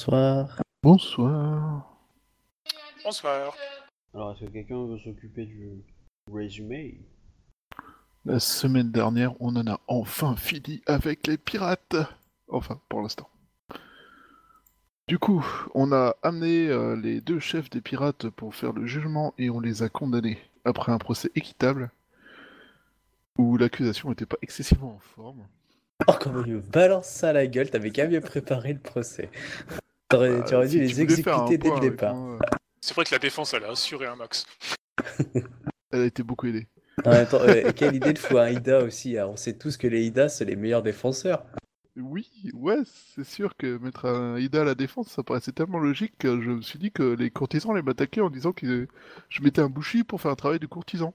Bonsoir. Bonsoir. Bonsoir. Alors, est-ce que quelqu'un veut s'occuper du résumé? La semaine dernière, on en a enfin fini avec les pirates. Enfin, pour l'instant. Du coup, on a amené euh, les deux chefs des pirates pour faire le jugement et on les a condamnés après un procès équitable où l'accusation n'était pas excessivement en forme. Oh, comment il me balance ça à la gueule, t'avais qu'à mieux préparer le procès. T'aurais- tu aurais dû Euh, Si les exécuter dès le départ. moi, C'est vrai que la défense, elle a assuré un max. elle a été beaucoup aidée. En même temps, euh, quelle idée de fou un Ida aussi. hein. On sait tous que les Ida, c'est les meilleurs défenseurs. Oui, ouais, c'est sûr que mettre un Ida à la défense, ça paraissait tellement logique que je me suis dit que les courtisans allaient m'attaquer en disant que je mettais un bouchi pour faire un travail de courtisan.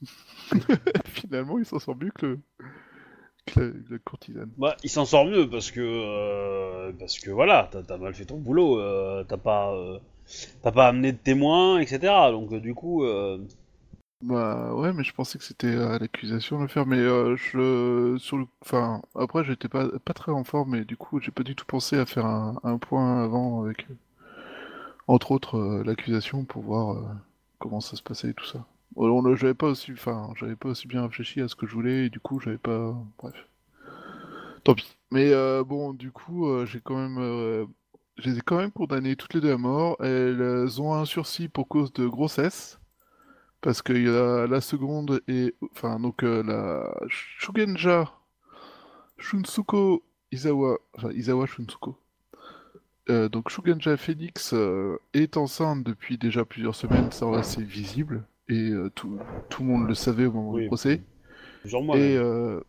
Finalement, il s'en sort mieux que, le... que la, la courtisane. Bah, il s'en sort mieux parce que euh, parce que voilà, t'as t'as mal fait ton boulot, euh, t'as pas euh, t'as pas amené de témoins, etc. Donc du coup, euh, Bah ouais, mais je pensais que c'était à l'accusation de le faire, mais euh, je sur le, enfin après j'étais pas pas très en forme, mais du coup j'ai pas du tout pensé à faire un, un point avant avec entre autres l'accusation pour voir comment ça se passait et tout ça. Bon, on- j'avais pas aussi, enfin j'avais pas aussi bien réfléchi à ce que je voulais et du coup j'avais pas, bref, tant pis. Mais euh, bon, du coup euh, j'ai quand même, euh, quand même condamnées toutes les deux à mort. Elles ont un sursis pour cause de grossesse. Parce que la seconde et enfin donc euh, la Shugenja Shunsuko Izawa, enfin Izawa Shunsuko. Euh, donc Shugenja Phoenix euh, est enceinte depuis déjà plusieurs semaines, ça c'est visible et euh, tout, tout le monde le savait au moment Oui. du procès. Et euh,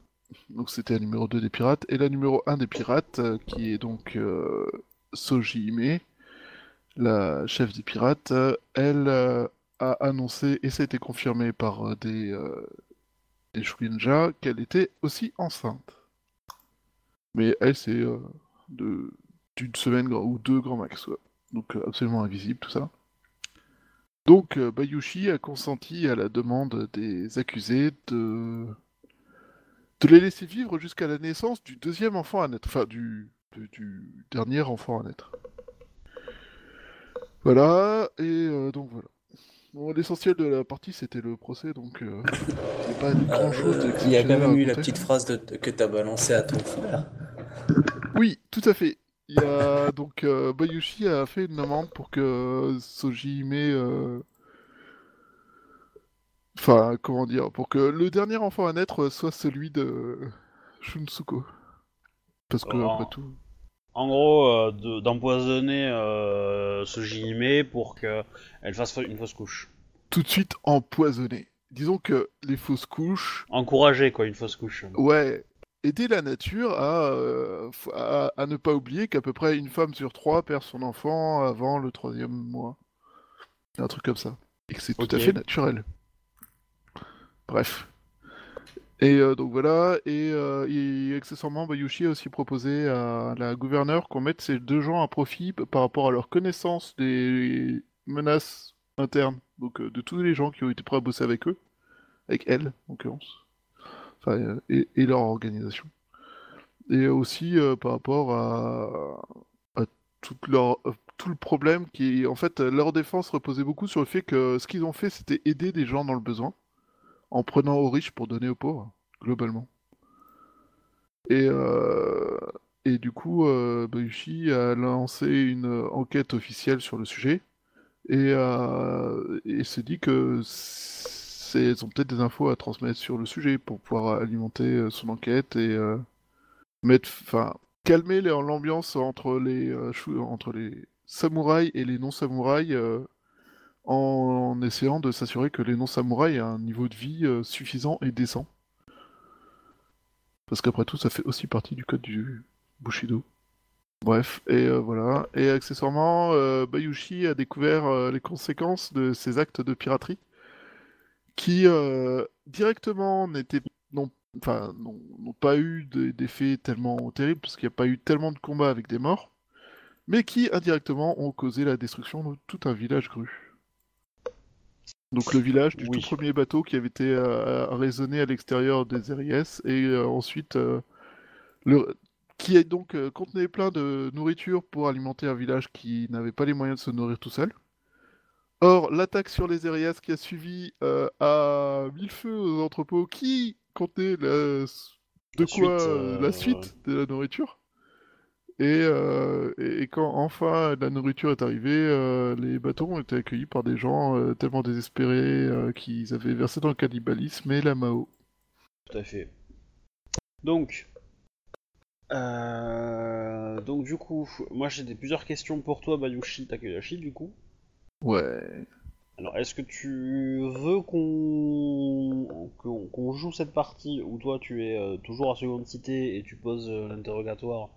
donc c'était la numéro 2 des pirates. Et la numéro 1 des pirates, euh, qui est donc Soji Hime, la chef des pirates, elle a annoncé, et ça a été confirmé par des, euh, des Shugenja, qu'elle était aussi enceinte. Mais elle, c'est euh, d'une semaine grand- ou deux grands max. ouais. Donc euh, absolument invisible tout ça. Donc euh, Bayushi a consenti à la demande des accusés de de les laisser vivre jusqu'à la naissance du deuxième enfant à naître, enfin du, du, du dernier enfant à naître. Voilà, et euh, donc voilà. Bon, L'essentiel de la partie c'était le procès, donc euh, il n'y a pas grand chose Euh, il y a quand même eu la petite phrase de- que t'as balancée à ton frère. Oui, tout à fait. Il y a donc euh, Bayushi a fait une demande pour que Soji Hime, euh, enfin comment dire, pour que le dernier enfant à naître soit celui de Shunsuko. Parce que après tout. En gros, euh, de- d'empoisonner euh, pour qu'elle fasse fa- une fausse couche. tout de suite empoisonné. Disons que les fausses couches, Encourager quoi, une fausse couche. ouais, aider la nature à, euh, à, à ne pas oublier qu'à peu près une femme sur trois perd son enfant avant le troisième mois. Un truc comme ça. Et que c'est tout à fait naturel. Bref. Et euh, donc voilà, et, euh, et accessoirement, Bayushi a aussi proposé à la gouverneure qu'on mette ces deux gens à profit par rapport à leur connaissance des menaces internes, donc euh, de tous les gens qui ont été prêts à bosser avec eux, avec elle en l'occurrence, et, leur organisation. Et aussi euh, par rapport à, euh, tout le problème qui, en fait, leur défense reposait beaucoup sur le fait que ce qu'ils ont fait, c'était aider des gens dans le besoin en prenant aux riches pour donner aux pauvres, globalement. Et, euh, et du coup, euh, Bayushi a lancé une enquête officielle sur le sujet et, euh, et s'est dit que elles ont peut-être des infos à transmettre sur le sujet pour pouvoir alimenter euh, son enquête et euh, mettre, enfin, calmer l'ambiance entre les, euh, entre les samouraïs et les non-samouraïs en essayant de s'assurer que les non-samouraïs aient un niveau de vie suffisant et décent. Parce qu'après tout, ça fait aussi partie du code du Bushido. Bref, et voilà. Et accessoirement, Bayushi a découvert les conséquences de ses actes de piraterie, qui euh, directement n'étaient non, enfin, n'ont pas eu de- d'effets tellement terribles, parce qu'il n'y a pas eu tellement de combats avec des morts, mais qui indirectement ont causé la destruction de tout un village cru. Donc le village du Oui. tout premier bateau qui avait été euh, raisonné à l'extérieur des RIS, et euh, ensuite euh, le... qui donc euh, contenait plein de nourriture pour alimenter un village qui n'avait pas les moyens de se nourrir tout seul. Or, l'attaque sur les Erias qui a suivi euh, a mis le feu aux entrepôts qui contenaient la- de La quoi suite, euh, euh, la suite de la nourriture. Et, euh, et- et quand enfin la nourriture est arrivée, euh, les bateaux ont été accueillis par des gens euh, tellement désespérés euh, qu'ils avaient versé dans le cannibalisme et la Mao. Tout à fait. Donc, euh, donc du coup, moi j'ai plusieurs questions pour toi, Bayushi Takayashi, du coup. Ouais. Alors, est-ce que tu veux qu'on joue cette partie où toi tu es euh, toujours à seconde cité et tu poses euh, l'interrogatoire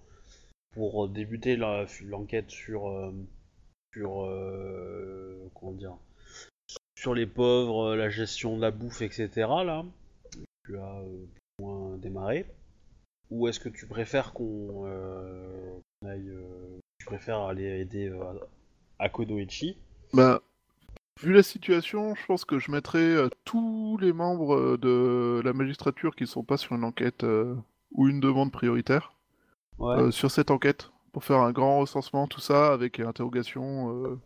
pour euh, débuter l'enquête sur sur comment dire sur les pauvres, la gestion de la bouffe, etc. Là, tu as plus ou moins démarré. Ou est-ce que tu préfères qu'on aille, tu préfères aller aider euh, à Konoichi Bah, vu la situation, je pense que je mettrai euh, tous les membres euh, de la magistrature qui sont pas sur une enquête euh, ou une demande prioritaire Ouais. euh, sur cette enquête pour faire un grand recensement, tout ça, avec interrogation euh,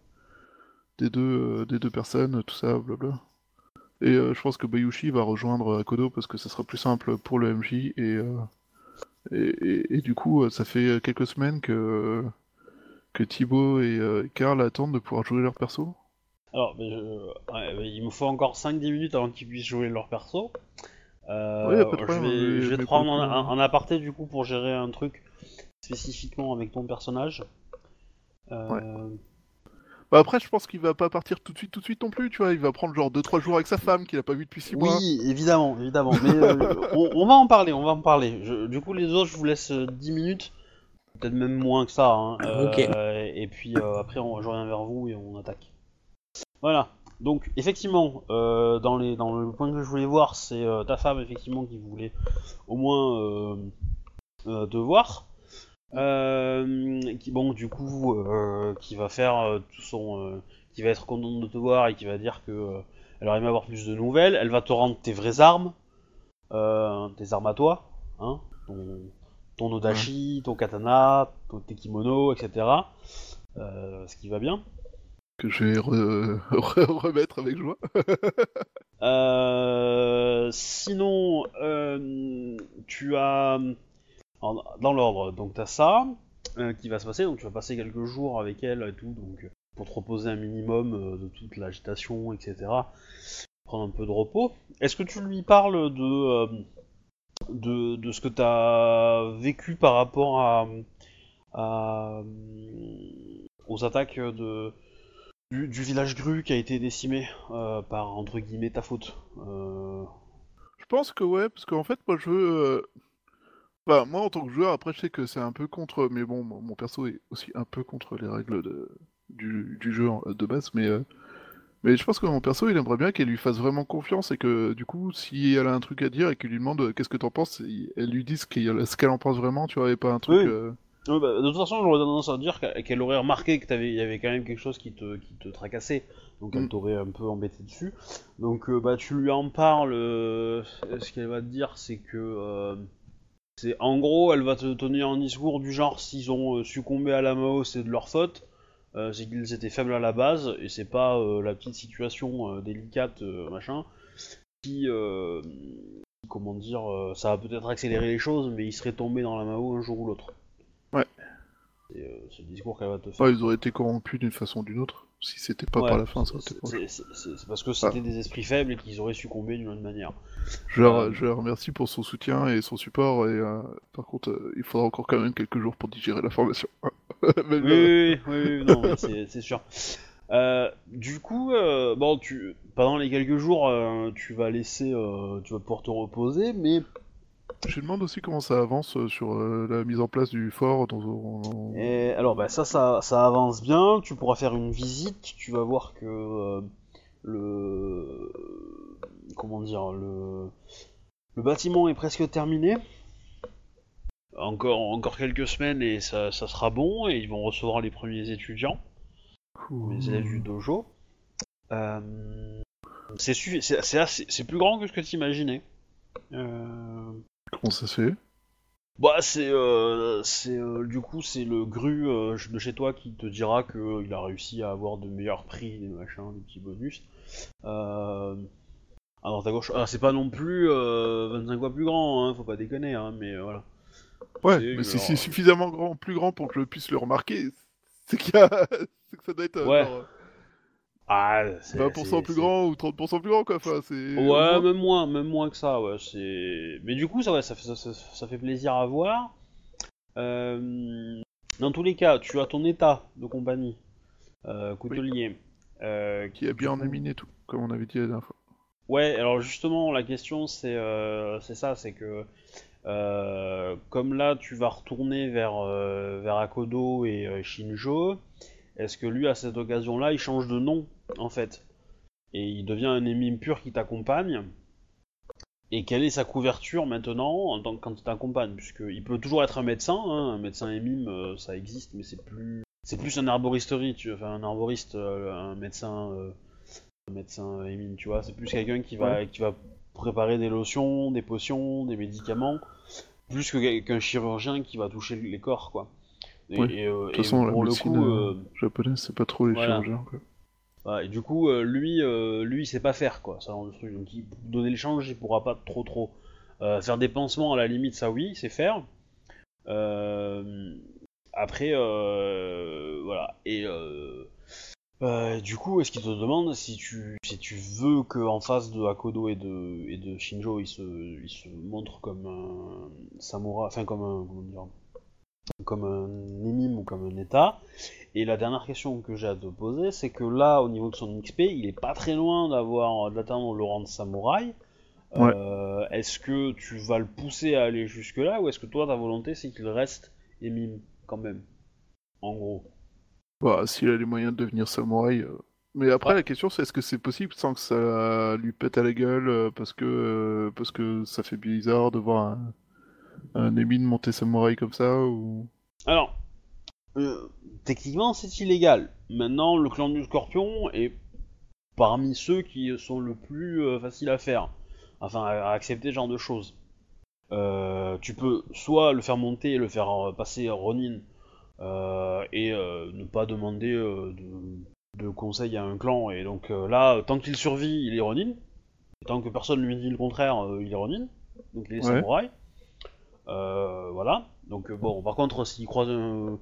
des, deux, des deux personnes, tout ça, blabla. Et je pense que Bayushi va rejoindre Akodo parce que ça sera plus simple pour le MJ et, et, et- et du coup, ça fait quelques semaines que, que Thibaut et euh, Karl attendent de pouvoir jouer leur perso? Alors, je- ouais, il me faut encore 5-10 minutes avant qu'ils puissent jouer leur perso. Euh, Ouais, je problème, vais, je vais te prendre en, en- aparté du coup pour gérer un truc spécifiquement avec ton personnage. Euh, Bah après, je pense qu'il va pas partir tout de suite, tout de suite non plus, tu vois. Il va prendre genre 2-3 jours avec sa femme qu'il a pas vu depuis 6 mois. Oui, évidemment, évidemment. Mais euh, on, on va en parler, on va en parler. Je- du coup, les autres, je vous laisse euh, 10 minutes, peut-être même moins que ça. hein. Euh, Et puis euh, après, on, je reviens vers vous et on attaque. Voilà. Donc, effectivement, euh, dans, les, dans le point que je voulais voir, c'est euh, ta femme, effectivement, qui voulait au moins euh, te voir. Qui, bon, du coup, qui va faire tout son. qui va être contente de te voir et qui va dire que. elle aurait aimé avoir plus de nouvelles. Elle va te rendre tes vraies armes, tes armes à toi, hein, ton, ton odashi, ton katana, ton, tes kimonos, etc. Euh, ce qui va bien. Que je vais re- re- remettre avec joie. Euh, sinon, euh, tu as dans l'ordre, donc tu as ça qui va se passer, donc tu vas passer quelques jours avec elle et tout, donc pour te reposer un minimum de toute l'agitation, etc. Prendre un peu de repos. Est-ce que tu lui parles de de, ce que tu as vécu par rapport à, aux attaques de du, village Gru qui a été décimé euh, par entre guillemets ta faute. Euh, Je pense que ouais, parce qu'en fait, moi je veux. euh, Bah, moi en tant que joueur, après je sais que c'est un peu contre. Mais bon, mon perso est aussi un peu contre les règles de... du... du jeu en- de base, mais. Mais je pense que mon perso, il aimerait bien qu'elle lui fasse vraiment confiance et que du coup, si elle a un truc à dire et qu'il lui demande euh, qu'est-ce que t'en penses, elle lui dise qu'il- ce qu'elle en pense vraiment, tu vois, et pas un truc. Oui. euh, bah, de toute façon, j'aurais tendance à dire qu'elle aurait remarqué que t'avais, il y avait quand même quelque chose qui te, qui te tracassait, donc elle Mm. t'aurait un peu embêté dessus. Donc euh, bah tu lui en parles. euh, ce qu'elle va te dire, c'est que c'est en gros, elle va te tenir un discours du genre s'ils ont succombé à la Mao, c'est de leur faute. Euh, c'est qu'ils étaient faibles à la base et c'est pas euh, la petite situation euh, délicate machin qui comment dire ça va peut-être accélérer les choses mais ils seraient tombés dans la Mao un jour ou l'autre. C'est euh, le discours qu'elle va te faire. ouais, ils auraient été corrompus d'une façon ou d'une autre. Si c'était pas Ouais, par la fin, ça c'est- parce que c'était des esprits faibles et qu'ils auraient succombé d'une autre manière. Je, la- Euh, je la remercie pour son soutien et son support. Et euh, par contre, il faudra encore quand même quelques jours pour digérer l'information. Mais, Oui, oui, oui, non, c'est sûr. Du coup, bon, tu, pendant les quelques jours, tu vas laisser, tu vas pouvoir te reposer, mais Je demande aussi comment ça avance euh, sur euh, la mise en place du fort. Et alors, bah, ça, ça, ça avance bien. Tu pourras faire une visite. Tu vas voir que euh, le, comment dire, le, le bâtiment est presque terminé. Encore, encore quelques semaines et ça, ça sera bon. Et ils vont recevoir les premiers étudiants, les élèves du dojo. Euh, c'est suffi- c'est c'est assez- c'est plus grand que ce que tu imaginais. Euh, Comment ça se fait? Bah c'est euh, c'est euh, du coup c'est le gru euh, de chez toi qui te dira que il a réussi à avoir de meilleurs prix, des machins, des petits bonus. Euh, droite à gauche. Ah, c'est pas non plus euh, 25 fois plus grand, hein, faut pas déconner, hein, mais euh, voilà. Ouais, mais si alors- c'est suffisamment grand, plus grand pour que je puisse le remarquer, c'est qu'il y a... c'est que ça doit être euh, Ouais. genre, Ah, c'est 20% c'est- plus grand ou 30% plus grand quoi. Enfin, c'est. Ouais, même moins, même moins que ça, ouais. C'est. Mais du coup, ça, ouais, ça, fait, ça, ça- ça fait plaisir à voir. Euh, Dans tous les cas, tu as ton état de compagnie, euh, coutelier. euh, Qui a bien en miné tout, comme on avait dit la dernière fois. Ouais, alors justement, la question c'est euh, c'est ça, c'est que comme là tu vas retourner vers, vers Akodo et Shinjo, est-ce que lui à cette occasion-là il change de nom? En fait Et il devient un émime pur qui t'accompagne Et quelle est sa couverture maintenant en tant que quand il t'accompagne? Puisqu'il peut toujours être un médecin, hein, un médecin émime euh, ça existe, mais c'est plus. C'est plus un arboristerie, tu enfin un arboriste, euh, un médecin euh, un médecin émine, tu vois, c'est plus quelqu'un qui va, qui va préparer des lotions, des potions, des médicaments, plus que qu'un chirurgien qui va toucher les corps, quoi. Et, Ouais. et, euh, De toute et façon, la le coup, euh, japonaise, c'est pas trop les voilà. chirurgiens quoi. Et du coup, euh, lui, euh, lui, il sait pas faire, quoi, ça de truc. Donc, il, donner le change, il pourra pas trop, trop. Euh, faire des pansements, à la limite, ça oui, c'est faire. Euh, après, voilà. Et du coup, est-ce qu'il te demande si tu, si tu veux qu'en face de Akodo et de, et de Shinjo, il se, il se montre comme un samouraï, enfin comme un, comment dire, comme un émime ou comme un état. Et la dernière question que j'ai à te poser, c'est que là, au niveau de son XP, il est pas très loin d'avoir d'atteindre le rang de samouraï. Ouais. Euh, est-ce que tu vas le pousser à aller jusque là, ou est-ce que toi, ta volonté, c'est qu'il reste émime quand même, en gros? Bah, s'il a les moyens de devenir samouraï. euh. Mais après, Ouais. la question c'est est-ce que c'est possible sans que ça lui pète à la gueule euh, parce que euh, parce que ça fait bizarre de voir un, un émine monter samouraï comme ça ou? Alors, euh, techniquement, c'est illégal. Maintenant, le clan du Scorpion est parmi ceux qui sont le plus euh, facile à faire, enfin à, à accepter ce genre de choses. Euh, tu peux soit le faire monter et le faire euh, passer Ronin et ne pas demander de, de conseils à un clan. Et donc là, tant qu'il survit, il est Ronin. Et tant que personne lui dit le contraire, il est Ronin. Donc il est Ouais. samouraï. Euh, voilà. Donc euh, bon, par contre, s'il croise un-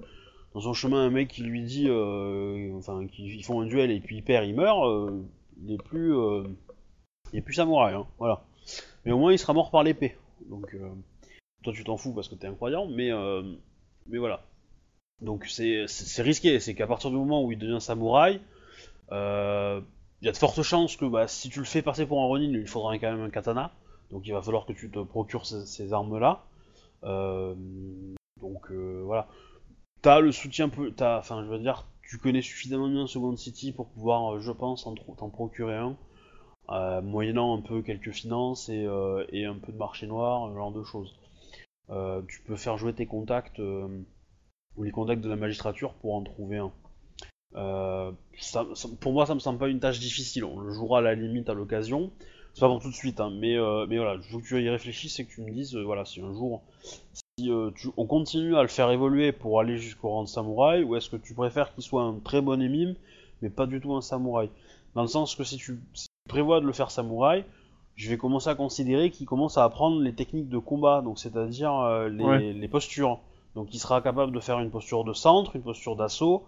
dans son chemin un mec qui lui dit, euh, enfin, qu'ils font un duel et puis il perd, il meurt, euh, il est plus, euh, il est plus samouraï, hein, voilà. Mais au moins, il sera mort par l'épée. Donc, euh, toi, tu t'en fous parce que t'es un croyant, mais, euh, mais voilà. Donc c'est risqué, c'est qu'à partir du moment où il devient samouraï, euh, il y a de fortes chances que bah, si tu le fais passer pour un Ronin, il faudra quand même un katana. Donc il va falloir que tu te procures ces, ces armes-là. Euh, donc euh, voilà. T'as le soutien enfin, je veux dire, tu connais suffisamment bien Second City pour pouvoir, euh, je pense, en t'en procurer un. moyennant un peu quelques finances et, un peu de marché noir, ce genre de choses. Tu peux faire jouer tes contacts ou les contacts de la magistrature pour en trouver un. Pour moi, ça me semble pas une tâche difficile. On le jouera à la limite à l'occasion. C'est pas pour tout de suite, hein, mais, euh, mais voilà, je veux que tu y réfléchisses et que tu me dises, euh, voilà, si un jour, si euh, tu- on continue à le faire évoluer pour aller jusqu'au rang de samouraï, ou est-ce que tu préfères qu'il soit un très bon émime, mais pas du tout un samouraï? Dans le sens que si tu, si tu prévois de le faire samouraï, je vais commencer à considérer qu'il commence à apprendre les techniques de combat, donc c'est-à-dire euh, les, Ouais. les postures. Donc il sera capable de faire une posture de centre, une posture d'assaut,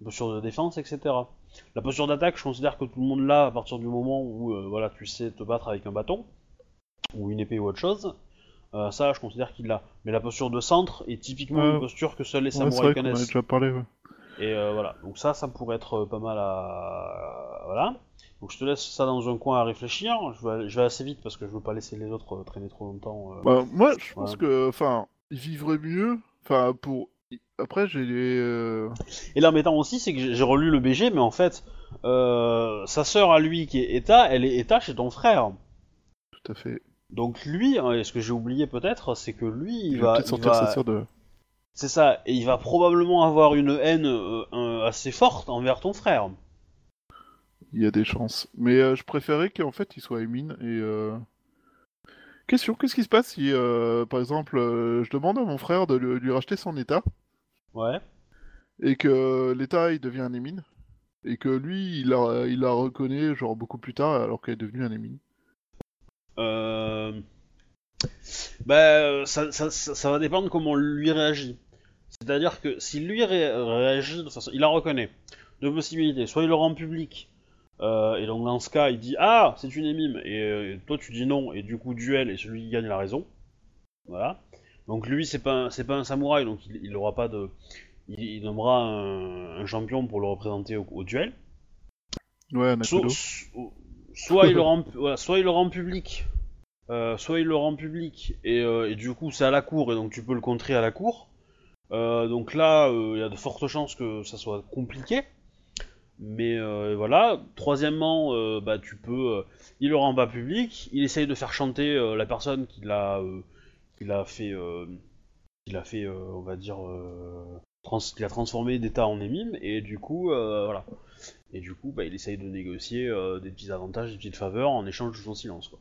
une posture de défense, etc. La posture d'attaque, je considère que tout le monde l'a à partir du moment où euh, voilà, tu sais te battre avec un bâton, ou une épée ou autre chose. Euh, ça, je considère qu'il l'a. Mais la posture de centre est typiquement Ouais. une posture que seuls les Ouais, samouraïs connaissent. déjà parlé. Ouais. Et euh, voilà, donc ça, ça pourrait être pas mal à... Voilà. Donc je te laisse ça dans un coin à réfléchir. Je vais, je vais assez vite parce que je veux pas laisser les autres traîner trop longtemps. Bah, moi, je pense que, enfin, il vivrait mieux. Enfin, pour. Après, j'ai euh, Et l'embêtant aussi, c'est que j'ai relu le BG, mais en fait, euh, sa sœur à lui qui est Eta, elle est Eta chez ton frère. Tout à fait. Donc lui, hein, ce que j'ai oublié peut-être, c'est que lui, il, Il va, peut-être sortir va- sa sœur de. c'est ça, et il va probablement avoir une haine euh, assez forte envers ton frère. Il y a des chances. Mais euh, je préférais qu'en fait, il soit Emine et. Question, qu'est-ce qui se passe si, euh, par exemple, euh, je demande à mon frère de lui, lui racheter son état Ouais. et que l'état il devient un émine et que lui il la, il la reconnaît genre beaucoup plus tard alors qu'elle est devenue un émine? Euh... Bah, ça, ça, ça, ça va dépendre comment lui réagit. C'est-à-dire que si lui ré- réagit de façon... Il la reconnaît. Deux possibilités. Soit il le rend public, euh, et donc dans ce cas, il dit « Ah, c'est une émime !» et euh, toi tu dis non, et du coup duel, et celui qui gagne la raison. Voilà. Donc lui, c'est pas, un- c'est pas un samouraï, donc il, il aura pas de... Il, il nommera un, un champion pour le représenter au, au duel. Ouais, So- so- soit il le rend, voilà, soit il le rend public, euh, soit il le rend public et, et du coup c'est à la cour et donc tu peux le contrer à la cour. Donc là, il y a de fortes chances que ça soit compliqué. Mais euh, voilà. Troisièmement, euh, bah tu peux, euh, il le rend pas public, il essaye de faire chanter euh, la personne qui l'a, euh, qui l'a fait, euh, qui l'a fait, euh, on va dire, euh, trans, qui l'a transformé d'état en émime et du coup, euh, voilà. Et du coup, bah, il essaye de négocier euh, des petits avantages, des petites faveurs en échange de son silence, quoi.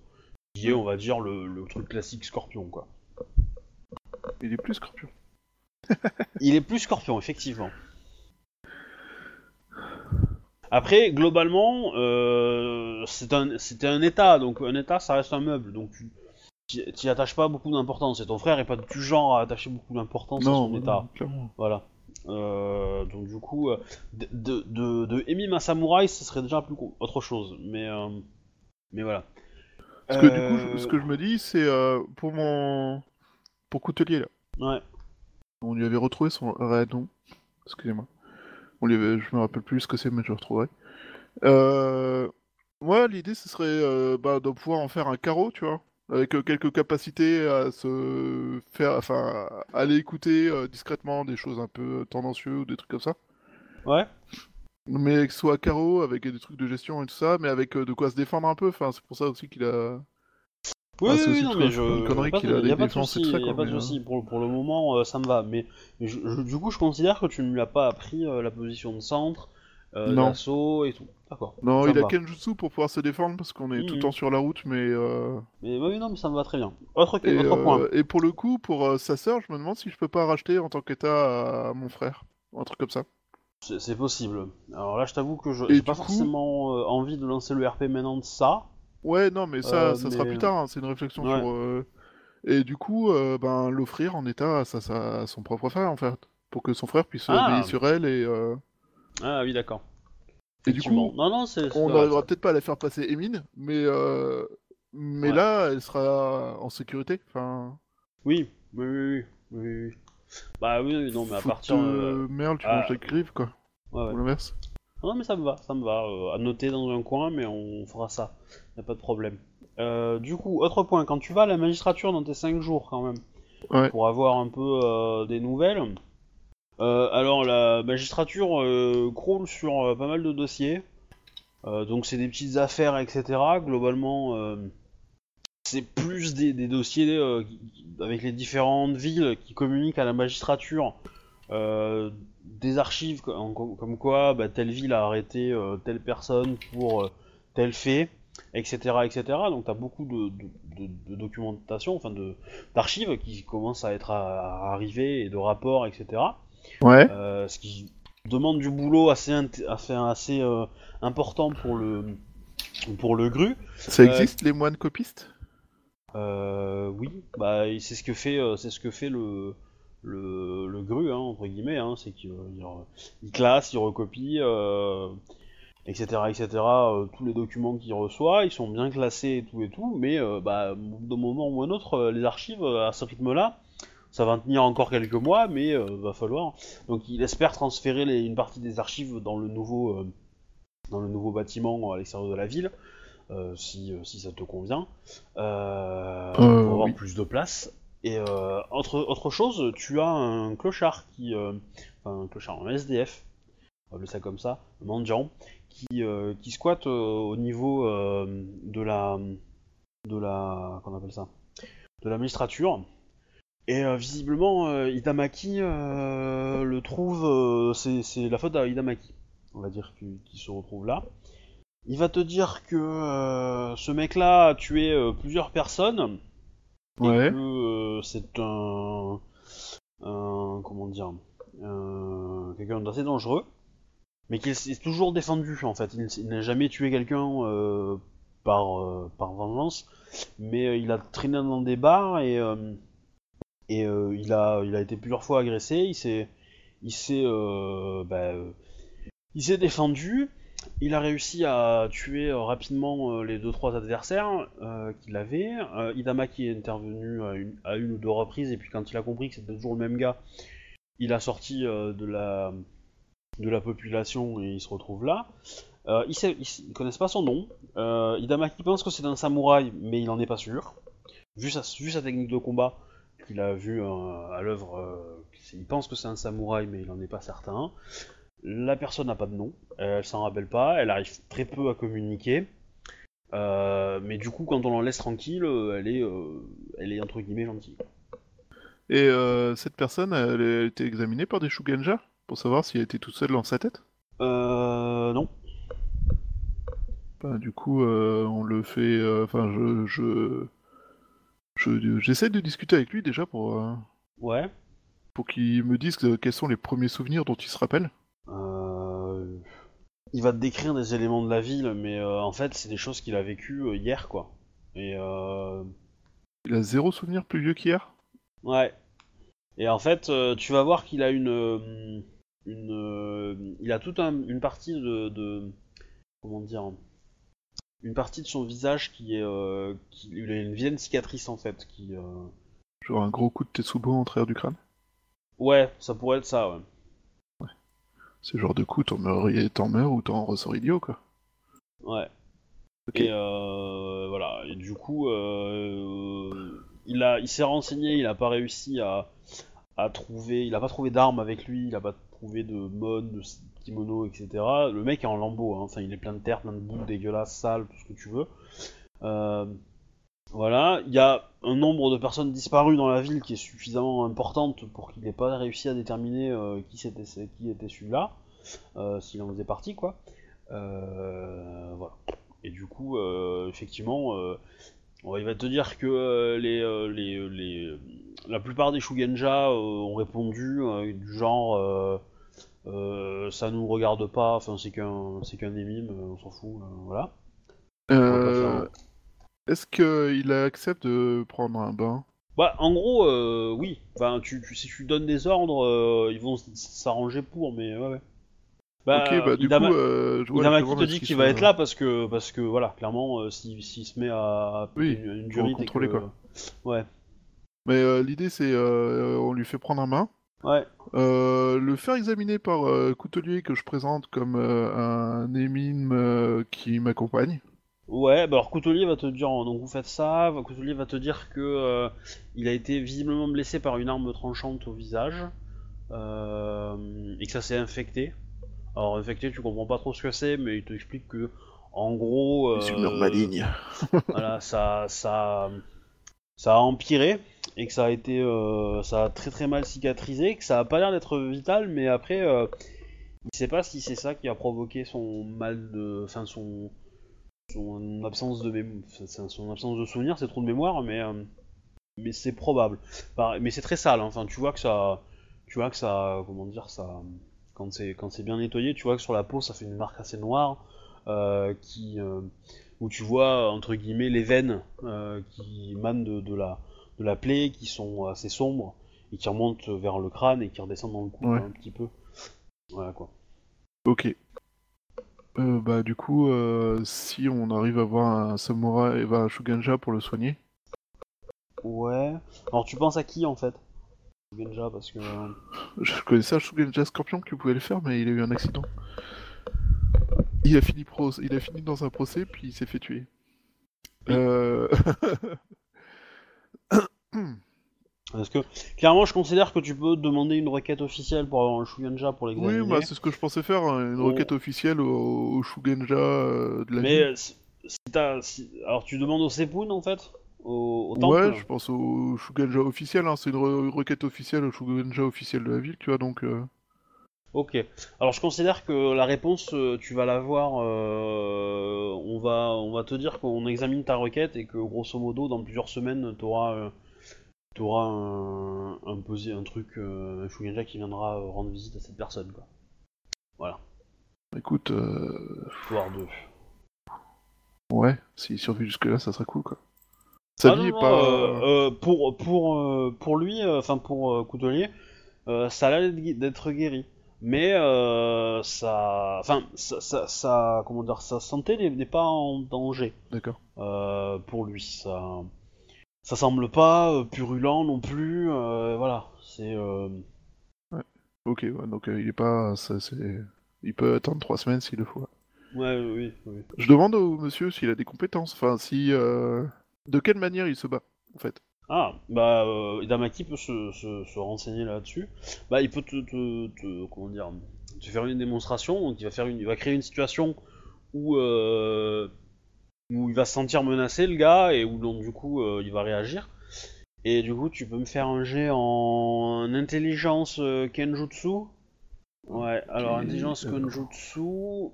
Qui est, on va dire, le, le truc classique Scorpion, quoi. Il est plus scorpion. Il est plus Scorpion, effectivement. Après, globalement, euh, c'est un, c'était un état, donc un état, ça reste un meuble, donc tu t'y- t'y attaches pas beaucoup d'importance. Et ton frère est pas du genre à attacher beaucoup d'importance à son non, état. clairement. Voilà. Euh, donc du coup, euh, de, de, de, de Samouraï, ce serait déjà plus autre chose. Mais, euh, mais voilà. Parce que du coup, je- ce que je me dis, c'est pour mon. Pour Coutelier là. Ouais. On lui avait retrouvé son réel nom. Excusez-moi. On avait... Je me rappelle plus ce que c'est, mais je le retrouverai. Euh... Moi, l'idée, ce serait euh, bah, de pouvoir en faire un carreau, tu vois. Avec euh, quelques capacités à se faire. Enfin, à aller écouter discrètement des choses un peu tendancieuses ou des trucs comme ça. Ouais. Mais que ce soit carreau, avec des trucs de gestion et tout ça, mais avec de quoi se défendre un peu. Enfin, c'est pour ça aussi qu'il a. Oui, Ah, oui, c'est oui, aussi non, très- mais je. une connerie y a pas qu'il de- a des a pas de défenses et souci, tout ça, y a pas de souci. Pour, pour le moment, euh, ça me va. Mais, mais je- je- du coup, je considère que tu ne lui as pas appris euh, la position de centre, euh, Non. d'assaut et tout. D'accord. Non, il a. Kenjutsu pour pouvoir se défendre parce qu'on est tout le Mhm. temps sur la route, mais. euh, Mais oui, non, mais ça me va très bien. Autre, Et, autre point. et pour le coup, pour euh, sa sœur, je me demande si je peux pas racheter en tant qu'état à mon frère. Un truc comme ça. C'est possible. Alors là, je t'avoue que je du pas coup- forcément euh, envie de lancer le RP maintenant de ça. Ouais, non, mais ça, Euh, ça sera plus tard, hein, c'est une réflexion Ouais. sur. euh, Et du coup, euh, ben, l'offrir en état à, sa- à son propre frère, en fait. Pour que son frère puisse Ah. veiller sur elle et. Ah oui, d'accord. Et du coup, non, non, on n'arrivera peut-être pas à la faire passer Emine, mais. euh, Mais Ouais. là, elle sera en sécurité. Enfin. Oui, oui, oui, oui, oui. Bah oui, non, mais à faut partir. euh, Merle, tu ah. manges la quoi. ouais, ouais. Ou l'inverse. Non, mais ça me va, ça me va. euh, à noter dans un coin, mais on fera ça. Y a pas de problème. Euh, du coup, autre point, quand tu vas à la magistrature dans tes 5 jours quand même, Ouais. pour avoir un peu euh, des nouvelles. alors la magistrature croule sur pas mal de dossiers. Donc c'est des petites affaires, etc. Globalement, c'est plus des, des dossiers avec les différentes villes qui communiquent à la magistrature. euh, des archives comme, comme quoi bah, telle ville a arrêté euh, telle personne pour euh, tel fait, etc. etc. Donc tu as beaucoup de, de- de- de documentation, enfin d'archives qui commencent à être à, à arriver et de rapports, etc. Ouais. Euh, ce qui demande du boulot assez, assez, assez, important pour le, pour le GRU. Ça existe, les moines copistes? Oui, bah c'est ce que fait, c'est ce que fait le, le, le GRU, hein, entre guillemets, hein, c'est qu'il il re- il classe, il recopie, euh, etc., etc. euh, tous les documents qu'il reçoit, ils sont bien classés et tout et tout, mais euh, bah, d'un moment ou un autre, euh, les archives euh, à ce rythme-là, ça va tenir encore quelques mois, mais euh, va falloir. Donc il espère transférer les- une partie des archives dans le nouveau, euh, dans le nouveau bâtiment à l'extérieur de la ville. euh, si, euh, si ça te convient, euh, Euh, pour avoir oui. plus de place. Et euh, autre, chose, tu as un clochard qui, euh, enfin un clochard, un SDF, on va appeler ça comme ça, un mendiant, qui, euh, squatte euh, au niveau de la, de la, qu'on appelle ça, de la magistrature. Et visiblement, euh, le trouve, c'est la faute à Itamaki, on va dire, qui, se retrouve là. Il va te dire que ce mec-là a tué plusieurs personnes et que euh, c'est un, comment dire un- quelqu'un d'assez dangereux, mais qu'il s'est toujours défendu en fait. Il, n'a jamais tué quelqu'un euh, par euh, par vengeance, mais il a traîné dans des bars et et il a il a été plusieurs fois agressé. Il s'est il s'est euh, bah, il s'est défendu. Il a réussi à tuer euh, rapidement euh, les deux trois adversaires euh, qu'il avait. Idamaki est intervenu à une, ou deux reprises et puis quand il a compris que c'était toujours le même gars, il a sorti de la population et il se retrouve là. Ils, ils connaissent pas son nom. Idamaki pense que c'est un samouraï, mais il en est pas sûr. Vu sa, vu sa technique de combat qu'il a vu à l'œuvre, il pense que c'est un samouraï, mais il en est pas certain. La personne n'a pas de nom, elle s'en rappelle pas, elle arrive très peu à communiquer. Euh, mais du coup, quand on l'en laisse tranquille, euh, elle est, euh, elle est entre guillemets gentille. Et euh, cette personne, elle a été examinée par des Shugenja pour savoir si elle était toute seule dans sa tête? Euh, non. Bah, du coup, on le fait. Enfin, je, je, je- j'essaie de discuter avec lui déjà pour, Ouais. pour qu'il me dise que- quels sont les premiers souvenirs dont il se rappelle. Euh, il va te décrire des éléments de la ville, mais euh, en fait, c'est des choses qu'il a vécues euh, hier, quoi. Et Il a zéro souvenir plus vieux qu'hier? ouais. Et en fait, tu vas voir qu'il a une, une, il a toute un- une partie de, de, comment dire, une partie de son visage qui est, euh, qui, il a une vilaine cicatrice en fait, qui, euh, Genre un gros coup de Tetsubo en travers du crâne? ouais, ça pourrait être ça, ouais. Le genre de coup, t'en meurs, t'en meurs ou t'en ressors idiot, quoi. Ouais. Et euh, voilà. Et du coup, euh, il a, il s'est renseigné, il a pas réussi à, à trouver, il a pas trouvé d'armes avec lui, il a pas trouvé de mode, de kimono, etc. Le mec est en lambeau, hein. enfin il est plein de terre, plein de boue, dégueulasse, sale, tout ce que tu veux. Euh, voilà, il y a un nombre de personnes disparues dans la ville qui est suffisamment importante pour qu'il n'ait pas réussi à déterminer euh, qui c'était, qui était celui-là, euh, s'il en faisait partie, quoi. Euh, voilà. Et du coup, euh, effectivement, il va te dire que les, les, les, la plupart des Shugenja ont répondu du genre ça nous regarde pas, enfin c'est qu'un c'est qu'un émime, on s'en fout, voilà. Est-ce qu'il accepte de prendre un bain? Bah, en gros, euh, oui. Enfin, tu, tu- si tu donnes des ordres, euh, ils vont s'arranger pour, mais ouais, ouais. Bah, Ok, bah du Idama- coup, euh, je vois Idamaki justement te dit qu'il qui va être là parce que, parce que voilà, clairement, euh, s'il s'il se met à, Oui, une, une durite contrôler, que- quoi. Ouais, Mais l'idée, c'est euh, on lui fait prendre un bain. ouais. Euh, le faire examiner par euh, Coutelier que je présente comme euh, un émime qui m'accompagne. Ouais, bah alors Coutelier va te dire, donc vous faites ça, Coutelier va te dire que euh, il a été visiblement blessé par une arme tranchante au visage, euh, et que ça s'est infecté. Alors infecté, tu comprends pas trop ce que c'est, mais il te explique que, en gros, euh, humeurs malignes. voilà, ça, ça, ça a empiré et que ça a été, euh, ça a très très mal cicatrisé, que ça a pas l'air d'être vital, mais après, il sait pas si c'est ça qui a provoqué son mal de, enfin son, son absence de son absence de souvenir, c'est trop de mémoire, mais, euh, mais c'est probable. Mais c'est très sale, hein. enfin tu vois que ça, tu vois que ça, comment dire ça, quand c'est quand c'est bien nettoyé, tu vois que sur la peau ça fait une marque assez noire, euh, qui euh, où tu vois entre guillemets les veines qui émanent de, de la de la plaie, qui sont assez sombres et qui remontent vers le crâne et qui redescendent dans le cou Ouais. un petit peu. Voilà quoi. Ok. Euh, bah du coup, euh, si on arrive à voir un samouraï, bah, un Shugenja pour le soigner. Ouais. Alors tu penses à qui en fait Genja parce que euh, Je connaissais un Shugenja Scorpion qui pouvait le faire, mais il a eu un accident. Il a fini, pro... il a fini dans un procès, puis il s'est fait tuer. Euh... parce que clairement je considère que tu peux demander une requête officielle pour avoir un Shugenja pour l'examiner. oui, bah, c'est ce que je pensais faire, hein, une requête officielle au, au Shugenja euh, de la Mais ville. euh, si, si alors tu demandes au Sepun en fait, au, au. Ouais, je pense au Shugenja officiel, hein, c'est une re- requête officielle au Shugenja officiel de la ville, tu vois, donc... euh, Ok. Alors je considère que la réponse, tu vas l'avoir. euh, on va, on va te dire qu'on examine ta requête et que grosso modo, dans plusieurs semaines, t'auras, euh, tu auras un, un, un truc, euh, un qui viendra euh, rendre visite à cette personne, quoi. Voilà, Écoute, euh, histoire de... ouais, s'il survit jusque-là, ça serait cool, quoi. Sa Ah vie non, est non, pas... euh, euh, pour, pour, pour lui, enfin pour Coutelier, ça a l'air d'être guéri. Mais ça, enfin, ça, ça, ça- comment dire, sa santé n'est pas en danger D'accord. pour lui. Ça, ça semble pas euh, purulent non plus. euh, voilà, c'est. euh, Ok, ouais, donc euh, il est pas... ça, c'est... Il peut attendre trois semaines s'il le faut. Ouais, oui, oui. Je demande au monsieur s'il a des compétences, enfin, si... euh, De quelle manière il se bat, en fait. Ah, bah, euh, Idamaki peut se, se, se renseigner là-dessus. Bah, il peut te, te, te- comment dire, te faire une démonstration. Donc, il va faire une, il va créer une situation où, euh, où il va se sentir menacé, le gars, et où donc du coup, euh, il va réagir. Et du coup, tu peux me faire un jet en intelligence euh, Kenjutsu. Ouais, alors intelligence. Kenjutsu.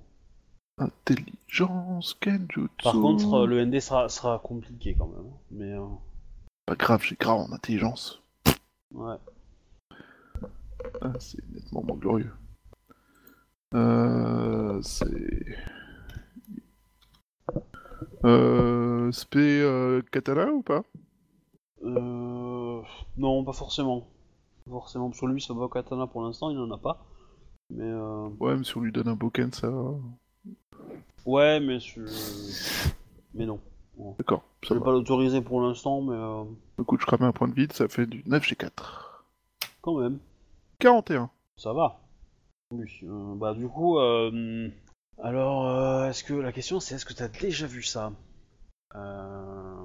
Intelligence, Kenjutsu... Par contre, euh, le ND sera, sera compliqué quand même. Mais euh, Pas grave, j'ai grave en intelligence. ouais. Ah, c'est nettement moins glorieux. Euh, c'est... Euh, spé euh, katana ou pas? Euh... Non, pas forcément. Pas forcément, que lui, ça va katana pour l'instant, il en a pas. Mais euh... Ouais, mais si on lui donne un boken, ça va. Ouais, mais je... Mais non. D'accord, Je vais va. pas l'autoriser pour l'instant, mais euh... Écoute, je crame un point de vide, ça fait du 9G4. quand même, 41. ça va. Oui, euh, bah du coup, euh... alors, euh, est-ce que la question c'est est-ce que t'as déjà vu ça? Euh...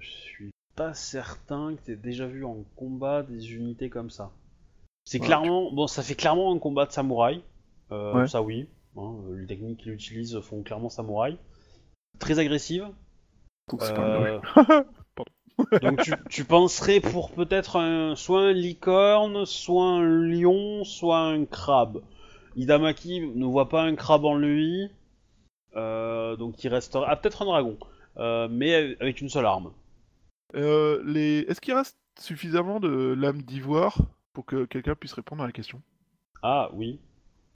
Je suis pas certain que t'aies déjà vu en combat des unités comme ça. C'est Ouais, clairement, bon, ça fait clairement un combat de samouraï. Euh, Ouais. Ça oui. Hein, euh, les techniques qu'il utilise font clairement samouraï. Très agressive. Euh. Donc tu, tu penserais pour peut-être un, soit un licorne, soit un lion, soit un crabe. Idamaki ne voit pas un crabe en lui, euh, donc il restera... Ah, peut-être un dragon, euh, mais avec une seule arme. Euh, les... Est-ce qu'il reste suffisamment de lames d'ivoire pour que quelqu'un puisse répondre à la question? Ah oui.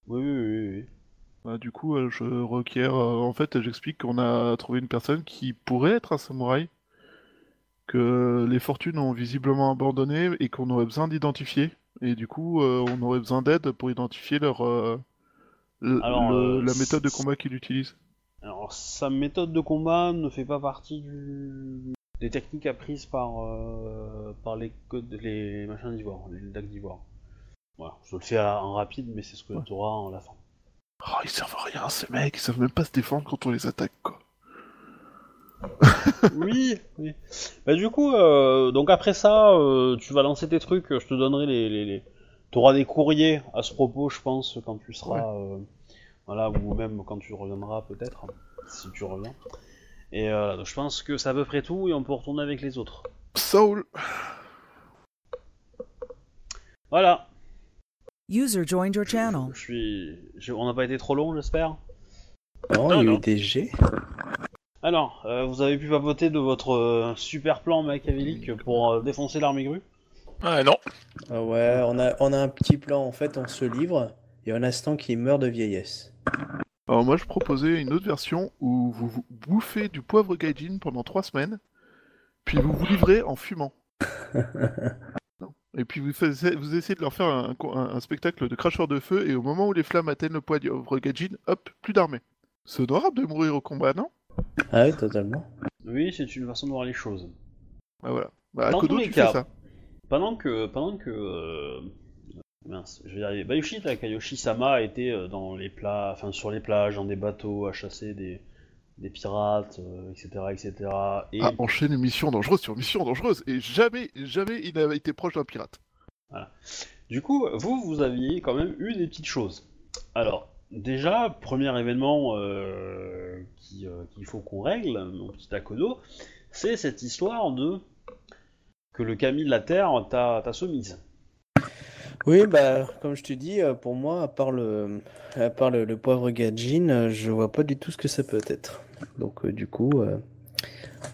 Oui, oui, oui. oui. Bah, Du coup, je requiers... en fait, j'explique qu'on a trouvé une personne qui pourrait être un samouraï, que les fortunes ont visiblement abandonné et qu'on aurait besoin d'identifier. Et du coup, euh, on aurait besoin d'aide pour identifier leur... euh, Alors, le- euh, la méthode de combat qu'il utilise. Alors sa méthode de combat ne fait pas partie du... des techniques apprises par, euh, par les codes, les machins d'ivoire, les dagues d'ivoire. Voilà, je le fais en rapide, mais c'est ce que Ouais. tu auras en la fin. Oh, ils servent à rien, ces mecs, ils savent même pas se défendre quand on les attaque, quoi. oui, oui. Bah, du coup, euh, donc après ça, euh, tu vas lancer tes trucs, je te donnerai les... les, les... Tu auras des courriers à ce propos, je pense, quand tu seras... euh, voilà, ou même quand tu reviendras peut-être, si tu reviens. Et euh, je pense que c'est à peu près tout, et on peut retourner avec les autres. Soul Voilà, User joined your channel. je suis... je- On n'a pas été trop long, j'espère Non, Non, Alors, euh, vous avez pu papoter de votre euh, super plan machiavélique pour euh, défoncer l'armée grue? Ah non. Ah ouais, on a, on a un petit plan. En fait, on se livre et un instant qui meurt de vieillesse. Alors moi je proposais une autre version où vous, vous bouffez du poivre gaijin pendant trois semaines, puis vous vous livrez en fumant. Non. Et puis vous, vous essayez de leur faire un, un- un spectacle de cracheur de feu, et au moment où les flammes atteignent le poivre gaijin, hop, plus d'armée. C'est honorable de mourir au combat, non? Ah oui, totalement. Oui, c'est une façon de voir les choses. Bah voilà. Bah, Dans Akodo, tous les tu cas. fais ça. Pendant que... Pendant que... euh, Mince, je vais y arriver. Bayushi Takayoshi-sama a été euh, dans les plats, enfin sur les plages, dans des bateaux, à chasser des, des pirates, euh, etc., etc. Et Ah, enchaîne mission dangereuse sur mission dangereuse, et jamais, jamais il n'a été proche d'un pirate. Du coup, vous, vous aviez quand même eu des petites choses. Alors, déjà, premier événement euh, qui, euh, qu'il faut qu'on règle, mon petit Akodo, c'est cette histoire de que le Camille de la Terre t'a t'a soumise. Oui, bah, comme je te dis, euh, pour moi, à part le, à part le, euh, je vois pas du tout ce que ça peut être. Donc, euh, du coup,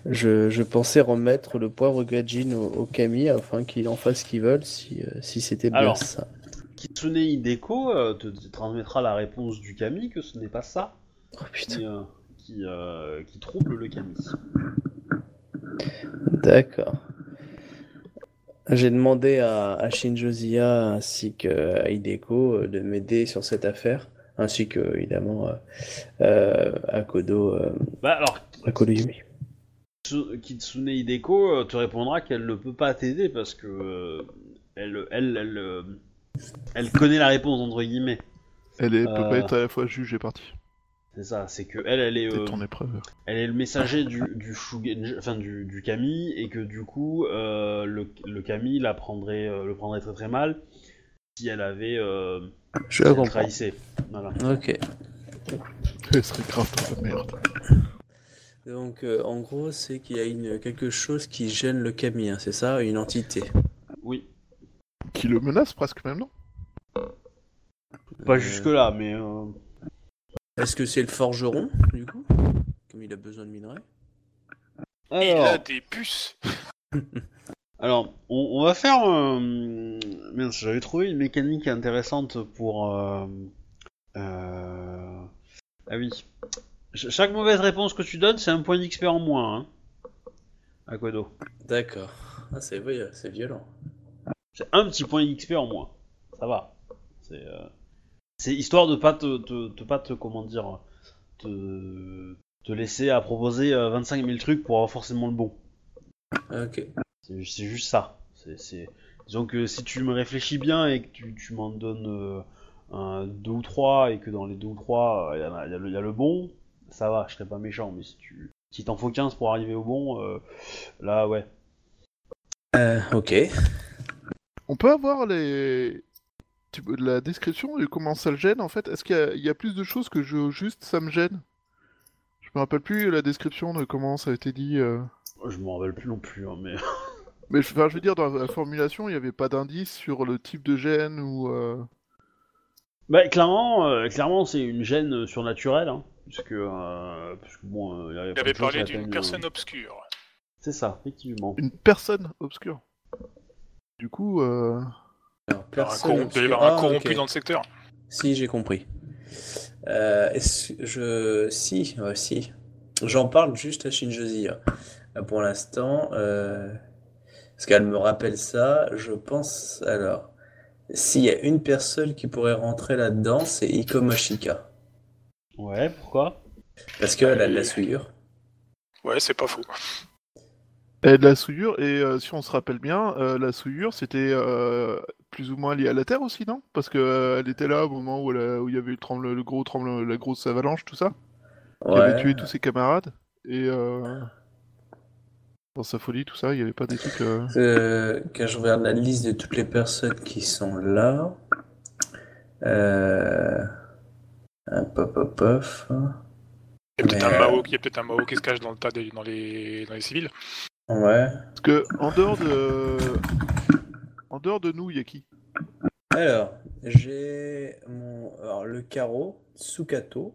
Je, je pensais remettre le poivre Gajin au, au Kami afin qu'il en fasse ce qu'il veut si, si c'était bien Alors. ça. Kitsune Hideko euh, te, te transmettra la réponse du Kami que ce n'est pas ça Oh qui, euh, qui, euh, qui trouble le Kami. D'accord. J'ai demandé à, à Shinjozia ainsi qu'à Hideko euh, de m'aider sur cette affaire, ainsi que évidemment euh, euh, à Kodo, euh, Bah alors, à Kodo Yumi. Kitsu- Kitsune Hideko euh, te répondra qu'elle ne peut pas t'aider parce que euh, elle, elle, elle, euh, elle connaît la réponse entre guillemets. Elle est, Euh. peut pas être à la fois juge et partie. C'est ça, c'est que elle, elle est, C'est euh, ton épreuve. elle est le messager du, du Shugen- enfin du, du Kami et que du coup euh, le, le Kami la prendrait, euh, le prendrait très très mal si elle avait euh, Je si elle trahissait. Voilà. Ok. Elle serait grave dans la merde. Donc euh, en gros, c'est qu'il y a une, quelque chose qui gêne le Kami, hein, c'est ça, une entité. Oui, Qui le menace presque même, non pas Euh, jusque là, mais euh, Est-ce que c'est le forgeron, du coup Comme il a besoin de minerais? Il a alors, des puces. alors on, on va faire. Euh, mince, j'avais trouvé une mécanique intéressante pour. euh, euh, Ah oui. Ch- chaque mauvaise réponse que tu donnes, c'est un point d'XP en moins. Hein. À Kodo. D'accord. Ah, c'est oui, c'est violent. C'est un petit point XP en moins. Ça va. C'est euh, c'est histoire de pas te, te, te- pas te comment dire te, te laisser à proposer euh, 25 000 trucs pour avoir forcément le bon. Ok. C'est ju- c'est juste ça. C'est disons que si tu me réfléchis bien et que tu, tu m'en donnes euh, un, deux ou trois et que dans les deux ou trois il y, a- y a le- y a le bon, ça va. Je serais pas méchant. Mais si tu si t'en faut 15 pour arriver au bon, euh, là ouais. Euh, ok. On peut avoir les... la description de comment ça le gêne en fait? Est-ce qu'il y, a- y plus de choses que je... juste ça me gêne? Je me rappelle plus la description de comment ça a été dit. euh. Je m'en rappelle plus non plus, hein, mais. Mais je, enfin, je veux dire, dans la formulation, il n'y avait pas d'indice sur le type de gène ou. euh, Bah, clairement, euh, clairement c'est une gêne surnaturelle, hein, puisque, euh, puisque bon, euh, y a Il pas avait parlé d'une personne euh, obscure. C'est ça, effectivement. Une personne obscure. Du coup, euh, Alors, Alors, un personne y un corrompu ok. dans le secteur. Si, j'ai compris. Euh, je... Si, ouais, si. J'en parle juste à Shinjozi. hein. Pour l'instant, euh, parce qu'elle me rappelle ça, je pense... Alors, s'il y a une personne qui pourrait rentrer là-dedans, c'est Iko Mashika. Ouais, pourquoi? Parce qu'elle a de la souillure. Ouais, c'est pas faux. Et de la souillure, et euh, si on se rappelle bien, euh, la souillure c'était euh, plus ou moins lié à la Terre aussi, non? Parce que euh, elle était là au moment où, elle a- où il y avait eu le, tremble, le gros tremble, la grosse avalanche, tout ça, qui avait Ouais. tué tous ses camarades, et euh, dans sa folie, tout ça, il n'y avait pas des trucs. euh, Euh, quand je regarde la liste de toutes les personnes qui sont là, euh, un pop pop pop. Il y a peut-être Mais, un euh, Mao, qui- il y a peut-être un Mao qui se cache dans le tas des- dans les dans les civils. Ouais. Parce que en dehors de, en dehors de nous, il y a qui? Alors, j'ai mon alors, le carreau, Sukato.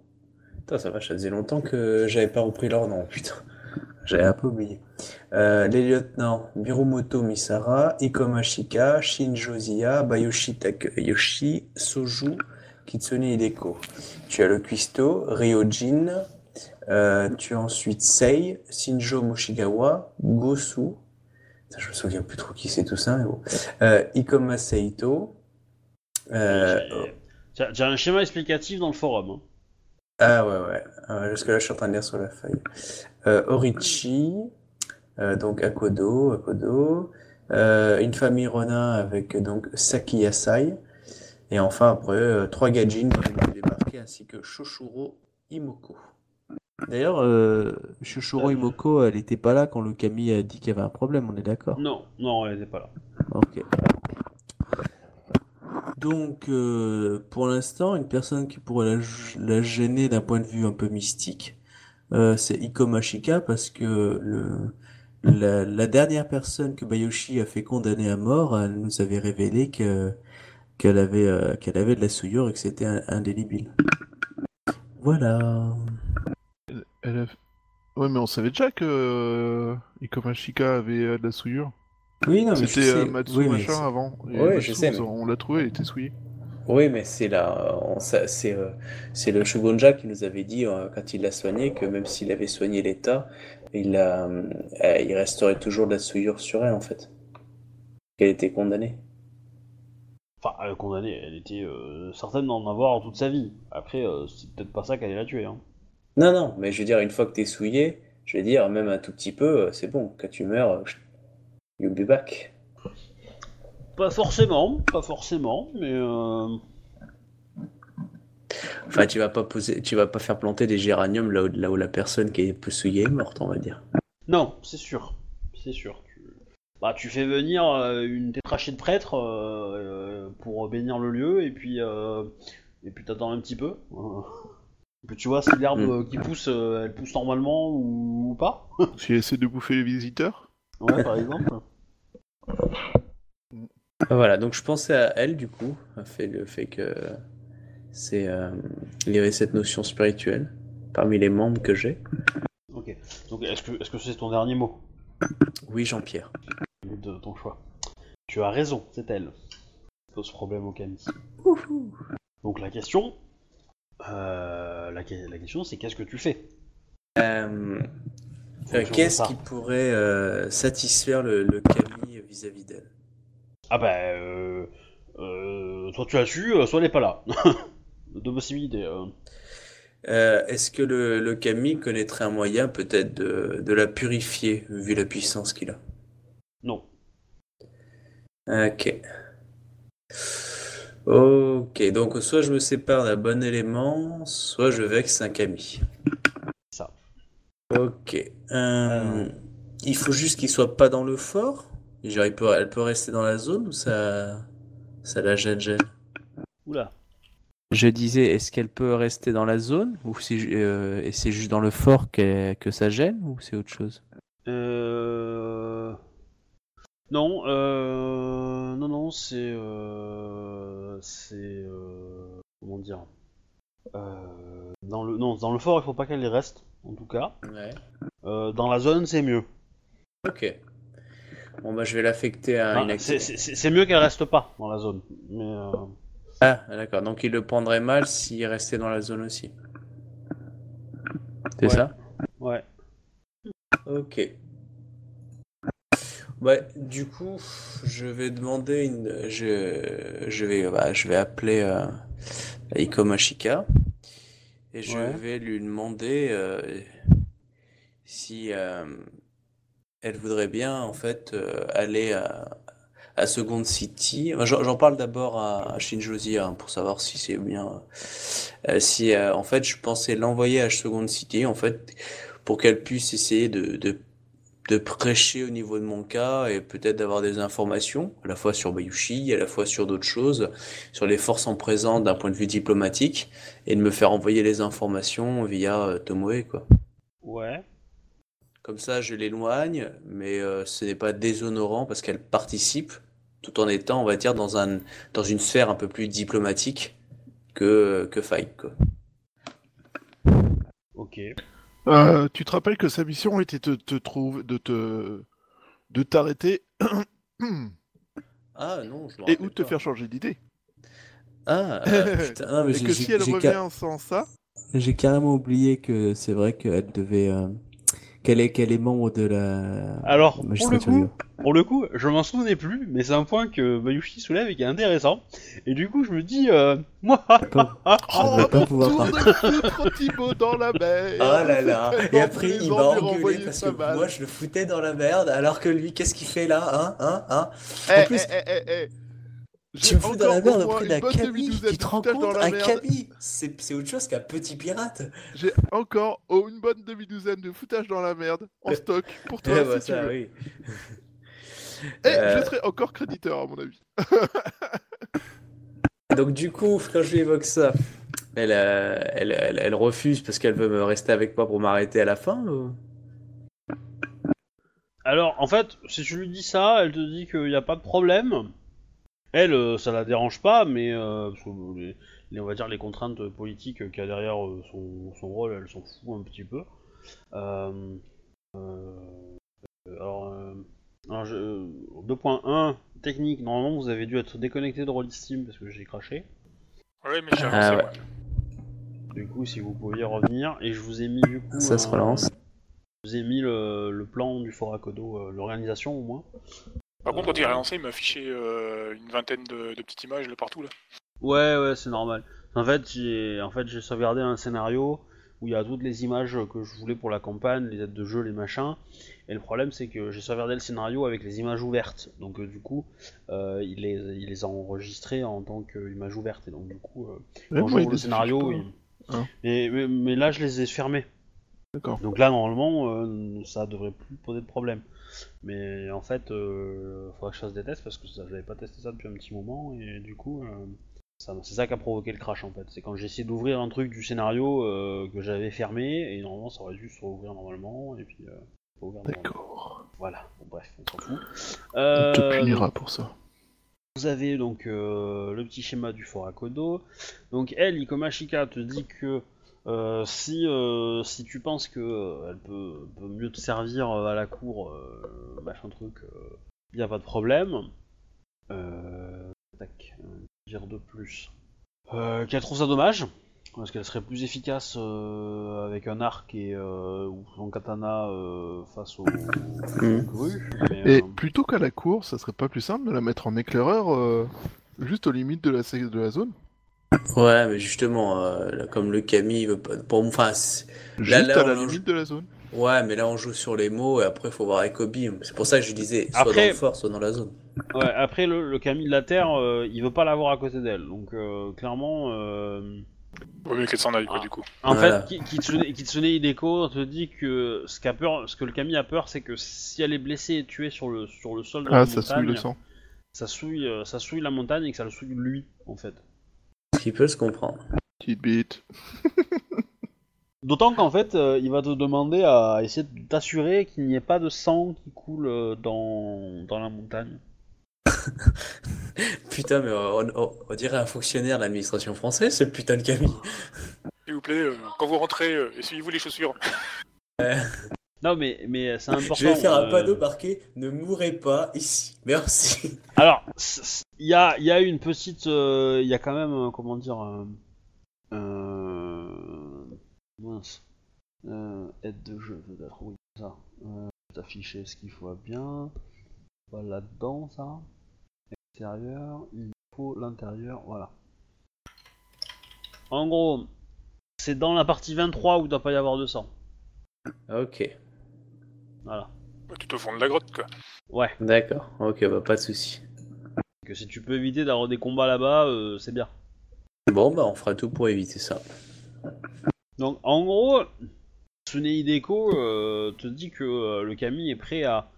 Putain, ça va, ça faisait longtemps que j'avais pas repris leur nom, putain. J'avais un peu oublié. Euh, les lieutenants Mirumoto Misara, Ikomashika, Shinjozia, Bayoshi Takayoshi, Soju, Kitsune Hideko. Tu as le cuistot, Ryojin. Euh, tu as ensuite Sei, Shinjo Moshigawa, Gosu. Putain, je me souviens plus trop qui c'est tout ça, mais bon. Euh, Ikoma Seito. Euh, J'ai- J'ai un schéma explicatif dans le forum. hein. Ah ouais, ouais. Euh, jusque là, je suis en train de lire sur la feuille. Euh, Orichi, euh, donc Akodo, Akodo. Euh, une famille Ronin avec donc Saki Yasai. Et enfin, après, euh, trois Gajin qui de débarquer, ainsi que Shoshuro Imoko. D'ailleurs, euh, Shoshuro Imoko, elle était pas là quand le Kami a dit qu'il y avait un problème, on est d'accord? Non, non, elle était pas là. Ok. Donc, euh, pour l'instant, une personne qui pourrait la, la gêner d'un point de vue un peu mystique, euh, c'est Iko Mashika parce que le, la, la dernière personne que Bayoshi a fait condamner à mort, elle nous avait révélé que qu'elle avait euh, qu'elle avait de la souillure et que c'était indélébile. Voilà. Elle a... Ouais, mais on savait déjà que euh, Ikomashika avait euh, de la souillure. Oui, non, mais C'était euh, Matsu Oui, machin c'est- avant. Et Ouais, Matsu, je sais, mais- On l'a trouvé, elle était souillée. Oui, mais c'est la, on- ça- c'est euh, c'est le Shogunja qui nous avait dit euh, quand il l'a soigné que même s'il avait soigné l'État, il a, euh, il resterait toujours de la souillure sur elle en fait. Qu'elle était condamnée. Enfin, condamnée, elle était euh, certaine d'en avoir toute sa vie. Après, euh, c'est peut-être pas ça allait la tuer. Hein. Non, non, mais je veux dire, une fois que t'es souillé, je veux dire, même un tout petit peu, euh, c'est bon. Quand tu meurs, euh, you'll be back. Pas forcément, pas forcément, mais euh, Enfin, tu vas pas poser, tu vas pas faire planter des géraniums là où, là où la personne qui est peu souillée est morte, on va dire. non, c'est sûr, c'est sûr. Tu... Bah, tu fais venir euh, une tétrachée de prêtre euh, euh, pour bénir le lieu, et puis euh, et puis t'attends un petit peu. euh. Et puis tu vois si l'herbe Mm. euh, qui pousse, euh, elle pousse normalement ou, ou pas. Si elle essaie de bouffer les visiteurs. Ouais, par exemple. Voilà, donc je pensais à elle du coup, le fait, le fait que c'est, euh, il y avait cette notion spirituelle parmi les membres que j'ai. Ok. Donc est-ce que est-ce que c'est ton dernier mot? Oui, Jean-Pierre. de ton choix Tu as raison, c'est elle. qui Pose problème au Camille. Donc la question, euh, la, que- la question c'est qu'est-ce que tu fais? Euh, euh, Qu'est-ce qui pourrait euh, satisfaire le, le Camille vis-à-vis d'elle? Ah bah, euh, euh, soit tu tues, euh, soit elle est pas là. Deux possibilités. euh. Euh, Est-ce que le, le Camille connaîtrait un moyen peut-être de, de la purifier, vu la puissance qu'il a? Non. Ok. Ok, donc soit je me sépare d'un bon élément, soit je vexe un Camille. Ça. Ok. Euh, il faut juste qu'il soit pas dans le fort. Genre, il peut, elle peut rester dans la zone ou ça, ça la gêne, gêne? Oula. Je disais, est-ce qu'elle peut rester dans la zone ou c'est ju- euh, et c'est juste dans le fort qu'elle- que ça gêne ou c'est autre chose? Euh... Non, euh... non, non, c'est, euh... c'est, euh... comment dire, dans le, non, dans le fort, il faut pas qu'elle y reste, en tout cas. Ouais. Dans la zone, c'est mieux. Ok. Bon bah je vais l'affecter à une c'est, activité. c'est- c'est mieux qu'elle reste pas dans la zone. Mais. Ah, d'accord. Donc il le prendrait mal s'il restait dans la zone aussi. C'est Ouais. ça? ouais. Ok. Ouais, du coup, je vais demander une. Je, je vais, bah, je vais appeler euh, Iko Mashika et je Ouais. vais lui demander euh, si euh, elle voudrait bien en fait euh, aller à, à Second City. J'en parle d'abord à, à Shinjozi hein, pour savoir si c'est bien. euh, si euh, en fait je pensais l'envoyer à Second City en fait pour qu'elle puisse essayer de, de de prêcher au niveau de mon cas et peut-être d'avoir des informations, à la fois sur Bayushi, à la fois sur d'autres choses, sur les forces en présence d'un point de vue diplomatique, et de me faire envoyer les informations via euh, Tomoe, quoi. Ouais. Comme ça, je l'éloigne, mais euh, ce n'est pas déshonorant parce qu'elle participe, tout en étant, on va dire, dans un, dans une sphère un peu plus diplomatique que, que Fight, quoi. Ok. Euh, tu te rappelles que sa mission était de te trouver, de te, de t'arrêter Ah non, je et ou de te faire changer d'idée. Ah, euh, putain, non, mais Et que si elle revient ca- sans ça, J'ai carrément oublié que c'est vrai qu'elle devait. euh, qu'elle est, qu'elle est membre de la Alors, pour le magistrature. coup, pour le coup, je m'en souvenais plus, mais c'est un point que Bayushi soulève et qui est intéressant. Et du coup, je me dis, euh, moi, Elle va pas pouvoir de foutre Thibaut dans la mer. Oh là là Et après, il m'a engueulé parce que balle. moi, je le foutais dans la merde, alors que lui, qu'est-ce qu'il fait là Hein Hein Hein? Eh, En plus- Tu J'ai me fous dans la encore merde d'un bonne Camille demi-douzaine Tu de te rends foutages compte dans la Un merde. Camille C'est c'est autre chose qu'un petit pirate J'ai encore oh, une bonne demi-douzaine de foutages dans la merde en stock pour toi Eh bah, si tu ça, veux. oui. Et Euh, je serai encore créditeur à mon avis. Donc du coup, quand je lui évoque ça, elle, euh, elle, elle, elle refuse parce qu'elle veut me rester avec moi pour m'arrêter à la fin ou... Alors, en fait, si tu lui dis ça, elle te dit qu'il n'y a pas de problème. Elle, euh, ça la dérange pas, mais euh, parce que les, les- on va dire les contraintes politiques qu'il y a derrière euh, son, son rôle, elle s'en fout un petit peu. Euh, euh, alors, euh, alors je- 2.1 technique. Normalement, vous avez dû être déconnecté de Rollisteam parce que j'ai craché. Ouais, mais j'ai Ah, avancé, ouais. moi. Du coup, si vous pouviez revenir, et je vous ai mis du coup. Ça se un- relance. Je vous ai mis le, le plan du Fort Akodo, euh, l'organisation au moins. Par contre, quand il a relancé, il m'a affiché euh, une vingtaine de, de petites images là partout là. Ouais, ouais, c'est normal. En fait, j'ai en fait, j'ai sauvegardé un scénario où il y a toutes les images que je voulais pour la campagne, les aides de jeu, les machins. Et le problème, c'est que j'ai sauvegardé le scénario avec les images ouvertes. Donc, euh, du coup, euh, il, les, il les a enregistrées en tant qu'image ouverte. Et donc, du coup, euh, Ouais, quand le scénario. il- Hein. Mais, mais, mais là, je les ai fermés. D'accord. Donc là, normalement, euh, ça devrait plus poser de problème. Mais en fait, euh, faudra que je fasse des tests parce que ça, j'avais pas testé ça depuis un petit moment et du coup, euh, c'est ça qui a provoqué le crash en fait. C'est quand j'ai essayé d'ouvrir un truc du scénario euh, que j'avais fermé et normalement ça aurait dû se rouvrir normalement et puis. Euh. D'accord. Voilà. Bon, bref, on s'en fout. On te punira pour ça. vous avez donc le petit schéma du fort Akodo. Donc elle, Ikomashika, te dit que euh, si, euh, si tu penses que euh, elle peut, peut mieux te servir euh, à la cour, euh, machin truc, il n'y a pas de problème. Euh, tac, dire de plus. Euh, qu'elle trouve ça dommage, parce qu'elle serait plus efficace euh, avec un arc et euh, ou son katana euh, face aux, grues. mais, Et euh, plutôt qu'à la cour, ça serait pas plus simple de la mettre en éclaireur euh, juste aux limites de la, de la zone? Ouais, mais justement, euh, là, comme le Camille veut pas. Pour enfin, c'est- Juste là, à la on- limite de la zone. ouais, mais là on joue sur les mots et après il faut voir avec Kobe. C'est pour ça que je disais soit Après- dans le fort, soit dans la zone. Ouais, après le, le Camille de la Terre, euh, il veut pas l'avoir à côté d'elle. Donc euh, clairement, euh, Vaut mieux qu'elle s'en aille, quoi, Ah. du coup? en Voilà. fait, Ki- Kitsune, Hideko te dit que ce, qu'a peur, ce que le Camille a peur, c'est que si elle est blessée et tuée sur le, sur le sol de la Ah, ça montagne, souille le sang. ça souille, ça souille la montagne et que ça le souille lui, en fait. Qui peut se comprendre. Petite bite. D'autant qu'en fait, euh, il va te demander à essayer de t'assurer qu'il n'y ait pas de sang qui coule euh, dans, dans la montagne. Putain, mais on, on- on dirait un fonctionnaire de l'administration française, ce putain de Camille. S'il vous plaît, euh, quand vous rentrez, euh, essuyez-vous les chaussures. Non, mais, mais c'est important. Je vais faire un euh, panneau marqué Ne mourrez pas ici. Merci. Alors, il y a, y a une petite, euh, il y a quand même, euh, comment dire, euh, euh, mince, euh, aide de jeu peut-être, oui, ça. Euh, afficher ce qu'il faut bien, pas là-dedans ça. Extérieur, il faut l'intérieur, voilà. En gros, c'est dans la partie 23 où il doit pas y avoir de sang. Ok, Voilà. Ouais, Tout au fond de la grotte, quoi. Ouais. d'accord. Ok, bah pas de souci. Que si tu peux éviter d'avoir des combats là-bas, euh, c'est bien. Bon, bah on fera tout pour éviter ça. Donc en gros, Tsune Hideko euh, te dit que euh, le Kami est prêt à,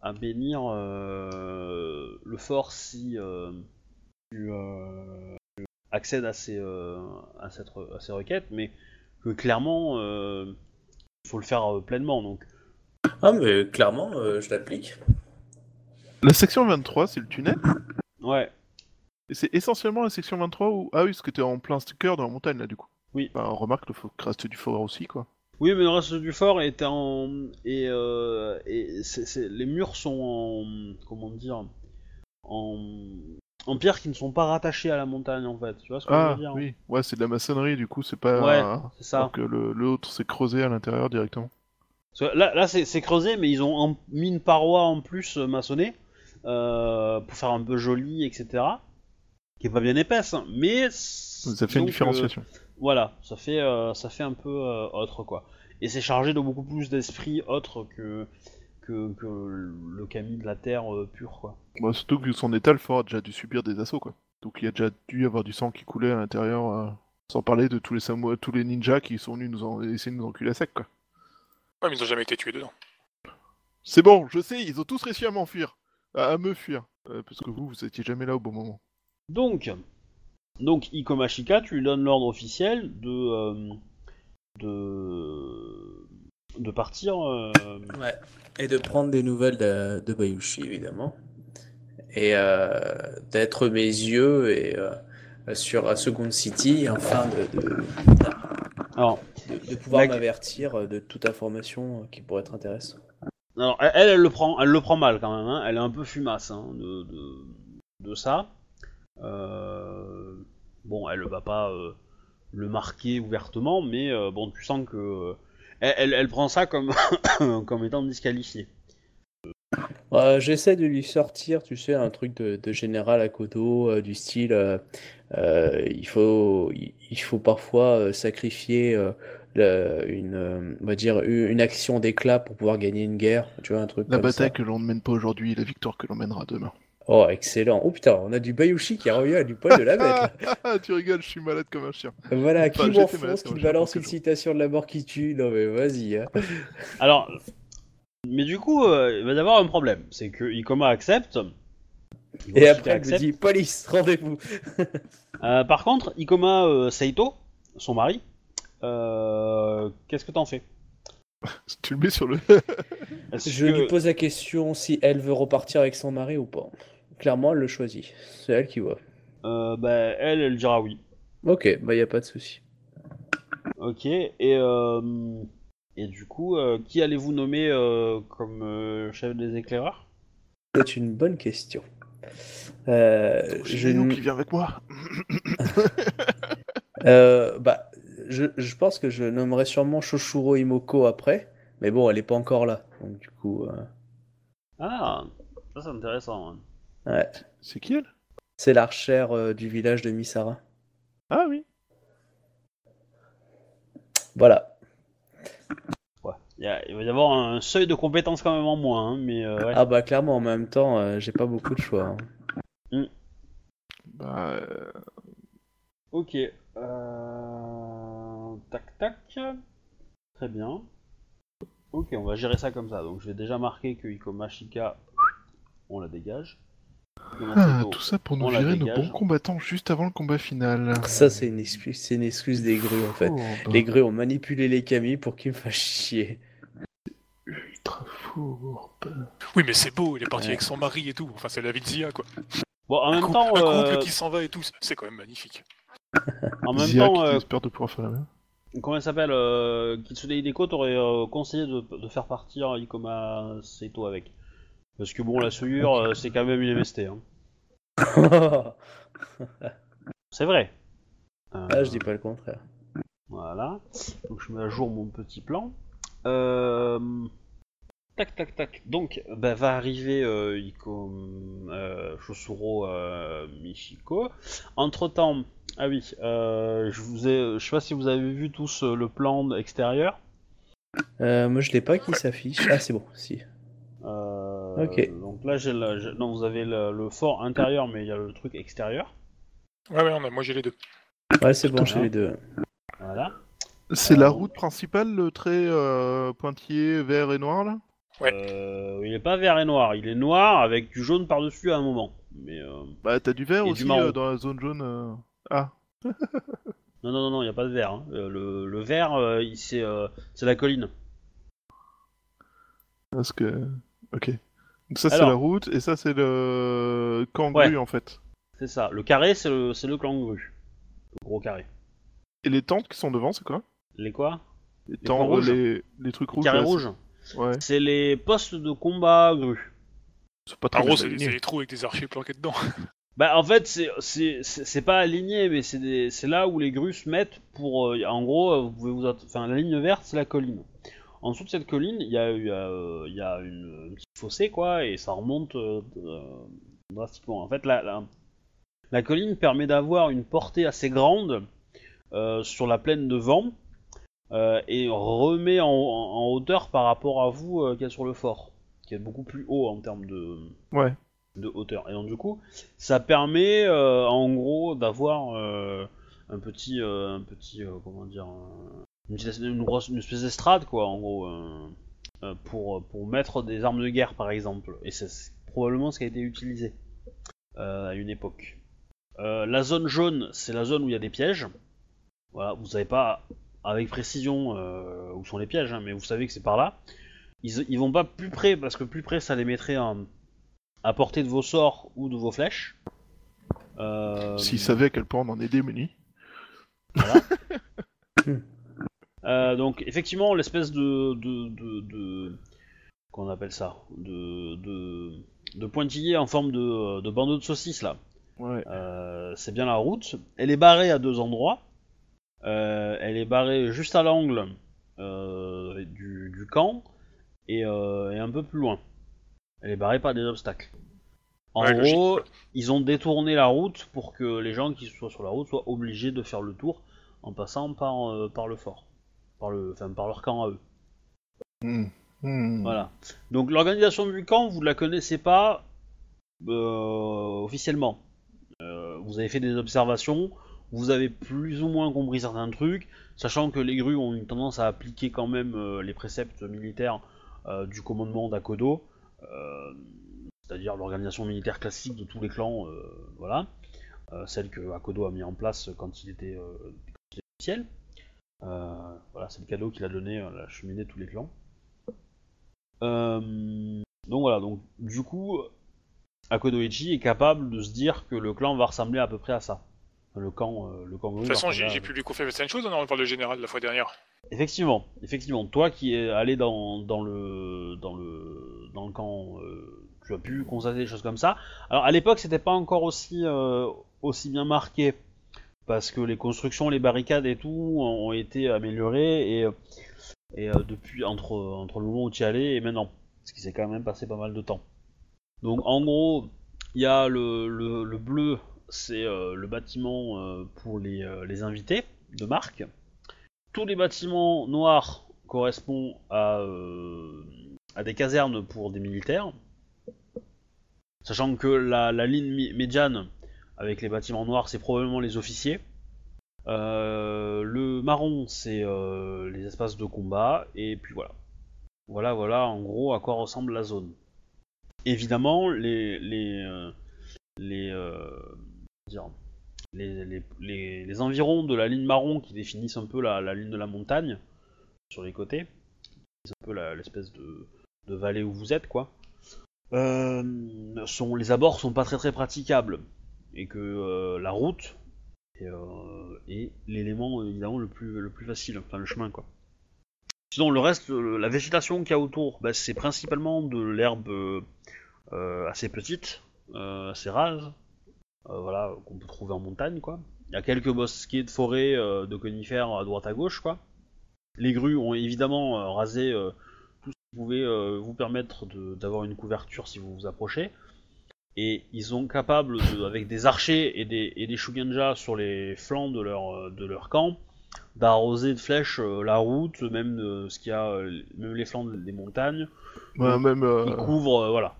à bénir euh, le fort si euh, tu, euh, tu accèdes à ces, euh, à, cette, à ces requêtes, mais que clairement euh, il faut le faire euh, pleinement. Donc Ah, mais clairement, euh, je l'applique. La section 23, c'est le tunnel? ouais, Et c'est essentiellement la section 23 où. Ah oui, parce que t'es en plein cœur de la montagne là, du coup. Oui. Bah, on remarque le reste du fort aussi, quoi. oui, mais le reste du fort est en et, euh, et les murs sont en comment dire en en pierre qui ne sont pas rattachés à la montagne en fait. Tu vois ce que je Ah veux dire? hein oui, ouais, c'est de la maçonnerie, du coup, c'est pas. Ouais, c'est ça. Alors que le- l'autre, c'est creusé à l'intérieur directement. Là, là c'est creusé, mais ils ont en- mis une paroi en plus euh, maçonnée euh, pour faire un peu joli, etc. Qui est pas bien épaisse, hein, mais Ça fait une donc, différenciation. euh, voilà, ça fait euh, ça fait un peu euh, autre quoi. Et c'est chargé de beaucoup plus d'esprit autre que, que que le Camille de la Terre euh, pur quoi. Bah, surtout que son état, le fort a déjà dû subir des assauts, quoi. Donc il y a déjà dû y avoir du sang qui coulait à l'intérieur, euh, sans parler de tous les tous les ninjas qui sont venus nous en... essayer de nous enculer à sec, quoi. Ouais, mais ils ont jamais été tués dedans. C'est bon, je sais, ils ont tous réussi à m'enfuir. À, à me fuir. Euh, parce que vous, vous étiez jamais là au bon moment. Donc donc Ikomashika, tu lui donnes l'ordre officiel de euh, de de partir. euh, Ouais. Et de prendre des nouvelles de, de Bayushi, évidemment. Et euh, d'être mes yeux et euh, sur à Second City de, de- Alors, de de pouvoir La- m'avertir euh, de toute information euh, qui pourrait être intéressante. Alors, elle, elle, elle le prend, elle le prend mal quand même. hein. Elle est un peu fumasse hein, de, de, de ça. Euh, bon, elle va pas euh, le marquer ouvertement, mais euh, bon, tu sens que euh, elle, elle, elle prend ça comme comme étant disqualifié. Euh, J'essaie de lui sortir, tu sais, un truc de, de général à Kodo, euh, du style, euh, euh, il faut, il, faut parfois sacrifier euh, le- une, euh, on va dire, une action d'éclat pour pouvoir gagner une guerre, tu vois, un truc La comme ça. bataille que l'on ne mène pas aujourd'hui, la victoire que l'on mènera demain. Oh, excellent. Oh putain, on a du Bayushi qui revient à du poil de la bête. Ah, tu rigoles, je suis malade comme un chien. Voilà, qui Enfin, m'enfonce, qui me j'ai balance une citation de la mort qui tue. Non mais vas-y. hein. Alors, mais du coup, euh, il va y avoir un problème, c'est que Ikoma accepte. Et après, elle accepte. dit, police, rendez-vous. Euh, par contre, Ikoma euh, Seito, son mari, euh, qu'est-ce que t'en fais? Tu le mets sur le. Est-ce Je que- lui pose la question si elle veut repartir avec son mari ou pas. Clairement, elle le choisit. C'est elle qui voit. Euh, bah, elle, elle dira oui. Ok, bah y a pas de souci. Ok, et, euh, et du coup, euh, qui allez-vous nommer euh, comme euh, chef des éclaireurs? C'est une bonne question. Euh, je, J'ai nous qui vient avec moi. euh, bah, je, je pense que je nommerai sûrement Shoshuro Imoko après, mais bon, elle est pas encore là. Donc du coup, euh, Ah, ça c'est intéressant. hein. ouais. C'est qui elle? C'est l'archère euh, du village de Misara. Ah oui. Voilà. Il, y a- il va y avoir un seuil de compétences quand même en moins, hein, mais euh, ouais. Ah bah clairement, en même temps, euh, j'ai pas beaucoup de choix. hein. Bah. euh, Ok. Euh... Tac tac. Très bien. Ok, on va gérer ça comme ça. Donc j'ai déjà marqué que Ikoma Shika, on la dégage. Ah, tout ça pour nous virer nos bons combattants juste avant le combat final. Ça, c'est une excuse, c'est une excuse des grues en fait. Fourbe. Les grues ont manipulé les Kami pour qu'ils me fassent chier. Ultra fourbe. Oui, mais c'est beau, il est parti Ouais. avec son mari et tout. Enfin, c'est la vie de Zia, quoi. Bon, en un, même temps, un euh, couple qui s'en va et tout, c'est quand même magnifique. en même Zia temps, qui euh, espère de pouvoir faire la même. comment elle s'appelle euh, Kitsune Hideko t'aurait euh, conseillé de, de faire partir Ikoma Seto avec? Parce que bon, la souillure, euh, c'est quand même une MST. Hein. C'est vrai. Euh, ah, je dis pas le contraire. Voilà. Donc je mets à jour mon petit plan. Euh... Tac tac tac. Donc bah, va arriver euh, Iko euh, Shosuro euh, Michiko. Entre temps, ah oui, euh, je vous ai, je sais pas si vous avez vu tous euh, le plan extérieur. Euh, moi, je l'ai pas qui s'affiche. Ah, c'est bon, si. Euh, Ok. Donc là j'ai le, j'ai- non vous avez le, le fort intérieur mais il y a le truc extérieur. Ouais, ouais, on a- moi j'ai les deux. Ouais, c'est bon, j'ai les deux. Voilà. C'est Euh, la route principale, le trait euh, pointillé vert et noir là? Ouais. Euh, il est pas vert et noir, il est noir avec du jaune par dessus à un moment. Mais euh, Bah t'as du vert Et du aussi marron. euh, dans la zone jaune. euh. Ah, Non, non, non, non, il n'y a pas de vert. hein. Euh, Le, le vert, euh, il- c'est euh, c'est la colline. parce que... Ok. Donc ça c'est Alors. la route et ça c'est le kanguru Ouais. en fait. C'est ça. Le carré, c'est le, c'est le clan grue. Le gros carré. Et les tentes qui sont devant c'est quoi? Les quoi? Les points tentes, rouges les... les trucs Le rouges. carré là, rouge c'est- Ouais. C'est les postes de combat grue. C'est pas très En gros, c'est les trous avec des archers planqués dedans. Bah, en fait, c'est- c'est c'est- c'est pas aligné, mais c'est des- c'est là où les grues se mettent pour. euh, en gros, euh, vous pouvez vous. Enfin, la ligne verte, c'est la colline. En dessous de cette colline, il y a, il y a, euh, y a une, une petite fossé, quoi, et ça remonte euh, euh, drastiquement. En fait, la, la, la colline permet d'avoir une portée assez grande euh, sur la plaine de vent euh, et remet en, en- en hauteur par rapport à vous euh, qu'il y a sur le fort, qui est beaucoup plus haut en termes de, Ouais. de hauteur. Et donc du coup, ça permet euh, en gros d'avoir un petit, un petit, comment dire, un- une, petite- une grosse, une espèce d'estrade quoi, en gros, pour pour mettre des armes de guerre par exemple. Et c'est probablement ce qui a été utilisé à une époque. La zone jaune, c'est la zone où il y a des pièges. Voilà, vous savez pas avec précision euh, où sont les pièges, hein, mais vous savez que c'est par là. Ils, ils vont pas plus près parce que plus près ça les mettrait en, à portée de vos sorts ou de vos flèches. Euh, S'ils savaient à quel point on en est démunis. Euh, donc effectivement, l'espèce de, de, de, de- qu'on appelle ça, de, de, de pointillé en forme de, de bandeau de saucisse là. Ouais. Euh, c'est bien la route. Elle est barrée à deux endroits. Euh, elle est barrée juste à l'angle euh, du, du camp et, euh, et un peu plus loin. Elle est barrée par des obstacles. En Ouais, gros, ils ont détourné la route pour que les gens qui soient sur la route soient obligés de faire le tour en passant par, euh, par le fort, par, le, enfin, par leur camp à eux. Hmm. Hmm. Voilà. Donc l'organisation du camp, vous ne la connaissez pas euh, officiellement. Euh, vous avez fait des observations, vous avez plus ou moins compris certains trucs, sachant que les grues ont une tendance à appliquer quand même euh, les préceptes militaires euh, du commandement d'Akodo, euh, c'est-à-dire l'organisation militaire classique de tous les clans, voilà, celle que Akodo a mis en place quand il était, officiel. Voilà, c'est le cadeau qu'il a donné à la cheminée de tous les clans. Donc voilà, donc du coup, Akodoichi est capable de se dire que le clan va ressembler à peu près à ça. Enfin, Le camp, euh, le camp De toute façon, j'ai j'ai pu lui confirmer certaines choses, on en parle de général la fois dernière. Effectivement, effectivement. Toi qui es allé dans, dans le dans le dans le camp, euh, tu as pu constater des choses comme ça. Alors à l'époque, c'était pas encore aussi euh, aussi bien marqué parce que les constructions, les barricades et tout ont été améliorées et et euh, depuis entre entre le moment où tu y allais et maintenant, parce qu'il s'est quand même passé pas mal de temps. Donc en gros, il y a le, le, le bleu, c'est euh, le bâtiment euh, pour les, euh, les invités de marque tous les bâtiments noirs correspondent à, des casernes pour des militaires. Sachant que la, ligne médiane avec les bâtiments noirs, c'est probablement les officiers. Le marron, c'est les espaces de combat. Et puis voilà. Voilà, voilà, en gros, à quoi ressemble la zone. Évidemment, les, les, les, environs de la ligne marron qui définissent un peu la, ligne de la montagne sur les côtés, c'est un peu l'espèce de, vallée où vous êtes, quoi. Euh, les abords sont pas très très praticables et que euh, la route est, euh, est l'élément évidemment le plus, le plus facile, enfin le chemin, quoi. Sinon, le reste, la végétation qu'il y a autour, bah, c'est principalement de l'herbe assez petite, assez rase, voilà, qu'on peut trouver en montagne, quoi. Il y a quelques bosquets de forêt, euh, de conifères à droite à gauche, quoi. Les grues ont évidemment euh, rasé euh, tout ce qui pouvait euh, vous permettre d'avoir une couverture si vous vous approchez. Et ils sont capables, de- avec des archers et des, et des sur les flancs de leur, euh, de leur camp, d'arroser de flèches euh, la route, même euh, ce a, euh, même les flancs des montagnes. Ouais, même, euh, Ils couvrent, euh, voilà,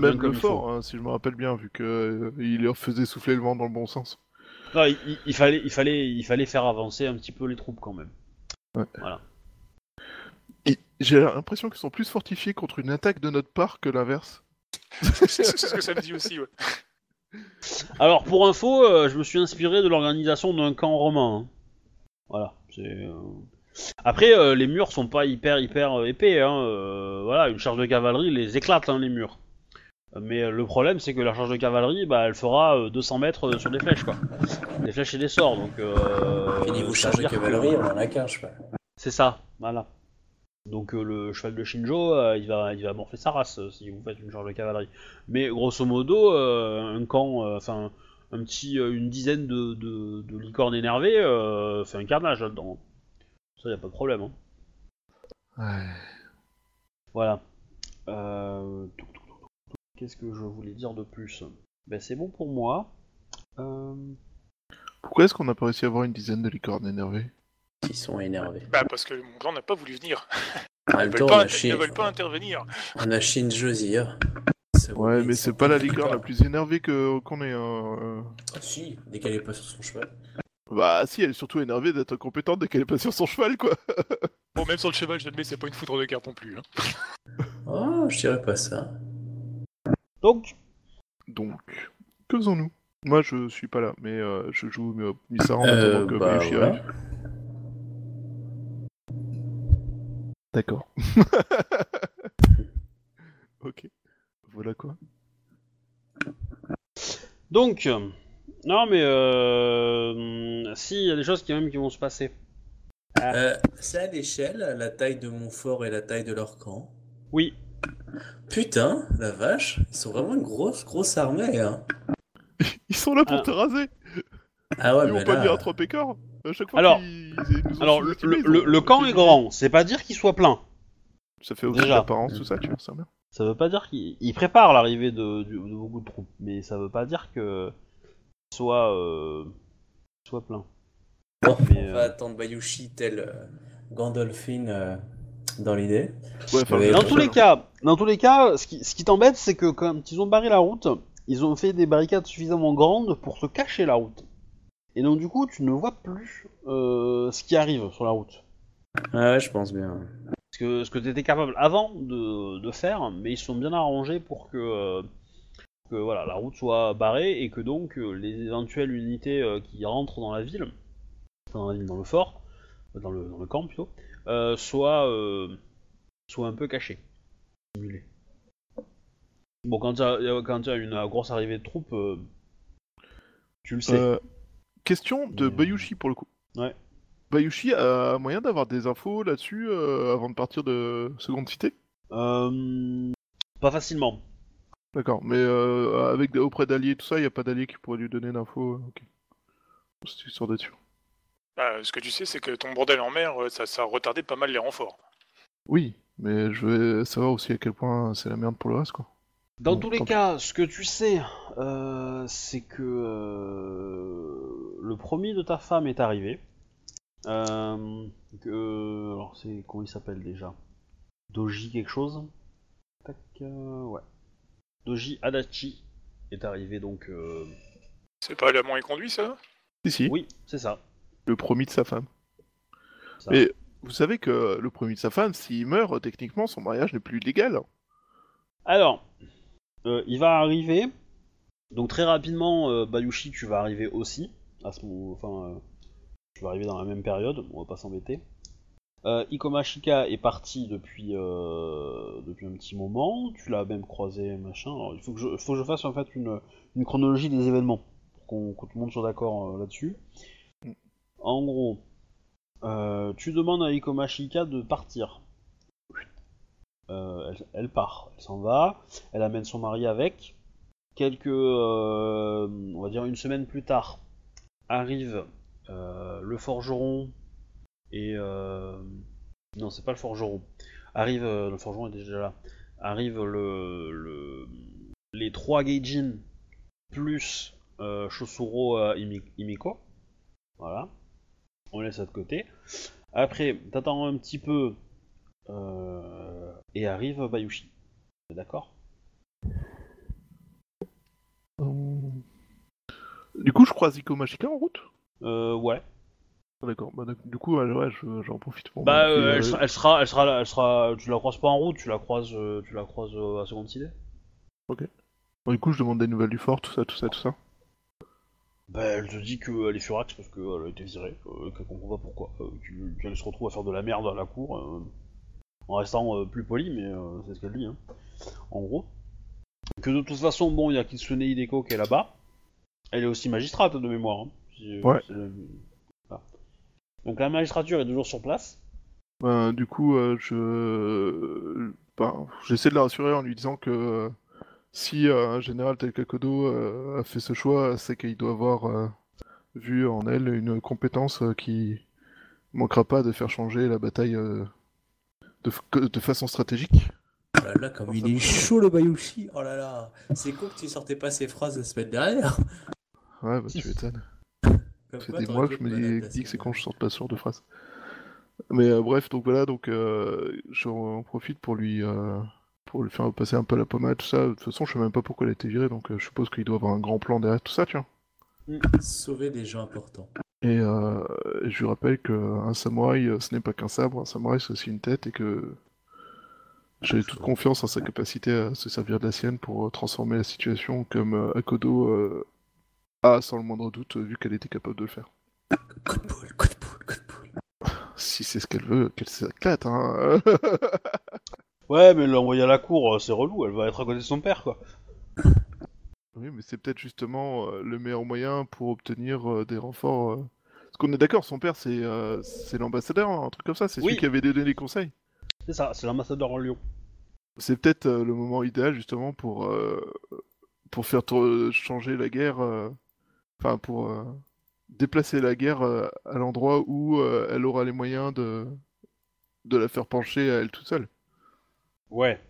même, comme le il fort, hein, si je me rappelle bien, vu que euh, il leur faisait souffler le vent dans le bon sens. Non, il, il- il fallait, il, fallait, il fallait faire avancer un petit peu les troupes quand même. Et J'ai l'impression qu'ils sont plus fortifiés contre une attaque de notre part que l'inverse. c'est ce que ça me dit aussi, ouais. Alors pour info, euh, je me suis inspiré de l'organisation d'un camp romain. hein. Voilà. c'est, euh, Après, euh, les murs sont pas hyper hyper euh, épais. Hein. euh, voilà, une charge de cavalerie les éclate hein, les murs. Mais euh, le problème, c'est que la charge de cavalerie, bah, elle fera euh, 200 mètres sur des flèches, quoi. Des flèches et des sorts, donc. Euh, Et niveau charge de que- cavalerie, on en a qu'un, pas. C'est ça, voilà. Donc le cheval de Shinjo, il va, il va morfler sa race si vous faites une charge de cavalerie. Mais grosso modo, un camp, enfin un petit, une dizaine de, de, de licornes énervées, fait un carnage là-dedans. Ça y a pas de problème. Hein. Ouais. Voilà. Euh. Qu'est-ce que je voulais dire de plus? Ben c'est bon pour moi. Euh, Pourquoi est-ce qu'on n'a pas réussi à avoir une dizaine de licornes énervées? Ils sont énervés. Bah, parce que mon clan n'a pas voulu venir. En Ils veulent pas, ils ne veulent pas intervenir. on a Zia. Ça vaut Ouais, mais c'est pas la licorne la plus énervée que qu'on ait. hein, euh. Ah, si, dès qu'elle est pas sur son cheval. Bah si, elle est surtout énervée d'être compétente dès qu'elle est pas sur son cheval, quoi. Bon, même sur le cheval, je admets, c'est pas une foudre de carte non plus. Hein. Oh, je dirais pas ça. Donc, Donc, que faisons-nous? Moi, je suis pas là, mais euh, je joue Misa en Euh, attendant que bah, Bayushi voilà. arrive. D'accord. ok. Voilà quoi. donc, euh, non mais euh, si, il y a des choses qui même qui vont se passer. Euh, c'est à l'échelle, la taille de mon fort et la taille de leur camp. Oui. Putain, la vache, ils sont vraiment une grosse, grosse armée, hein. Ils sont là pour Ah. te raser Ah ouais, Ils mais vont pas là... dire à trois pécards À chaque fois Alors- qu'ils- ils nous ont Alors, le, le- ont- le- le camp est grand, c'est pas dire qu'il soit plein. Ça fait aussi Déjà. l'apparence, tout ça, tu vois, c'est bien. Ça veut pas dire qu'il il prépare l'arrivée de, de beaucoup de troupes, mais ça veut pas dire que soit euh, soit plein. Bon, Mais, on va euh, attendre Bayushi tel euh, Gandolfin euh, dans l'idée. Ouais, enfin, Mais Dans tous les cas, dans tous les cas, ce qui, ce qui t'embête, c'est que quand ils ont barré la route, ils ont fait des barricades suffisamment grandes pour te cacher la route. Et donc du coup, tu ne vois plus euh, ce qui arrive sur la route. Ah ouais, je pense bien. Ce que, ce que tu étais capable avant de, de faire, mais ils se sont bien arrangés pour que, euh, que voilà, la route soit barrée et que donc euh, les éventuelles unités euh, qui rentrent dans la ville, dans la ville, dans le fort, euh, dans le, dans le camp plutôt, soient, soient un peu cachées. Simulées. Bon, quand il y, a- quand il y a une grosse arrivée de troupes, tu le sais. Euh, question de Mais- Bayushi pour le coup. Ouais. Bayushi a moyen d'avoir des infos là-dessus euh, avant de partir de Seconde Cité? Euh, pas facilement. D'accord, mais euh, avec auprès d'alliés et tout ça, il n'y a pas d'alliés qui pourraient lui donner d'infos. euh, Ok. C'est histoire d'être sûr. Bah, ce que tu sais, c'est que ton bordel en mer, euh, ça, ça a retardé pas mal les renforts. Oui, mais je veux savoir aussi à quel point c'est la merde pour le reste, quoi. Dans Bon, tous les cas, ce que tu sais, euh, c'est que euh, le premier de ta femme est arrivé. Euh, que, alors c'est comment il s'appelle déjà? Doji quelque chose? Tac, euh, ouais. Doji Adachi est arrivé donc. euh, C'est pas l'amant et conduit, ça? Si, si, Oui, c'est ça. le promis de sa femme. ça. Mais vous savez que le promis de sa femme, s'il meurt, techniquement, son mariage n'est plus légal. Alors, euh, il va arriver. Donc très rapidement, euh, Bayushi, tu vas arriver aussi. À ce moment, enfin, euh, tu vas arriver dans la même période. On va pas s'embêter. Euh, Ikomashika est parti depuis euh, depuis un petit moment. Tu l'as même croisé, machin. Il faut que je, fasse en fait une, chronologie des événements pour qu'on, que tout le monde soit d'accord euh, là-dessus. En gros, euh, tu demandes à Ikomashika de partir. Elle, elle part, elle s'en va, elle amène son mari avec. Quelques, on va dire une semaine plus tard, arrive le forgeron et euh, non, c'est pas le forgeron. Arrive euh, le forgeron est déjà là. Arrive le, le- les trois Gaijin plus euh, Shosuro euh, Imi- Imiko. Voilà. On laisse ça de côté. Après, t'attends un petit peu euh, et arrive Bayushi. D'accord? Du coup, je croise Iko Mashika en route? Euh, Ouais. Ah, D'accord, bah, du coup, ouais, ouais, je- j'en profite pour Bah, euh, elle, euh, sera, elle sera, elle sera, là- elle sera, tu la croises pas en route, tu la croises, euh, tu la croises euh, à seconde idée. bon, Du coup, je demande des nouvelles du fort, tout ça, tout ça, tout ça. Bah, elle te dit qu'elle est furax parce qu'elle a été virée, qu'elle comprend pas pourquoi, que- qu'elle se retrouve à faire de la merde à la cour, en restant plus poli, mais c'est ce qu'elle dit, hein, en gros. Que de toute façon, bon, il y a Kitsune Hideko qui est là-bas. Elle est aussi magistrate de mémoire. hein, Ouais. Donc la magistrature est toujours sur place. Ben, du coup, euh, je... Ben, j'essaie de la rassurer en lui disant que euh, si euh, un général tel qu'Akodo euh, a fait ce choix, c'est qu'il doit avoir euh, vu en elle une compétence euh, qui manquera pas de faire changer la bataille euh, de, f- de façon stratégique. Oh là là, comme il est chaud le Bayushi. Oh là là, c'est cool que tu sortais pas ces phrases la semaine dernière. Ouais, bah tu m'étonnes. Quoi, des mois que je me dis, que c'est quand je sors pas genre de phrase. Mais euh, bref, donc voilà, donc euh, j'en profite pour lui euh, pour lui faire passer un peu la pommade, tout ça. De toute façon, je sais même pas pourquoi elle a été virée, donc euh, je suppose qu'il doit avoir un grand plan derrière tout ça, tu vois. dernière. Sauver des gens importants. Et je lui rappelle qu'un samouraï, ce n'est pas qu'un sabre, un samouraï c'est aussi une tête, et que j'ai toute confiance en sa capacité à se servir de la sienne pour transformer la situation comme Akodo euh, a, sans le moindre doute, vu qu'elle était capable de le faire. Coup de poule, coup de poule, coup de poule. Si c'est ce qu'elle veut, qu'elle s'éclate, hein Ouais, mais l'envoyer à la cour, euh, c'est relou, elle va être à côté de son père, quoi. Oui, mais c'est peut-être justement euh, le meilleur moyen pour obtenir euh, des renforts. euh, Parce qu'on est d'accord, son père c'est euh, c'est l'ambassadeur, un truc comme ça, c'est Oui. celui qui avait donné les conseils. C'est ça, c'est l'ambassadeur en Lyon. C'est peut-être euh, le moment idéal justement pour, euh, pour faire changer la guerre, euh, enfin pour euh, déplacer la guerre euh, à l'endroit où euh, elle aura les moyens de, de la faire pencher à elle toute seule. Ouais.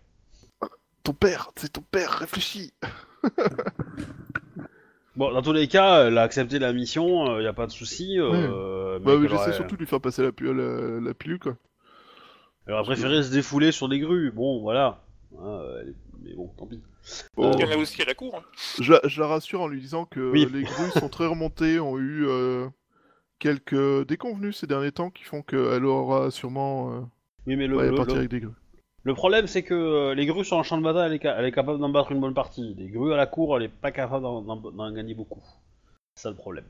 Ton père, c'est ton père, réfléchis Bon, dans tous les cas, elle a accepté la mission, il y a pas de souci. euh, Bah mais j'essaie surtout de lui faire passer la, pu- la, la pilule quoi. Elle aurait préféré se défouler sur des grues. Bon, voilà. Hein, elle est- Mais bon, tant pis. Bon, Il y en a aussi à la cour. hein. je, la, je la rassure en lui disant que Oui. les grues sont très remontées, ont eu euh, quelques déconvenus ces derniers temps qui font qu'elle aura sûrement euh, Oui, mais le, ouais, le- partir le- avec des grues. le problème, c'est que euh, les grues sur un champ de bataille, elle est, ca- elle est capable d'en battre une bonne partie. Les grues à la cour, elle est pas capable d'en- d'en d'en gagner beaucoup. C'est ça le problème.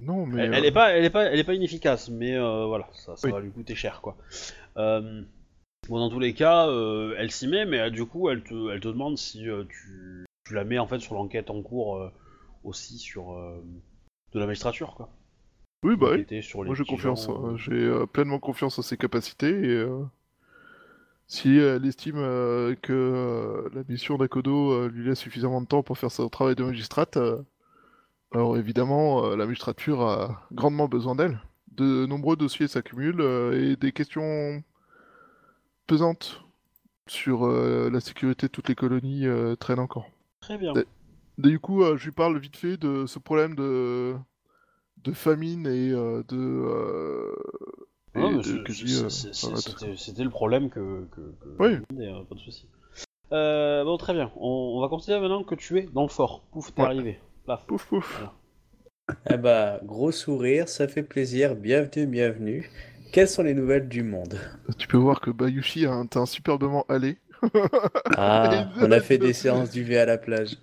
Non, mais. Elle, euh, elle est pas, elle est pas, elle est pas inefficace, mais euh, voilà, ça, ça Oui. va lui coûter cher, quoi. Euh, bon, dans tous les cas, euh, elle s'y met, mais euh, du coup, elle te, elle te demande si euh, tu, tu la mets en fait sur l'enquête en cours aussi sur de la magistrature, quoi. Oui, bah oui. Sur Moi j'ai confiance, gens, hein. j'ai pleinement confiance en ses capacités et si elle estime que la mission d'Akodo lui laisse suffisamment de temps pour faire son travail de magistrate, alors évidemment la magistrature a grandement besoin d'elle. De nombreux dossiers s'accumulent et des questions pesantes sur euh, la sécurité de toutes les colonies euh, traînent encore. Très bien. Ouais. Du coup, euh, je lui parle vite fait de ce problème de, de famine et euh, de. euh, euh, enfin, C'était le problème que. que, que Oui. hein, pas de souci. Euh, bon, très bien. On, on va considérer maintenant que tu es dans le fort. Pouf, t'es Ouais. arrivé. Pouf pouf. Ah bah, gros sourire, ça fait plaisir, bienvenue, bienvenue. Quelles sont les nouvelles du monde Tu peux voir que Bayushi a un teint superbement allé. Ah, on a fait des séances d'UV à la plage.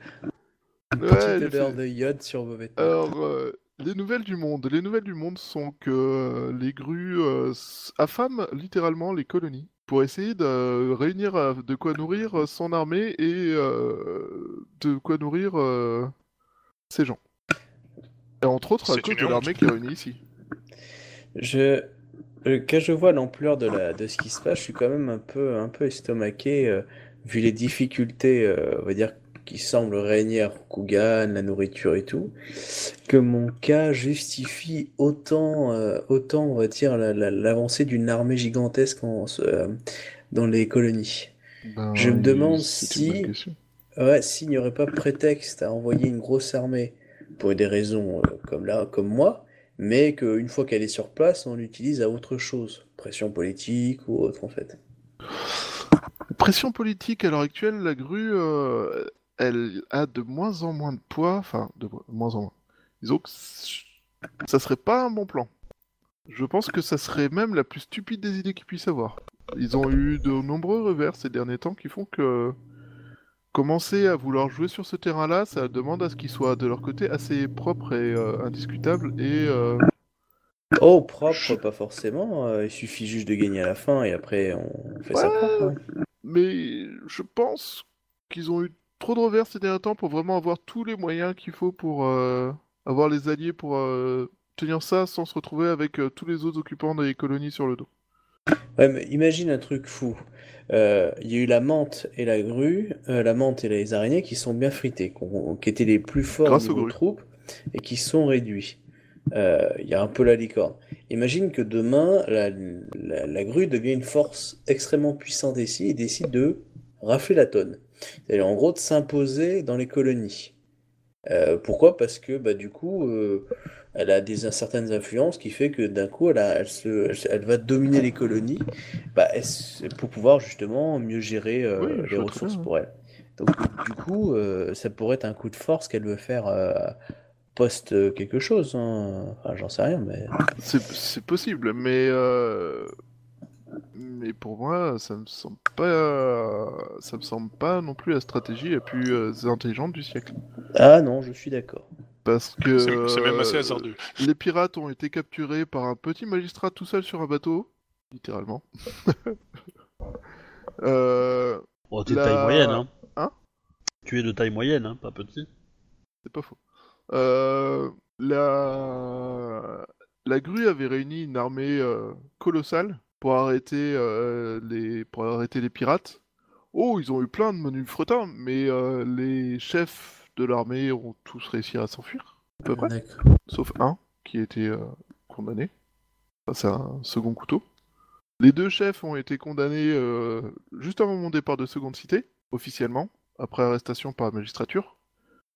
Une Ouais, petite odeur fait- de iode sur vos vêtements. Alors, euh, les nouvelles du monde. Les nouvelles du monde sont que euh, les grues euh, affament littéralement les colonies pour essayer de réunir de quoi nourrir son armée et euh, de quoi nourrir euh, ces gens. Et entre autres à cause de l'armée qui est réunie ici. Je, euh, quand je vois l'ampleur de la, de ce qui se passe, je suis quand même un peu, un peu estomaqué, euh, vu les difficultés, euh, on va dire, qui semblent régner à Rokugan, la nourriture et tout, que mon cas justifie autant, autant, on va dire, la- la- l'avancée d'une armée gigantesque en, dans les colonies. Ben, Je me demande si-. Ouais, s'il n'y aurait pas prétexte à envoyer une grosse armée pour des raisons comme là, comme moi, mais qu'une fois qu'elle est sur place, on l'utilise à autre chose, pression politique ou autre en fait. Pression politique à l'heure actuelle, la grue, euh, elle a de moins en moins de poids, enfin, de mo- moins en moins. Disons que ça serait pas un bon plan. Je pense que ça serait même la plus stupide des idées qu'ils puissent avoir. Ils ont eu de nombreux revers ces derniers temps qui font que commencer à vouloir jouer sur ce terrain-là, ça demande à ce qu'ils soient de leur côté assez propre et euh, indiscutable et euh, Oh, propre, pas forcément, euh, il suffit juste de gagner à la fin et après on fait ça propre. Mais je pense qu'ils ont eu trop de revers ces derniers temps pour vraiment avoir tous les moyens qu'il faut pour euh, avoir les alliés pour tenir ça sans se retrouver avec tous les autres occupants des colonies sur le dos. Ouais, mais imagine un truc fou. Euh, Il y a eu la menthe et la grue, euh, la menthe et les araignées qui sont bien frités, qu'on- qui étaient les plus forts Grâce aux grues. troupes et qui sont réduits. Euh, Il y a un peu la licorne. Imagine que demain, la, la- la grue devient une force extrêmement puissante ici et décide de rafler la tonne. C'est-à-dire en gros de s'imposer dans les colonies. Euh, pourquoi? Parce que bah, du coup, euh, elle a des certaines influences qui fait que d'un coup, elle, a- elle, se- elle se- elle va dominer les colonies bah, pour pouvoir justement mieux gérer euh, Oui, les ressources pour elle. Donc du coup, euh, ça pourrait être un coup de force qu'elle veut faire euh, post euh, quelque chose. hein. Enfin, j'en sais rien, mais C'est possible, mais mais pour moi, ça me semble pas ça me semble pas non plus la stratégie la plus intelligente du siècle. ah non, je suis d'accord. Parce que C'est c'est même assez euh, hasardeux. Les pirates ont été capturés par un petit magistrat tout seul sur un bateau, littéralement. euh, Oh, t'es de La- taille moyenne, hein. Hein? Tu es de taille moyenne, hein, pas petit. c'est pas faux. Euh, la... la grue avait réuni une armée euh, colossale pour arrêter, euh, les, pour arrêter les pirates. Oh, ils ont eu plein de menus fretins, mais euh, les chefs de l'armée ont tous réussi à s'enfuir, à peu près, D'accord. sauf un qui a été euh, condamné. Ça, c'est un second couteau. Les deux chefs ont été condamnés euh, juste avant mon départ de seconde cité, officiellement, après arrestation par la magistrature.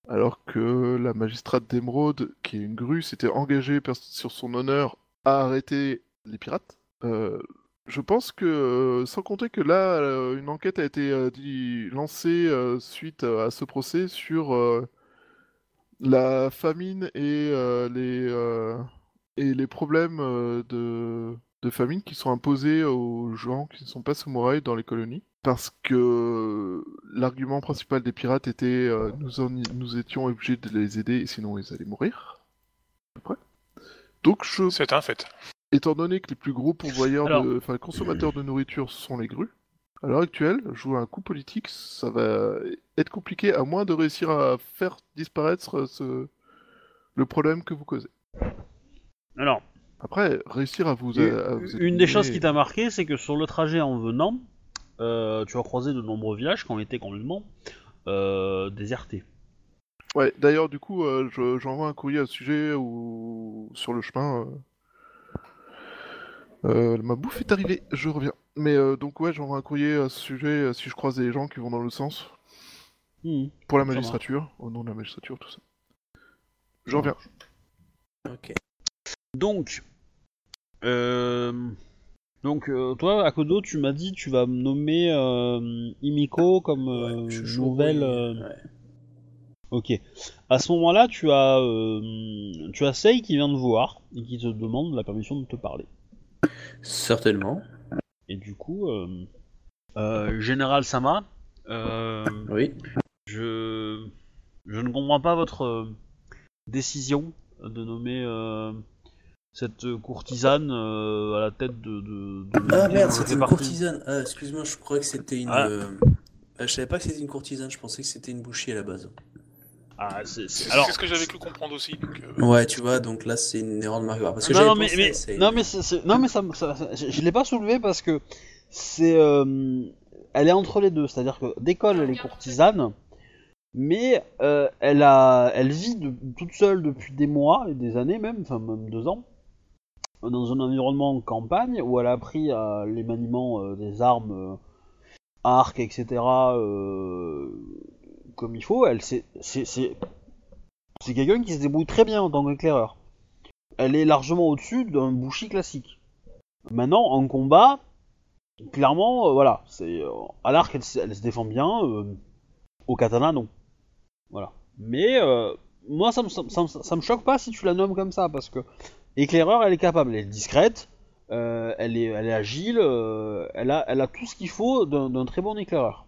Alors que la magistrate d'Émeraude, qui est une grue, s'était engagée sur son honneur à arrêter les pirates. Euh, je pense que, euh, sans compter que là, euh, une enquête a été euh, lancée suite à ce procès sur la famine et les, et les problèmes de, famine qui sont imposés aux gens qui ne sont pas samouraïs dans les colonies. Parce que l'argument principal des pirates était nous, en- nous étions obligés de les aider, sinon ils allaient mourir. Donc, je, C'est un fait. Étant donné que les plus gros pourvoyeurs, Alors- de, enfin consommateurs de nourriture sont les grues, à l'heure actuelle, jouer un coup politique, ça va être compliqué à moins de réussir à faire disparaître ce... le problème que vous causez. Alors, Après, réussir à vous. une, à vous une éliminer- des choses qui t'a marqué, c'est que sur le trajet en venant, euh, tu as croisé de nombreux villages qui ont été complètement euh, désertés. Ouais, d'ailleurs, du coup, euh, je- j'envoie un courrier à ce sujet ou sur le chemin. Euh, ma bouffe est arrivée, je reviens. Mais euh, donc, ouais, j'envoie un courrier à ce sujet euh, si je croise des gens qui vont dans le sens. Hmm. Pour la magistrature, au nom de la magistrature, tout ça. Je reviens. Ok. Donc, euh, donc euh, toi, Akodo, tu m'as dit tu vas me nommer euh, Imiko comme euh, Ouais, nouvelle. euh, ouais. Ok. À ce moment-là, tu as euh, tu as Sei qui vient te voir et qui te demande la permission de te parler. Certainement. Et du coup, euh, euh, Général Sama, euh, Oui. je je ne comprends pas votre euh, décision de nommer euh, cette courtisane euh, à la tête de. de, de- Ah de- merde, de- c'était une courtisane. Ah, excuse-moi, je croyais que c'était une. Ah. euh, euh, Je savais pas que c'était une courtisane, je pensais que c'était une bouchie à la base. Ah, c'est- ce que j'avais cru comprendre aussi. Donc, euh, Ouais, tu vois, donc là c'est une erreur de marqueur. Parce que non, mais, pensé, mais- c'est- non, mais, non, mais ça, me- ça- ça- je, je l'ai pas soulevé parce que c'est, euh, elle est entre les deux. C'est-à-dire que d'école elle est courtisane, mais euh, elle a, elle vit de- toute seule depuis des mois et des années même, enfin même deux ans, dans un environnement en campagne où elle a appris euh, les maniements euh, des armes, euh, arcs, etc. comme il faut. Elle, c'est, c'est, quelqu'un qui se débrouille très bien en tant qu'éclaireur elle est largement au-dessus d'un Bushi classique. Maintenant, en combat, clairement, euh, voilà, c'est euh, à l'arc, elle, se- défend bien, euh, au katana, non. Voilà. Mais moi, ça me, me- choque pas si tu la nommes comme ça, parce que éclaireur, elle est capable, elle est discrète, elle, est, agile, elle, a, tout ce qu'il faut d'un très bon éclaireur.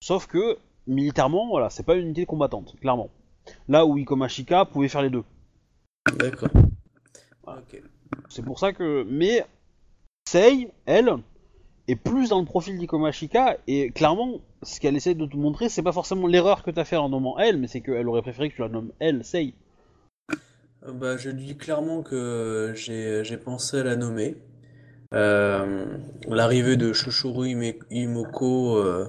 Sauf que, militairement, voilà, c'est pas une unité combattante, clairement. Là où Ikomashika pouvait faire les deux. D'accord. Voilà. Ok. C'est pour ça que. Mais Sei, elle, est plus dans le profil d'Ikomashika, et clairement, ce qu'elle essaie de te montrer, c'est pas forcément l'erreur que t'as fait en nommant elle, mais c'est qu'elle aurait préféré que tu la nommes elle, Sei. Euh, Bah, je dis clairement que j'ai pensé à la nommer. Euh, l'arrivée de Shoshuru Imoko euh,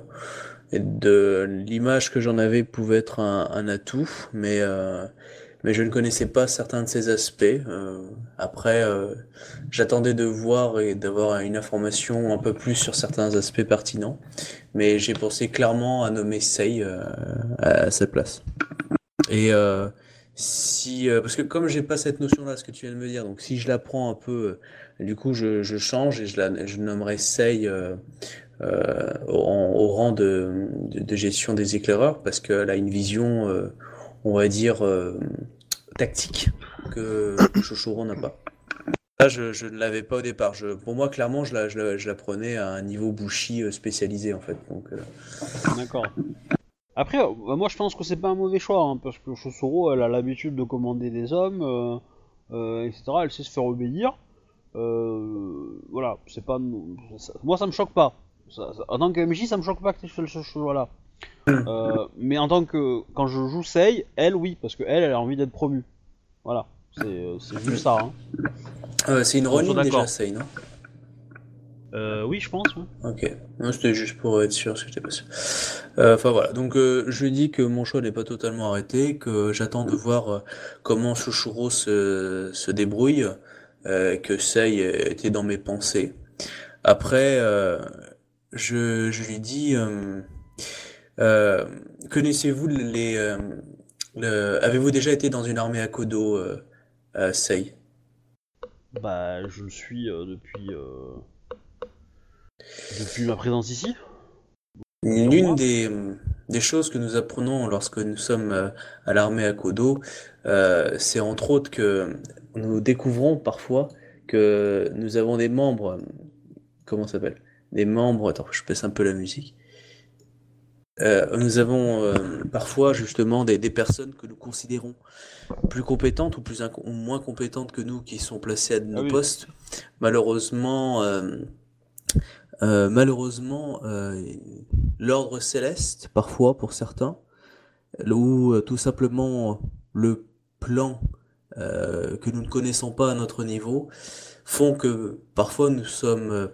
de l'image que j'en avais pouvait être un, atout, mais, euh, mais je ne connaissais pas certains de ses aspects. Euh, après, euh, j'attendais de voir et d'avoir une information un peu plus sur certains aspects pertinents, mais j'ai pensé clairement à nommer Sei à sa place. Et si, parce que comme j'ai pas cette notion-là, ce que tu viens de me dire, donc si je la prends un peu, du coup je, change et je la je nommerai Sei euh, au, rang de, gestion des éclaireurs parce qu'elle a une vision, euh, on va dire, euh, tactique que Shoshoro n'a pas. Ça, je, ne l'avais pas au départ. Pour moi, clairement, je la, je, la, prenais à un niveau Bushi spécialisé en fait. D'accord. Après, bah, moi je pense que c'est pas un mauvais choix, hein, parce que Shosuro, elle a l'habitude de commander des hommes, etc. Elle sait se faire obéir. Voilà, c'est pas. ça- moi ça me choque pas. Ça- ça- en tant que MJ, ça me choque pas que tu fasses ce choix-là. Euh, mais en tant que. Quand je joue Sei, elle, oui, parce que elle, elle a envie d'être promue. Voilà. C'est euh, juste ça. Hein. Euh, c'est une Ronin déjà, Sei, non? Euh, oui, je pense. ouais. Ok. Non, c'était juste pour être sûr, si j'étais pas sûr. Euh, Enfin voilà. Donc euh, je lui dis que mon choix n'est pas totalement arrêté, que j'attends de voir comment Chochuro se, se débrouille, que Sei était dans mes pensées. Après, je, je lui dis, euh, euh, connaissez-vous les, euh, le- avez-vous déjà été dans une armée à Kodo, euh, Sei? Bah, je le suis euh, depuis euh, depuis ma présence ici. L'une des, des choses que nous apprenons lorsque nous sommes à l'armée à Kodo, c'est entre autres que nous découvrons parfois que nous avons des membres, comment ça s'appelle? Des membres, attends, je baisse un peu la musique. Euh, nous avons euh, parfois justement des, des personnes que nous considérons plus compétentes ou plus ou moins compétentes que nous qui sont placées à nos oui. postes. Malheureusement, euh, malheureusement, l'ordre céleste, parfois pour certains, ou tout simplement le plan que nous ne connaissons pas à notre niveau, font que parfois nous sommes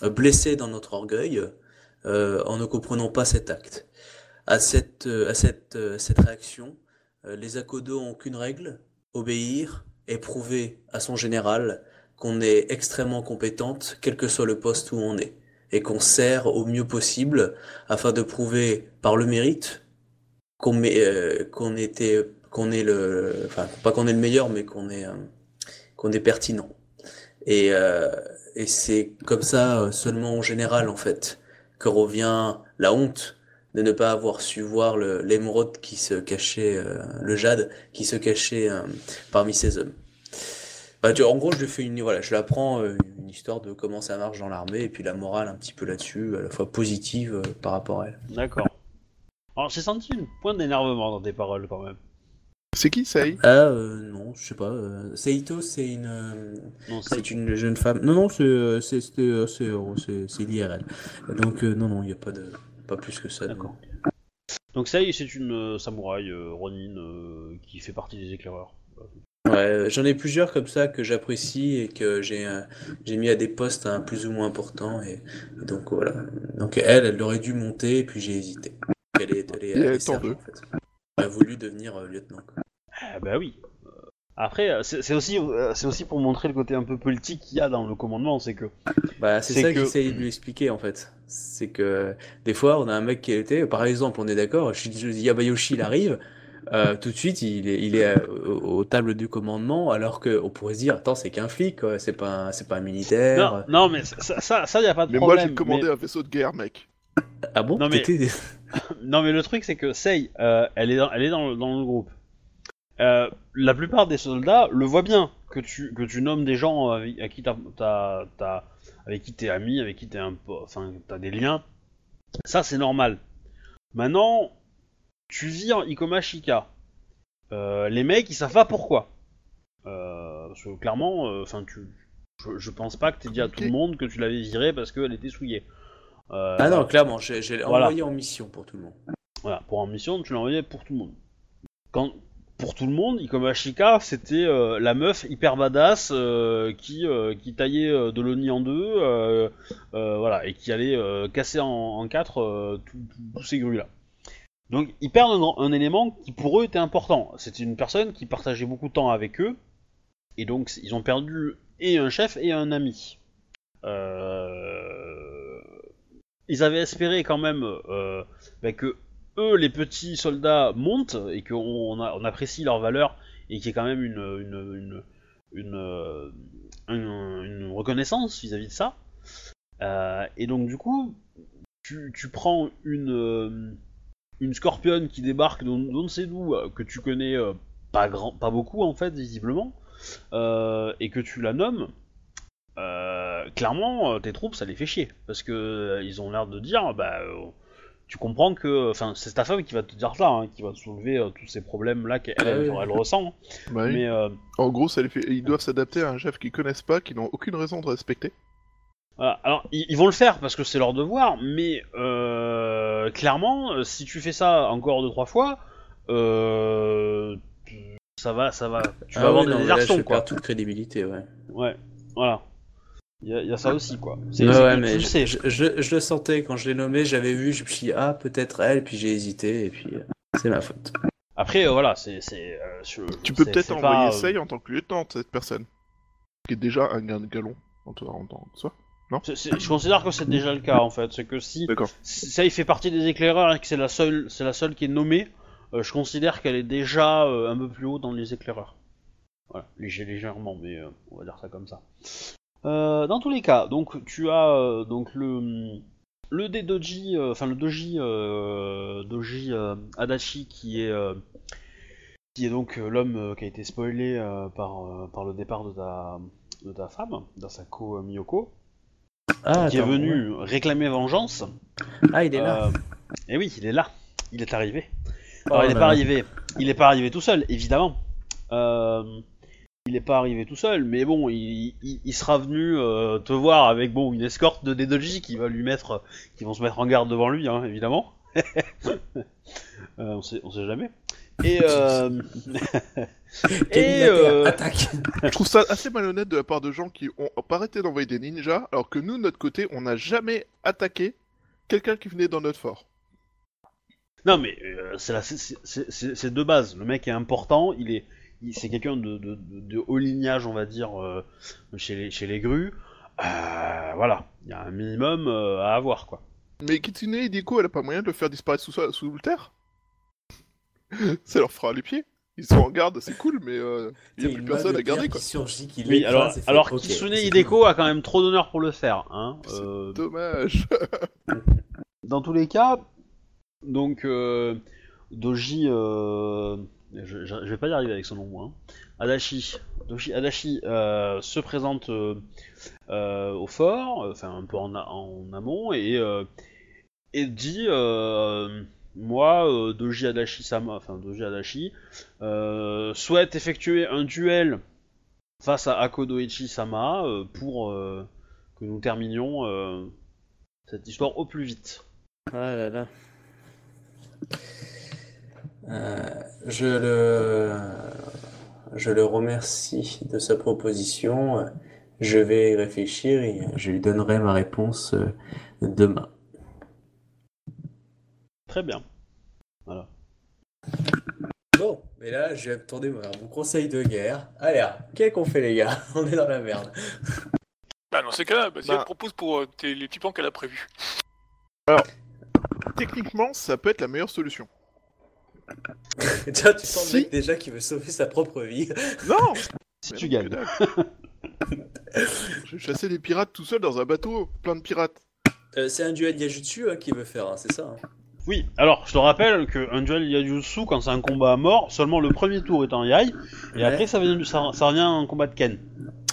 blessés dans notre orgueil euh, en ne comprenant pas cet acte. À cette, euh, à cette, euh, cette réaction, euh, les Akodo ont qu'une règle, obéir et prouver à son général qu'on est extrêmement compétente, quel que soit le poste où on est, et qu'on sert au mieux possible afin de prouver par le mérite qu'on euh, qu'on était, qu'on est le, enfin pas qu'on est le meilleur, mais qu'on est, euh, qu'on est pertinent. Et, euh, et c'est comme ça euh, seulement en général en fait que revient la honte de ne pas avoir su voir l'émeraude qui se cachait, euh, le jade qui se cachait euh, parmi ces hommes. Bah, en gros, je fais une, voilà, je lui apprends euh, une histoire de comment ça marche dans l'armée et puis la morale un petit peu là-dessus, à la fois positive par rapport à elle. D'accord. Alors, j'ai senti une pointe d'énervement dans tes paroles quand même. C'est qui, Sei Ah euh, non, je sais pas. Euh, Seito, c'est une, euh, Non, c'est une jeune femme. Non non, c'est euh, c'est c'était, c'est c'est c'est l'IRL. Donc euh, non non, il y a pas de pas plus que ça. D'accord. Donc ça, c'est une euh, samouraï euh, Ronin euh, qui fait partie des éclaireurs. Ouais, j'en ai plusieurs comme ça que j'apprécie et que j'ai euh, j'ai mis à des postes hein, plus ou moins importants et, donc voilà. Donc elle, elle aurait dû monter et puis j'ai hésité. Elle est, elle est, elle est elle en fait. A voulu devenir euh, lieutenant. Ah bah oui. Euh, Après, euh, c'est aussi, c'est aussi pour montrer le côté un peu politique qu'il y a dans le commandement, c'est que Bah c'est C'est ça que- que j'essaye de lui expliquer en fait. C'est que des fois on a un mec qui était, par exemple, on est d'accord, je dis Yabayoshi il arrive. euh, tout de suite, il est, il est aux, aux tables du commandement, alors qu'on pourrait se dire, attends, c'est qu'un flic, quoi, c'est pas, un- c'est pas un militaire. non, non, mais ça, ça, ça, y a pas de Mais moi, problème. j'ai commandé mais- un vaisseau de guerre, mec. Ah bon? Non, mais- T'étais- Non, mais le truc, c'est que Sei, euh, elle est, dans, elle est dans, le- dans le groupe. Euh, la plupart des soldats le voient bien que tu, que tu nommes des gens avec, à qui t'as, t'as- t'as- avec qui t'es ami, avec qui t'es un enfin, t'as des liens. Ça, c'est normal. Maintenant, tu vis en Ikoma Shika. Euh, les mecs, ils savent pas pourquoi. Euh, parce que clairement, euh, enfin, tu, je, je pense pas que t'aies dit à tout le monde que tu l'avais virée parce qu'elle était souillée. Euh, Ah non, clairement, j'ai Voilà. envoyé en mission pour tout le monde. Voilà, pour en mission, tu l'as envoyé pour tout le monde. Quand, pour tout le monde, Ikoma Shika, c'était euh, la meuf hyper badass euh, qui, euh, qui taillait de l'oni en deux, voilà, et qui allait casser en, en quatre tous ces grues-là. Donc, ils perdent un, un élément qui pour eux était important. C'était une personne qui partageait beaucoup de temps avec eux, et donc ils ont perdu et un chef et un ami. Euh... Ils avaient espéré quand même euh, bah, que eux, les petits soldats, montent et qu'on apprécie leur valeur et qu'il y ait quand même une, euh, reconnaissance vis-à-vis de ça. Euh, et donc, du coup, tu, prends une, euh, une scorpionne qui débarque d'on ne sait d'où, que tu connais pas, grand, pas beaucoup en fait, visiblement, et que tu la nommes. Euh, clairement, euh, tes troupes, ça les fait chier parce que euh, ils ont l'air de dire, bah, euh, tu comprends que, enfin, c'est ta femme qui va te dire ça, hein, qui va te soulever euh, tous ces problèmes-là qu'elle Ah elle, oui. elle ressent. Bah oui. Mais euh, En gros, ça les fait... ils doivent s'adapter à un chef qu'ils connaissent pas, qu'ils n'ont aucune raison de respecter. voilà. alors, ils, ils vont le faire parce que c'est leur devoir, mais euh, clairement, si tu fais ça encore deux trois fois, euh, ça va, ça va. Tu Ah vas avoir oui, des non, là, désertions, je quoi. perds toute crédibilité, ouais. Ouais, voilà. Il y, a- il y a ça aussi, quoi. C'est Ouais, ouais, mais je, sais. je, je- je le sentais quand je l'ai nommé, j'avais vu, je me suis dit, ah, peut-être elle, puis j'ai hésité, et puis euh, c'est ma faute. Après, euh, voilà, c'est. c'est, euh, je- Tu peux c'est- peut-être c'est envoyer pas, euh, Sei en tant que lieutenant, cette personne. Qui est déjà un ga- galon en tant que soi. c'est- c'est- Je considère que c'est déjà le cas, en fait. C'est que si, il fait partie des éclaireurs et que c'est la seule, c'est la seule qui est nommée, euh, je considère qu'elle est déjà euh, un peu plus haut dans les éclaireurs. Voilà, léger, légèrement, mais euh, on va dire ça comme ça. Euh, dans tous les cas, donc tu as euh, donc le le doji, euh, enfin le doji doji Adachi qui est qui est donc l'homme qui a été spoilé par par le départ de ta de ta femme, d'Asako Miyoko, Ah, qui est venu réclamer vengeance. Ah, il est là. et oui, il est là. Il est arrivé. Oh Alors, il n'est pas arrivé. Il n'est pas arrivé tout seul, évidemment. Euh, il n'est pas arrivé tout seul, mais bon, il, il- il sera venu euh, te voir avec bon une escorte de Dedoji qui va lui mettre, qui vont se mettre en garde devant lui, hein, évidemment. Euh, on sait, on sait jamais. Et euh... Et euh, attaque. Je trouve ça assez malhonnête de la part de gens qui ont pas arrêté d'envoyer des ninjas, alors que nous, de notre côté, on n'a jamais attaqué quelqu'un qui venait dans notre fort. Non, mais euh, c'est de base. Le mec est important. Il est, c'est quelqu'un de, de, de- de haut lignage, on va dire, euh, chez les chez les grues. Euh, voilà, il y a un minimum euh, à avoir, quoi. Mais Kitsune et Diko, elle a pas moyen de le faire disparaître sous, sous le terre Ça leur fera les pieds. Ils sont en garde, c'est cool, mais euh, il n'y a plus personne à garder, quoi. Qui surgit, qui Oui, l'écrase alors, fait, Kitsune Hideko a quand même trop d'honneur pour le faire. Hein. C'est Euh, Dommage. dans tous les cas, donc euh, Doji, euh, je, je- vais pas y arriver avec son nom, moi, hein. Adachi, Doji Adachi euh, se présente euh, euh, au fort, enfin un peu en, amont, et, dit moi, Doji Adachi Sama, enfin Doji Adachi, souhaite effectuer un duel face à Akodoichi Sama pour que nous terminions cette histoire au plus vite. Ah là là. Euh, je le, je le remercie de sa proposition. Je vais y réfléchir et je lui donnerai ma réponse euh, demain. Très bien. Voilà. Bon, mais là, tourner vers mon conseil de guerre. Allez, ah, qu'est-ce qu'on fait, les gars? On est dans la merde. Bah, dans ces cas-là, bah, si Bah. elle propose pour euh, tes- les petits plans qu'elle a prévus. Techniquement, ça peut être la meilleure solution. Tiens, tu sens Si. le mec déjà qui veut sauver sa propre vie. Non Si tu gagnes. Je vais chasser des pirates tout seul dans un bateau plein de pirates. Euh, c'est un duel Yajutsu hein, qui veut faire, hein, c'est ça? hein Oui, alors je te rappelle qu'un duel Yajutsu, quand c'est un combat à mort, seulement le premier tour est en Yai, et Ouais. après ça, vient du- ça, ça revient en combat de Ken.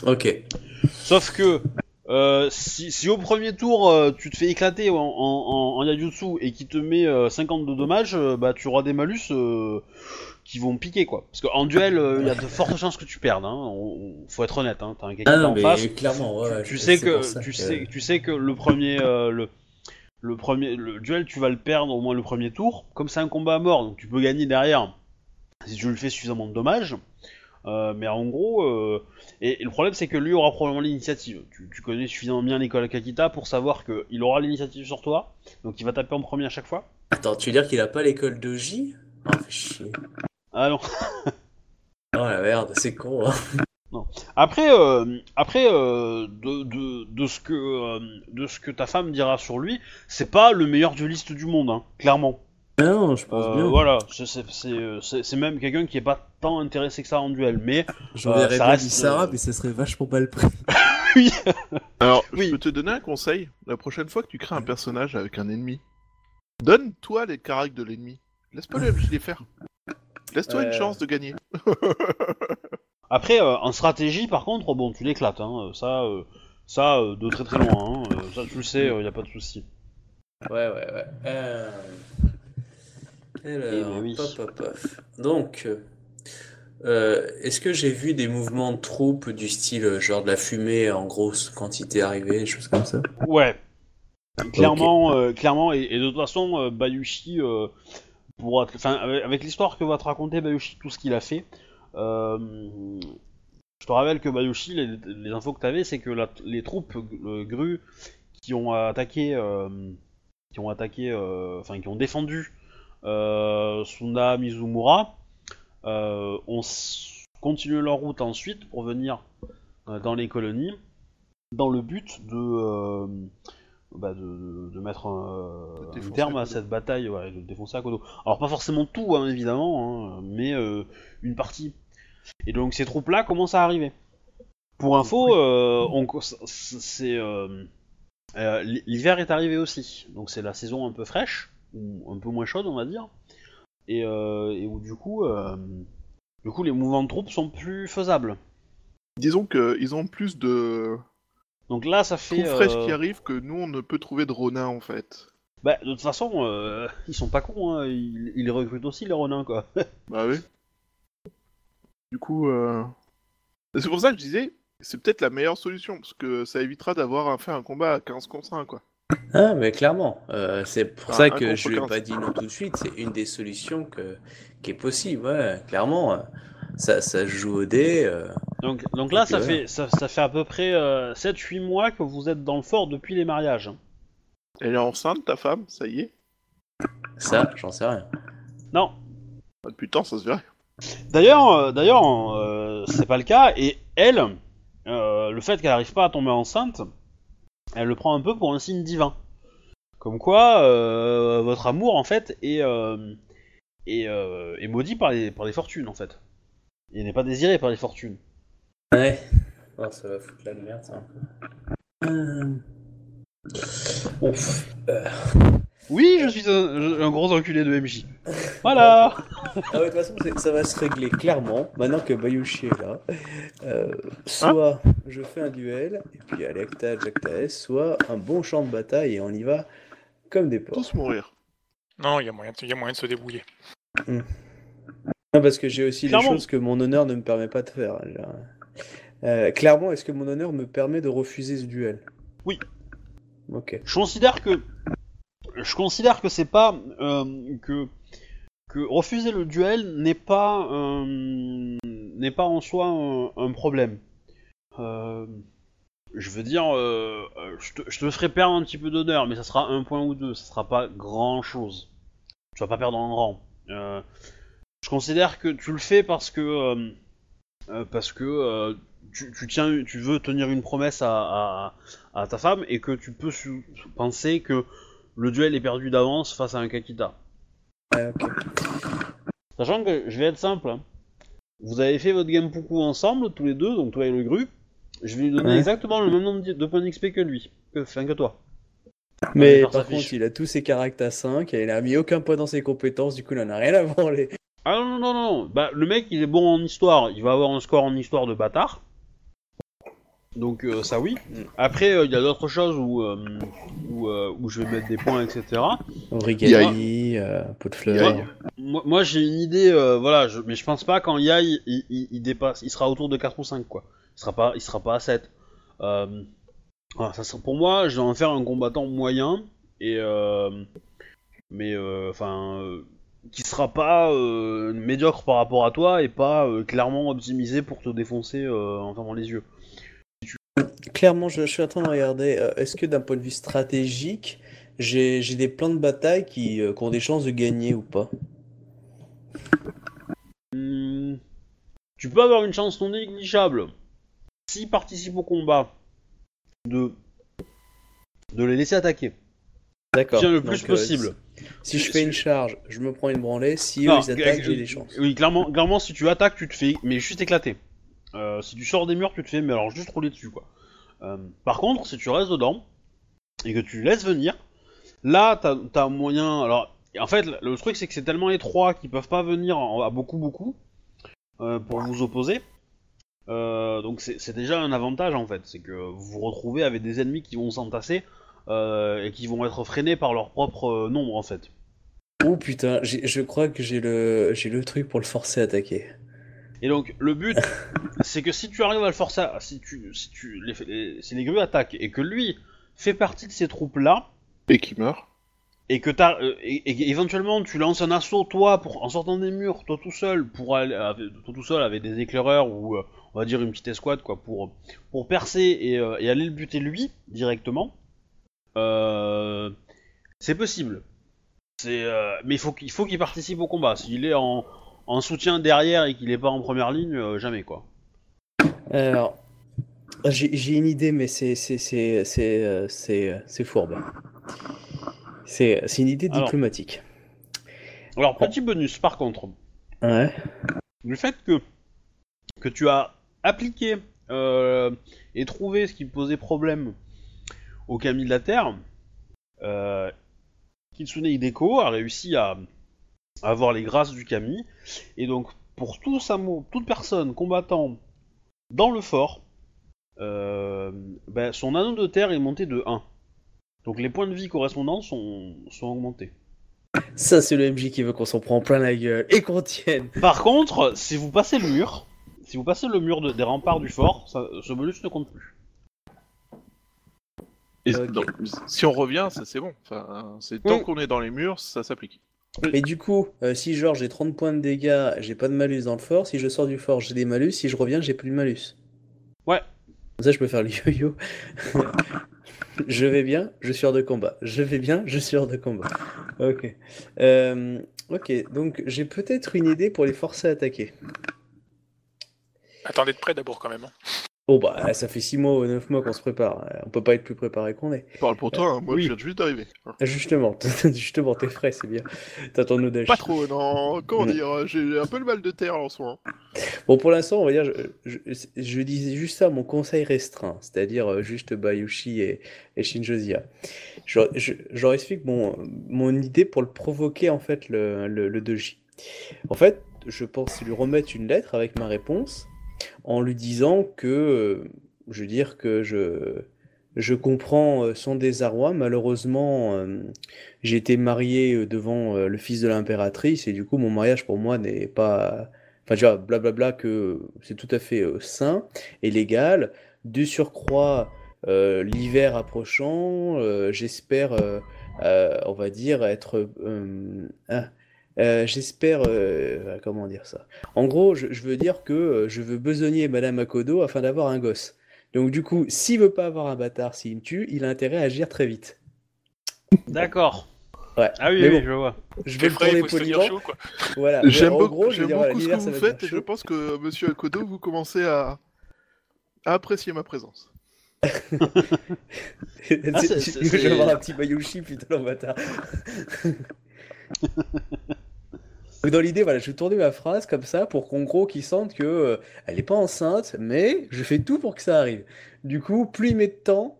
Ok. Sauf que euh, si, si au premier tour euh, tu te fais éclater en, en, en, en Yajutsu et qui te met euh, 50 de dommages, euh, bah tu auras des malus euh, qui vont piquer quoi. Parce qu'en duel, euh, il y a de fortes chances que tu perdes, hein. On- on- faut être honnête, hein. t'as un quelqu'un Ah non, en mais face. clairement, ouais, tu sais que tu sais tu sais que le premier euh, le le premier le duel tu vas le perdre au moins le premier tour comme c'est un combat à mort donc tu peux gagner derrière si tu le fais suffisamment de dommages Euh, mais en gros euh, et, et le problème c'est que lui aura probablement l'initiative tu, tu connais suffisamment bien l'école Kakita pour savoir que il aura l'initiative sur toi donc il va taper en premier à chaque fois Attends, tu veux dire qu'il a pas l'école de J? Fait chier. ah non Oh la merde, c'est con. hein. Après, euh, après euh, de, de, de ce que euh, de ce que ta femme dira sur lui, c'est pas le meilleur dueliste du monde, hein, clairement. Non, je pense Euh, bien. voilà, c'est- c'est même quelqu'un qui est pas tant intéressé que ça en duel, mais J'aurais Euh, ça répondu reste, Sarah, euh, mais ça serait vachement mal pris. oui, Alors, Oui. je peux te donner un conseil. La prochaine fois que tu crées un personnage avec un ennemi, donne-toi les caractères de l'ennemi. Laisse pas le les faire. Laisse-toi une chance de gagner. après euh, en stratégie, par contre, bon, tu l'éclates, hein, ça, euh, ça euh, de très très loin, hein, euh, ça tu le sais, il y a pas de souci. Ouais, ouais, ouais. Alors, Eh ben oui. pop, pop, pop. Donc, euh, euh, est-ce que j'ai vu des mouvements de troupes du style euh, genre de la fumée en grosse quantité arriver, des choses comme ça? Ouais. Clairement, euh, clairement, et, et de toute façon, euh, Bayushi, euh, avec, avec l'histoire que va te raconter Bayushi, tout ce qu'il a fait, euh, je te rappelle que Bayushi, les, les infos que t'avais, c'est que la- les troupes euh, grues qui ont attaqué, euh, qui ont attaqué, euh, enfin qui ont défendu euh, Sunda Mizumura, euh, ont continué leur route ensuite pour venir euh, dans les colonies, dans le but de, euh, bah, de, de- de mettre un, De un défoncer terme à cette bataille, ouais, de défoncer à Kodo. Alors pas forcément tout, hein, évidemment, hein, mais euh, une partie. Et donc ces troupes-là commencent à arriver. Pour info, euh, on c'est euh, euh, l'hiver est arrivé aussi, donc c'est la saison un peu fraîche ou un peu moins chaude, on va dire, et, euh, et où du coup, euh, du coup, les mouvements de troupes sont plus faisables. Disons qu'ils ont plus de Donc là, ça fait. fraîches euh, qui arrivent que nous on ne peut trouver de Ronin en fait. Bah, de toute façon, euh, ils sont pas cons, hein. ils, ils recrutent aussi les renins, quoi. Bah oui. Du coup, euh... c'est pour ça que je disais, c'est peut-être la meilleure solution, parce que ça évitera d'avoir à faire un combat à 15 contre 1, quoi. Ah, mais clairement, euh, c'est pour Enfin, ça que je lui ai 15. pas dit non tout de suite. C'est une des solutions que, qui est possible. Ouais, clairement, euh, ça, ça se joue au dé. euh, Donc, donc là, ça fait, ça, ça fait à peu près 7-8 mois que vous êtes dans le fort depuis les mariages. Elle est enceinte, ta femme, ça y est? ça, j'en sais rien. Non. Bah, depuis le temps, ça se verrait. D'ailleurs, euh, d'ailleurs, euh, c'est pas le cas, et elle, euh, le fait qu'elle n'arrive pas à tomber enceinte, elle le prend un peu pour un signe divin. Comme quoi, euh, votre amour, en fait, est, euh, est, euh, est maudit par les, par les fortunes, en fait. Il n'est pas désiré par les fortunes. Ouais. Oh, ça va foutre la merde, ça. un peu. Euh, Ouf. Oui, je suis un, un gros enculé de MJ. Voilà Ah ouais, de toute façon, c'est- ça va se régler clairement, maintenant que Bayushi est là. Euh, soit je fais un duel, et puis allez, Acta, Jacta S, soit un bon champ de bataille, et on y va comme des porcs. Tous mourir. Non, il y, a moyen de- il y a moyen de se débrouiller. Non, parce que j'ai aussi des Clairement. choses que mon honneur ne me permet pas de faire. Euh, clairement, est-ce que mon honneur me permet de refuser ce duel? Oui. Ok. Je considère que je considère que c'est pas euh, que que refuser le duel n'est pas euh, n'est pas en soi un, problème. Euh, je veux dire, je, te, ferai perdre un petit peu d'honneur, mais ça sera un point ou deux, ça sera pas grand chose. Tu vas pas perdre en rang. Je considère que tu le fais parce que parce que tu, tu tiens, tu veux tenir une promesse à, à, ta femme et que tu peux penser que le duel est perdu d'avance face à un Kakita. Ouais, ok. Sachant que je vais être simple. hein. Vous avez fait votre game Puku ensemble, tous les deux, donc toi et le gru. Je vais lui donner Ouais. exactement le même nombre de points d'XP que lui, que, enfin que toi. Mais par contre, fiche. il a tous ses caractères à 5, et il a mis aucun point dans ses compétences, du coup, il en a rien à branler. Ah non, non, non, non, bah le mec il est bon en histoire, il va avoir un score en histoire de bâtard. Donc euh, ça oui. Après euh, il y a d'autres choses où, euh, où, euh, où je vais mettre des points, etc. Origami, euh, pot de fleurs. Moi, moi, j'ai une idée, euh, voilà, je- mais je pense pas qu'en Yai il, il- il dépasse, il sera autour de 4 ou 5 quoi. Il sera pas, il sera pas à 7. Euh, voilà, ça sera, pour moi, je vais en faire un combattant moyen et euh, mais euh, enfin euh, qui sera pas euh, médiocre par rapport à toi et pas euh, clairement optimisé pour te défoncer euh, en fermant les yeux. Clairement, je, je suis en train de regarder, euh, est-ce que d'un point de vue stratégique, j'ai des plans de bataille qui, euh, qui ont des chances de gagner ou pas? Hmm, tu peux avoir une chance non négligeable s'ils participent au combat de de les laisser attaquer. D'accord. Le plus Donc, euh, possible. Si je fais une charge, je me prends une branlée. Si eux ils attaquent, j'ai des chances. Oui, clairement, clairement, si tu attaques, tu te fais, mais juste éclater. Euh, si tu sors des murs, tu te fais, mais alors juste rouler dessus, quoi. Euh, par contre, si tu restes dedans et que tu laisses venir, là, t'as as moyen. Alors, en fait, le truc, c'est que c'est tellement étroit qu'ils peuvent pas venir en- à beaucoup, beaucoup euh, pour vous opposer. Donc, c'est déjà un avantage, en fait. C'est que vous vous retrouvez avec des ennemis qui vont s'entasser et qui vont être freinés par leur propre nombre, en fait. Oh putain, je crois que j'ai le, j'ai le truc pour le forcer à attaquer. Et donc le but, c'est que si tu arrives à le forcer, à- si tu, si tu, les, les- si les grues attaquent et que lui fait partie de ces troupes là, Et qui meurt. et que t'as, euh, et, et éventuellement tu lances un assaut toi pour en sortant des murs, toi tout seul, pour aller, avec- toi tout seul avec des éclaireurs ou euh, on va dire une petite escouade quoi, pour pour percer et, euh, et aller le buter lui directement, c'est possible. C'est, mais il faut qu'il faut qu'il participe au combat. S'il est en, en soutien derrière et qu'il est pas en première ligne, euh, jamais quoi. Alors, j'ai une idée, mais c'est c'est c'est c'est euh, c'est euh, fourbe. C'est une idée diplomatique. Alors petit bonus par contre, Ouais. le fait que, que tu as appliqué euh, et trouvé ce qui posait problème au Kami de la Terre, euh, Kitsune Hideko a réussi à, à avoir les grâces du Kami, et donc pour tout Samo, toute personne combattant dans le fort, euh, ben, son anneau de terre est monté de 1. Donc les points de vie correspondants sont, sont augmentés. Ça, c'est le MJ qui veut qu'on s'en prend plein la gueule et qu'on tienne. Par contre, si vous passez le mur, si vous passez le mur de- des remparts du fort, ça- ce bonus ne compte plus. Et Ok. donc, si on revient, ça c'est bon. Enfin, c'est tant Oui. qu'on est dans les murs, ça s'applique. Mais du coup, euh, si genre j'ai 30 points de dégâts, j'ai pas de malus dans le fort. Si je sors du fort, j'ai des malus. Si je reviens, j'ai plus de malus. Ouais. Comme ça, je peux faire le yo-yo. je vais bien, je suis hors de combat. Je vais bien, je suis hors de combat. Ok. Euh, ok, donc j'ai peut-être une idée pour les forcer à attaquer. Attendez de près d'abord quand même. Hein. Oh bah, ça fait 6 mois ou 9 mois qu'on se prépare. Euh, On peut pas être plus préparé qu'on est. Parle pour toi, hein, moi oui. je viens juste d'arriver. Justement, justement, t'es frais, c'est bien. T'as ton audace. Pas trop, non. Comment Mm. dire J'ai un peu le mal de terre en ce moment. Bon, pour l'instant, on va dire, je, je, je disais juste ça, mon conseil restreint, c'est-à-dire euh, juste Bayushi et, et Shinjozia. Je, je, je leur explique mon, mon idée pour le provoquer, en fait, le, le, le doji. En fait, je pense lui remettre une lettre avec ma réponse en lui disant que, euh, je veux dire que je, je comprends euh, son désarroi. Malheureusement, euh, j'ai été marié devant le fils de l'impératrice et du coup, mon mariage pour moi n'est pas Enfin, vois, blablabla, que c'est tout à fait sain et légal. Du surcroît, l'hiver approchant, j'espère, on va dire, être. Euh, j'espère. euh, comment dire ça? En gros, je, je veux dire que euh, je veux besogner Madame Akodo afin d'avoir un gosse. Donc, du coup, s'il veut pas avoir un bâtard, s'il me tue, il a intérêt à agir très vite. D'accord. Ouais. Ah oui, Mais oui, bon. je vois. Je vais Les le frais, il tourner faut se tenir poliment. chaud quoi. Voilà. Mais J'aime en beaucoup, gros, je j'aime dire, voilà, beaucoup ce que l'hiver, ça vous va faites et je chaud. pense que monsieur Akodo, vous commencez à... à apprécier ma présence. C'est- Ah, c'est- Je vais c'est- avoir un petit Bayushi, putain, le bâtard. Donc dans l'idée, voilà, je vais tourner ma phrase comme ça pour qu'en gros, qu'ils sentent que euh, elle est pas enceinte, mais je fais tout pour que ça arrive. Du coup, plus il met de temps,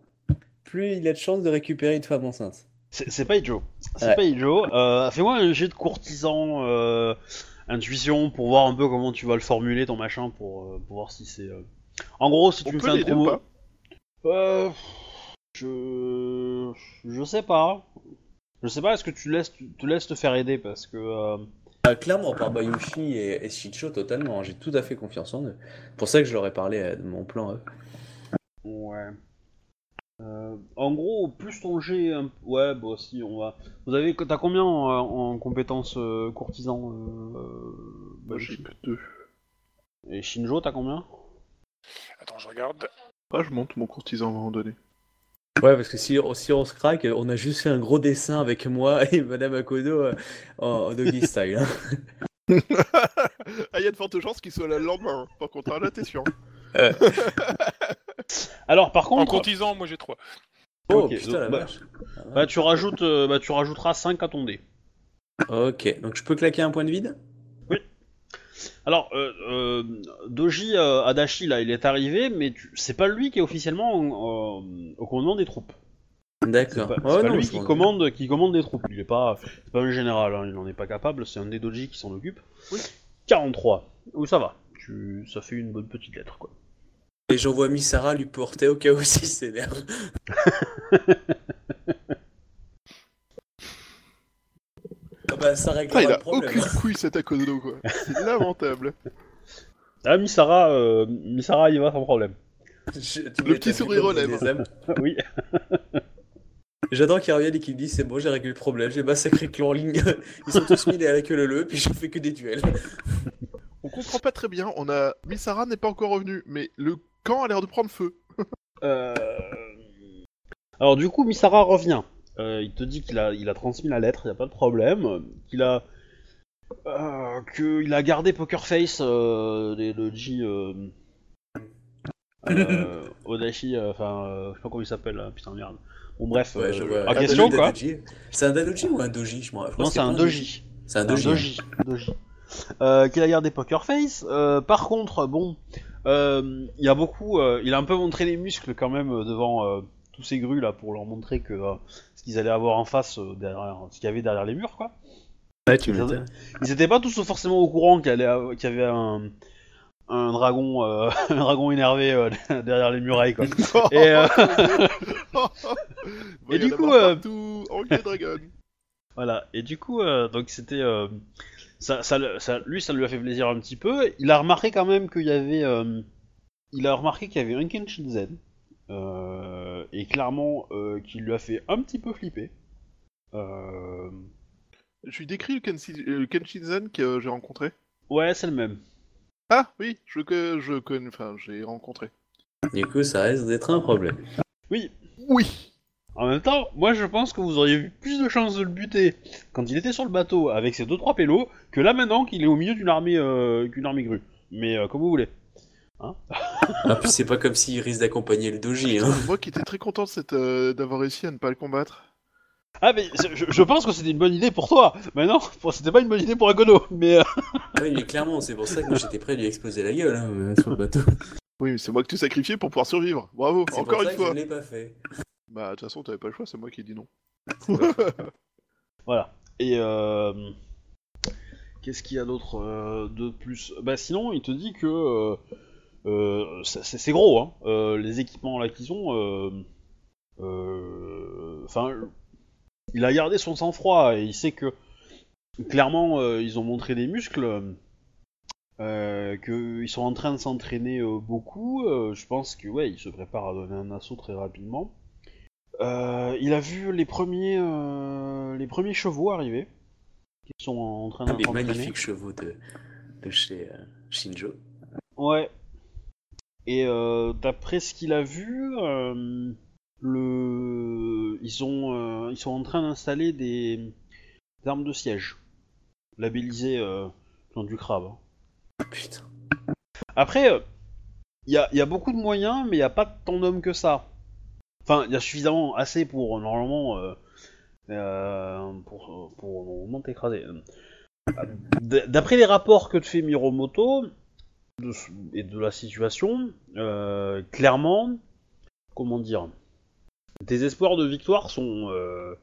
plus il a de chances de récupérer une femme enceinte. C'est pas Ijo. C'est Ouais. pas Ijo. Euh, Fais-moi un jet de courtisan euh, intuition pour voir un peu comment tu vas le formuler ton machin pour, euh, pour voir si c'est. euh, En gros, si tu On me fais un promo. pas? Euh, je. Je sais pas. Je sais pas, est-ce que tu laisses, tu te laisses te faire aider parce que. euh, Ah, clairement, par Bayushi et, et Shicho, totalement. hein, J'ai tout à fait confiance en eux. pour ça que je leur ai parlé euh, de mon plan. eux. Ouais. Euh, en gros, plus ton jet, un- ouais, bah si, on va. Vous avez, t'as combien en, en compétences euh, courtisan euh, Bah, j'ai Bayoshi que deux. Et Shinjo, t'as combien? Attends, je regarde. Ah, je monte mon courtisan à un moment donné. Ouais, parce que si, si on se craque, on a juste fait un gros dessin avec moi et Madame Akodo euh, en, en doggy style. hein. ah, il y a de fortes chances qu'il soit là le lendemain. hein. Par contre, là, t'es sûr. Alors, par En contre, courtisan, moi j'ai 3. Oh Ok, putain donc, la bah- vache. bah, tu rajoutes, euh, bah, tu rajouteras 5 à ton dé. Ok, donc je peux claquer un point de vide? Alors, euh, euh, Doji euh, Adachi, là, il est arrivé, mais tu- c'est pas lui qui est officiellement en- euh, au commandement des troupes. C'est D'accord. pas, Oh, c'est pas non, lui je qui m'en- commande, qui commande des troupes. Il est pas, c'est pas un général, hein, il n'en est pas capable. C'est un des Doji qui s'en occupe. 43. Où ça va tu, Ça fait une bonne petite lettre, quoi. Et j'envoie Misara lui porter au cas où s'il s'énerve. bah ça règle Putain, il le a problème. aucune couille cet Akodo, quoi. C'est lamentable. Ah, Misara, euh, Misara, il va sans problème. Je- tu Le petit sourire aux oui. J'adore qu'ils reviennent et qu'ils me disent c'est bon, j'ai réglé le problème, j'ai massacré le clan en ligne. Ils sont tous mis que le le, puis je fais que des duels. On comprend pas très bien. On a Misara n'est pas encore revenu, mais le camp a l'air de prendre feu. Euh, Alors du coup, Misara revient. Euh, il te dit qu'il a, il a transmis la lettre, il n'y a pas de problème. Qu'il a, euh, qu'il a gardé Poker Face, euh, les- le J, euh, Odashi, enfin, je sais pas comment il s'appelle, là, putain merde. Bon bref, Ouais, je euh, en Un question doji, quoi. doji. C'est un doji ou un doji je m'en Non, c'est un doji. C'est un Un doji. qu'il a gardé Poker Face. Euh, par contre, bon, il y a beaucoup. il a un peu montré les muscles quand même devant tous ces grues là pour leur montrer que euh, ce qu'ils allaient avoir en face euh, derrière, ce qu'il y avait derrière les murs quoi. Ouais, tu Ils m'étonnes. Ils étaient pas tous forcément au courant qu'il y, qu'il avait un, un dragon, euh, un dragon énervé euh, derrière les murailles quoi. Et, euh, Et du coup, Dragon. Voilà, et du coup, euh, donc c'était. euh, ça, ça, le- ça- lui, ça lui a fait plaisir un petit peu. Il a remarqué quand même qu'il y avait. euh, il a remarqué qu'il y avait un Kenshin Zen. euh, et clairement, euh, qui lui a fait un petit peu flipper. Euh, Je lui décris le, Kenshi- le Kenshinzen que j'ai rencontré. Ouais, c'est le même. Ah oui, je que je connais, enfin j'ai rencontré. Du coup, ça reste d'être un problème. Oui, Oui. en même temps, moi je pense que vous auriez eu plus de chances de le buter quand il était sur le bateau avec ses 2-3 pélos que là maintenant qu'il est au milieu d'une armée, euh, qu'une armée grue. Mais euh, comme vous voulez. Ah, puis c'est pas comme s'il risque d'accompagner le doji. Hein. Moi qui étais très content euh, d'avoir réussi à ne pas le combattre. Ah mais je, je pense que c'était une bonne idée pour toi. Mais non, c'était pas une bonne idée pour Agono. Mais euh, Oui, mais clairement, c'est pour ça que moi j'étais prêt à lui exploser la gueule hein, euh, sur le bateau. Oui, mais c'est moi que tu sacrifié pour pouvoir survivre. Bravo, encore pour ça une que fois. je l'ai pas fait. Bah de toute façon t'avais pas le choix, c'est moi qui ai dit non. voilà. Et euh, qu'est-ce qu'il y a d'autre euh, de plus? Bah sinon, il te dit que c'est c'est gros, hein. euh, les équipements là qu'ils ont. euh, euh, Enfin, il a gardé son sang-froid et il sait que clairement euh, ils ont montré des muscles. Euh, qu'ils sont en train de s'entraîner euh, beaucoup, euh, je pense que ouais, ils se préparent à donner un assaut très rapidement. Euh, il a vu les premiers, euh, les premiers chevaux arriver, qui sont en train Ah, les magnifiques chevaux de, de chez euh, Shinjo. Ouais. Et euh, d'après ce qu'il a vu, euh, le... ils, sont, euh, ils sont en train d'installer des... des armes de siège, labellisées du crabe. hein. Putain. Après, il y, a, il y a beaucoup de moyens, mais il n'y a pas tant d'hommes que ça. Enfin, il y a suffisamment, assez pour normalement euh, euh, pour, pour t'écraser. D'après les rapports que te fait Miromoto de, et de la situation, euh, clairement, comment dire, tes espoirs de victoire sont euh,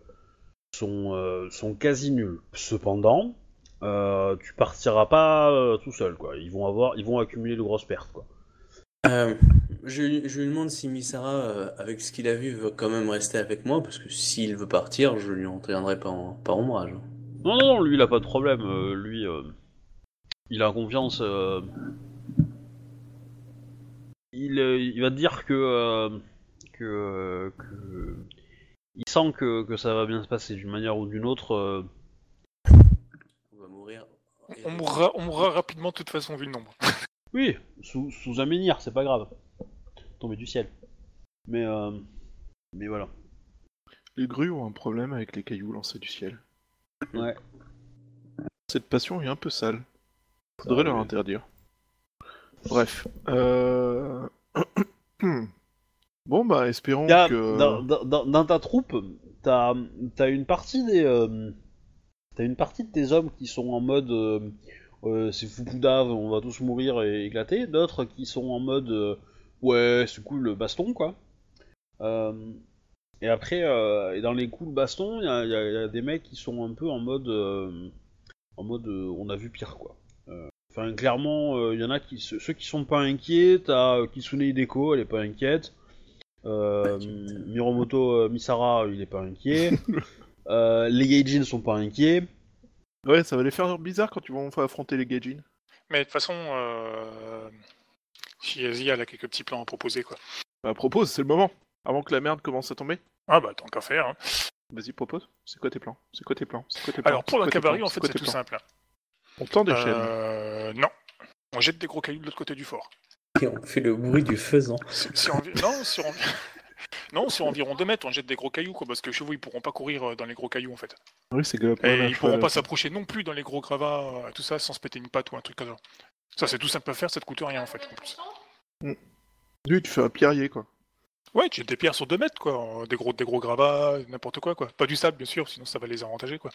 sont, euh, sont quasi nuls. Cependant, euh, tu partiras pas euh, tout seul, quoi. Ils vont avoir, ils vont accumuler de grosses pertes, quoi. Euh, je, je lui demande si Misara, euh, avec ce qu'il a vu, veut quand même rester avec moi, parce que s'il veut partir, je lui entraînerai pas en, par ombrage. Non, non, non, lui, il a pas de problème. euh, lui, euh, il a confiance. Euh, il, il va te dire que, euh, que, euh, que- il sent que, que ça va bien se passer d'une manière ou d'une autre. euh. On va mourir. On mourra, on mourra rapidement de toute façon vu le nombre. Oui, sous, sous un menhir, c'est pas grave. Tomber du ciel. Mais, euh, mais voilà. Les grues ont un problème avec les cailloux lancés du ciel. Ouais. Cette passion est un peu sale. Faudrait leur interdire. Bref. Euh... bon bah espérons a- que... dans, dans- dans- dans ta troupe, t'as as une partie des euh, t'as une partie de tes hommes qui sont en mode euh, euh, c'est foupoudave, on va tous mourir et éclater, d'autres qui sont en mode euh, ouais c'est cool le baston quoi. Et après et dans les coups de baston, il y a, y a- y a des mecs qui sont un peu en mode en mode on a vu pire quoi. Euh, Enfin clairement il y en a qui ceux ceux qui sont pas inquiets, t'as euh, Kitsune Hideko, elle est pas inquiète. Euh, Miromoto euh, Misara, il est pas inquiet. Euh, les Gaijin sont pas inquiets. Ouais, ça va les faire bizarre quand vont enfin affronter les Gaijin. Mais de toute façon, euh... Shiazi, elle a quelques petits plans à proposer, quoi. Bah propose, c'est le moment. Avant que la merde commence à tomber Ah bah tant qu'à faire. hein. Vas-y, propose. C'est quoi tes plans? C'est quoi tes plans? C'est quoi tes plans? Alors pour la plans? en fait, c'est tout simple. On tend des chaînes. Euh, non. On jette des gros cailloux de l'autre côté du fort. Et on fait le bruit du faisan. Si- si envi- non, sur envi- non, sur environ 2 mètres, on jette des gros cailloux, quoi, parce que les chevaux, ils pourront pas courir euh, dans les gros cailloux, en fait. Oui, c'est galopin. Et ils pourront pas s'approcher non plus dans les gros gravats, euh, tout ça, sans se péter une patte ou un truc comme ça. Ça, c'est tout simple à faire, ça te coûte rien, en fait, en plus. Lui, tu fais un pierrier, quoi. Ouais, tu des pierres sur 2 mètres, quoi. Des gros, des gros gravats, n'importe quoi, quoi. Pas du sable, bien sûr, sinon ça va les avantager, quoi.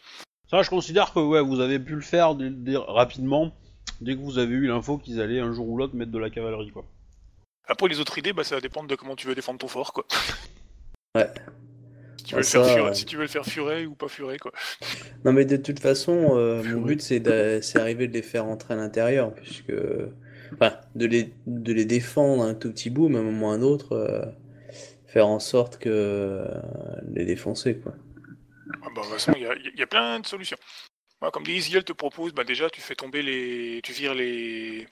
Ça, je considère que ouais, vous avez pu le faire dès- dès- rapidement, dès que vous avez eu l'info qu'ils allaient un jour ou l'autre mettre de la cavalerie, quoi. Après, les autres idées, bah, ça va dépendre de comment tu veux défendre ton fort, quoi. Ouais. Si tu veux, Ah, le, faire ça, furer, ouais. si tu veux le faire furer ou pas furer, quoi. Non, mais de toute façon, euh, mon but c'est d'a- c'est arriver de les faire rentrer à l'intérieur, puisque. Enfin, de les, de les défendre un tout petit bout, mais à un moment ou à un autre, euh, faire en sorte que. euh, les défoncer, quoi. Ah bah, de toute façon, il y a, il y a plein de solutions. Ouais, comme dit Isiel te propose, bah, déjà, tu fais tomber les. Tu vires les.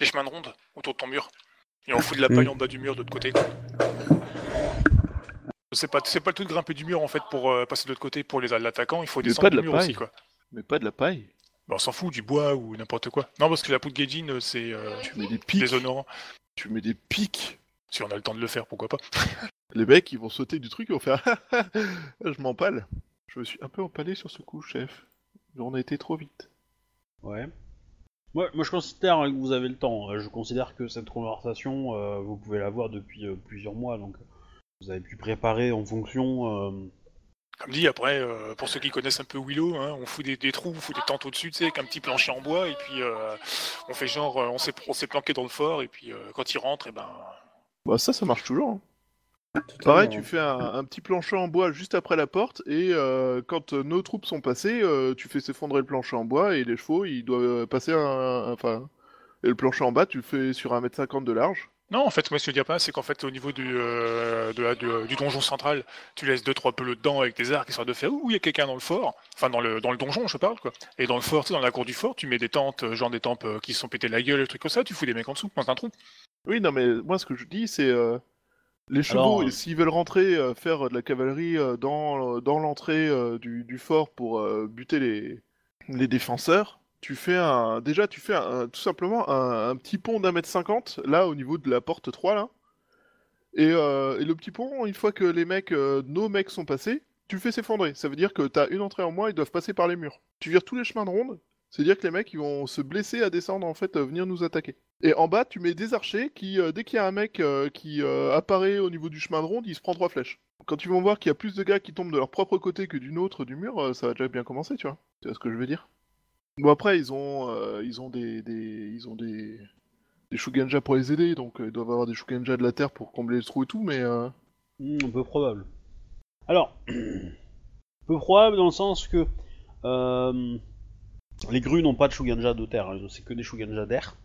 les chemins de ronde autour de ton mur. Et on fout de la paille Mm. en bas du mur de l'autre côté, quoi. C'est pas, c'est pas le tout de grimper du mur en fait pour euh, passer de l'autre côté pour les l'attaquant, il faut Mais descendre pas de du la mur aussi paille. quoi. Mais pas de la paille. Bah, on s'en fout, du bois ou n'importe quoi. Non parce que la poudre Gaijin c'est euh, Tu mets des pics. déshonorant. Tu mets des pics. Si on a le temps de le faire, pourquoi pas. Les mecs, ils vont sauter du truc, ils vont faire Je m'empale. Je me suis un peu empalé sur ce coup, chef. On a été trop vite. Ouais. Moi, moi, je considère que vous avez le temps. Euh, Je considère que cette conversation, euh, vous pouvez l'avoir depuis euh, plusieurs mois, donc vous avez pu préparer en fonction. euh, Comme dit après, euh, pour ceux qui connaissent un peu Willow, hein, on fout des, des trous, on fout des tentes au-dessus, tu sais, avec un petit plancher en bois, et puis euh, on fait genre, euh, on s'est on s'est planqué dans le fort, et puis euh, quand il rentre, et ben. Bah, ça, ça marche toujours. hein. Pareil, tu fais un, un petit plancher en bois juste après la porte, et euh, quand euh, nos troupes sont passées, euh, tu fais s'effondrer le plancher en bois, et les chevaux, ils doivent passer un- Enfin. Et le plancher en bas, tu le fais sur 1m50 de large. Non, en fait, moi, ce que je veux dire pas, c'est qu'en fait, au niveau du, euh, de la- du, du donjon central, tu laisses deux trois pelots dedans avec des arcs histoire de faire ouh, il y a quelqu'un dans le fort, enfin dans le dans le donjon, je parle quoi. Et dans le fort, tu sais, dans la cour du fort, tu mets des tentes, euh, genre des tentes euh, qui se sont pété la gueule, des trucs comme ça, tu fous des mecs en dessous, dans un trou. Oui, non, mais moi, ce que je dis, c'est. euh, les chevaux, Alors, euh, s'ils veulent rentrer, euh, faire de la cavalerie euh, dans, dans l'entrée euh, du, du fort pour euh, buter les, les défenseurs, tu fais un. Déjà, tu fais tout simplement un, petit pont d'un mètre cinquante, là, au niveau de la porte 3, là. Et, euh, et le petit pont, une fois que les mecs, euh, nos mecs sont passés, tu fais s'effondrer. Ça veut dire que t'as une entrée en moins, ils doivent passer par les murs. Tu vires tous les chemins de ronde, c'est-à-dire que les mecs, ils vont se blesser à descendre, en fait, venir nous attaquer. Et en bas, tu mets des archers qui, euh, dès qu'il y a un mec qui apparaît au niveau du chemin de ronde, il se prend trois flèches. Quand ils vont voir qu'il y a plus de gars qui tombent de leur propre côté que d'une autre du mur, ça va déjà bien commencer, tu vois. Tu vois ce que je veux dire? Après, ils ont, euh, ils ont des, des- ils ont des, des pour les aider, donc euh, ils doivent avoir des Shugenja de la terre pour combler le trou et tout, mais euh, Hmm, peu probable. Alors, peu probable dans le sens que euh, les grues n'ont pas de Shuganja de terre, hein, c'est que des Shuganja d'air.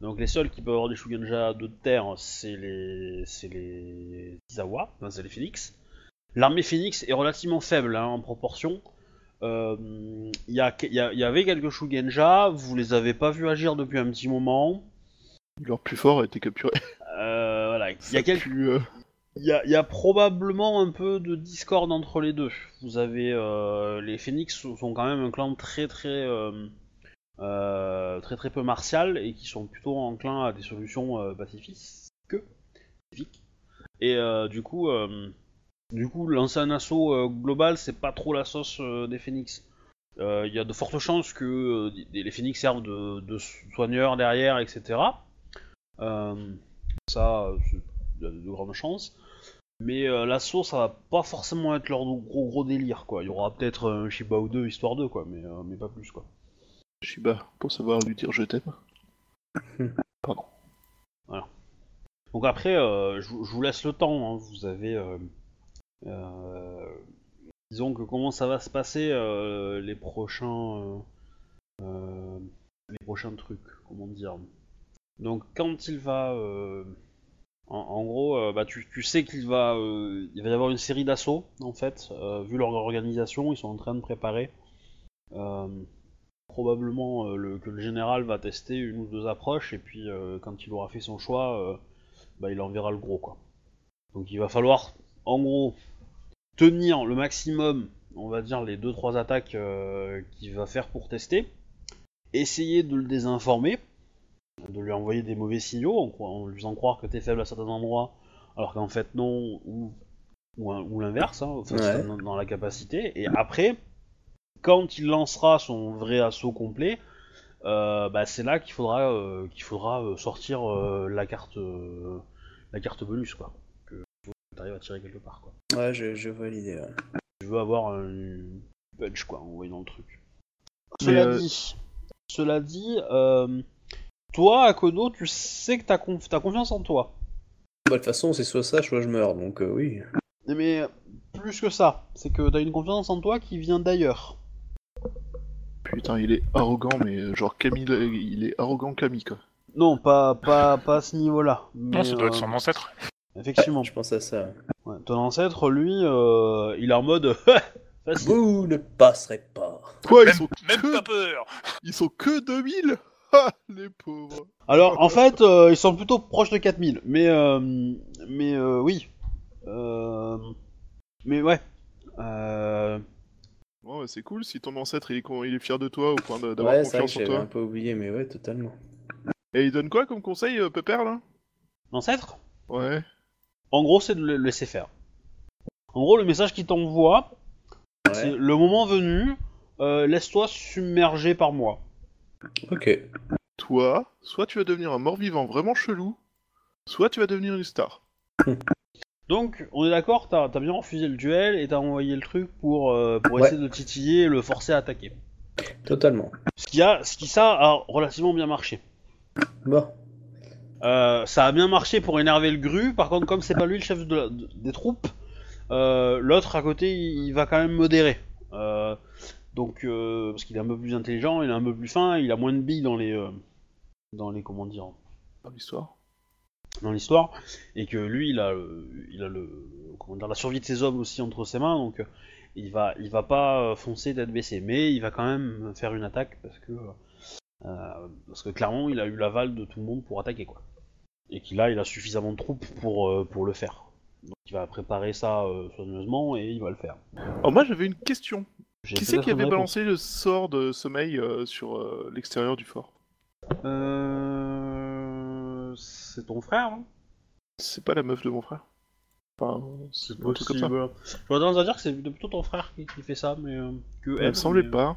Donc les seuls qui peuvent avoir des Shuganja de terre, c'est les, c'est les Izawa, c'est les Phoenix. L'armée Phoenix est relativement faible hein, en proportion. Euh, Il y, il y avait quelques Shugenja, vous les avez pas vus agir depuis un petit moment. leur plus fort a été capturé. Euh, voilà, il y a Ça quelques pue, euh, il y, a, il y a probablement un peu de discorde entre les deux. Vous avez euh, les Phoenix sont quand même un clan très très euh, euh, très très peu martial et qui sont plutôt enclins à des solutions euh, pacifiques. pacifiques. Et euh, du coup, euh, du coup, lancer un assaut euh, global, c'est pas trop la sauce euh, des Phoenix. Euh, Il y a de fortes chances que euh, les Phoenix servent de, de soigneurs derrière, etc. Euh, ça, il y a de grandes chances. Mais euh, l'assaut, ça va pas forcément être leur gros gros délire, quoi. Il y aura peut-être un Shiba ou deux, histoire d'eux, quoi, mais, euh, mais pas plus, quoi. Shiba, pour savoir lui dire je t'aime. Pardon. Donc après, euh, je, vous- je vous laisse le temps, hein. vous avez... euh, disons que comment ça va se passer euh, les prochains... euh, les prochains trucs, comment dire. Donc quand il va... en, gros, bah, tu, tu sais qu'il va, il va y avoir une série d'assauts, en fait. vu leur organisation, ils sont en train de préparer. Probablement le, que le général va tester une ou deux approches, et puis quand il aura fait son choix, bah, il enverra le gros, quoi. Donc il va falloir, en gros, tenir le maximum, on va dire, les 2-3 attaques euh, qu'il va faire pour tester. Essayer de le désinformer, de lui envoyer des mauvais signaux en, lui faisant croire que t'es faible à certains endroits, alors qu'en fait non, ou, ou, un- ou l'inverse, hein, Ouais. dans, dans la capacité. Et après, quand il lancera son vrai assaut complet, euh, bah, c'est là qu'il faudra, euh, qu'il faudra sortir la carte, la carte bonus quoi. Que tu arrives à tirer quelque part quoi. Ouais, je, je vois l'idée. ouais. Je veux avoir un punch quoi, envoyé dans le truc. Cela euh, dit, cela dit, euh, toi Akodo, tu sais que t'as conf- t'as confiance en toi. Bah, de toute façon, c'est soit ça, soit je meurs, donc euh, oui. Mais plus que ça, c'est que t'as une confiance en toi qui vient d'ailleurs. Putain, il est arrogant, mais euh, genre Camille, il est arrogant Camille quoi. Non, pas, pas, pas à ce niveau-là. Non, ça doit être son ancêtre. Effectivement. Je pense à ça. Ouais, ton ancêtre, lui, euh, il est en mode facile. Vous ne passerez pas. Quoi, ils Même, sont même que, pas peur ils sont que 2000 Ah, les pauvres. Alors, en fait, euh, ils sont plutôt proches de 4000. Mais, euh, mais euh, oui. Euh, mais ouais. Euh, Bon, c'est cool si ton ancêtre il est, il est fier de toi au point d'avoir Ouais, c'est vrai que confiance en toi. un peu oublié, mais ouais, totalement. Et il donne quoi comme conseil, euh, Pépère là? L'ancêtre? Ouais. En gros, c'est de le laisser faire. En gros, le message qu'il t'envoie, c'est le moment venu, euh, laisse-toi submerger par moi. Ok. Toi, soit tu vas devenir un mort-vivant vraiment chelou, soit tu vas devenir une star. Donc, on est d'accord, t'as as bien refusé le duel et t'as envoyé le truc pour, euh, pour Ouais. essayer de titiller et le forcer à attaquer. Totalement. Ce qui, a, ce qui ça a relativement bien marché. Bon. Euh, ça a bien marché pour énerver le gru, par contre, comme c'est pas lui le chef de la- de- des troupes, euh, l'autre à côté il, il va quand même modérer. Euh, donc, euh, parce qu'il est un peu plus intelligent, il est un peu plus fin, il a moins de billes dans les. euh, dans les. comment dire Dans l'histoire. dans l'histoire et que lui il a le- il a le comment dire la survie de ses hommes aussi entre ses mains donc euh, il va il va pas euh, foncer tête baissée mais il va quand même faire une attaque parce que euh, parce que clairement il a eu l'aval de tout le monde pour attaquer quoi et qu'il a il a suffisamment de troupes pour euh, pour le faire donc il va préparer ça euh, soigneusement et il va le faire Alors moi j'avais une question. Qui c'est qui avait balancé le sort de sommeil euh, sur euh, l'extérieur du fort? Euh... c'est ton frère hein? C'est pas la meuf de mon frère Enfin, c'est truc comme ça. possible. J'aurais tendance à dire que c'est plutôt ton frère qui, qui fait ça, mais euh, que Elle elle. me semblait mais- pas,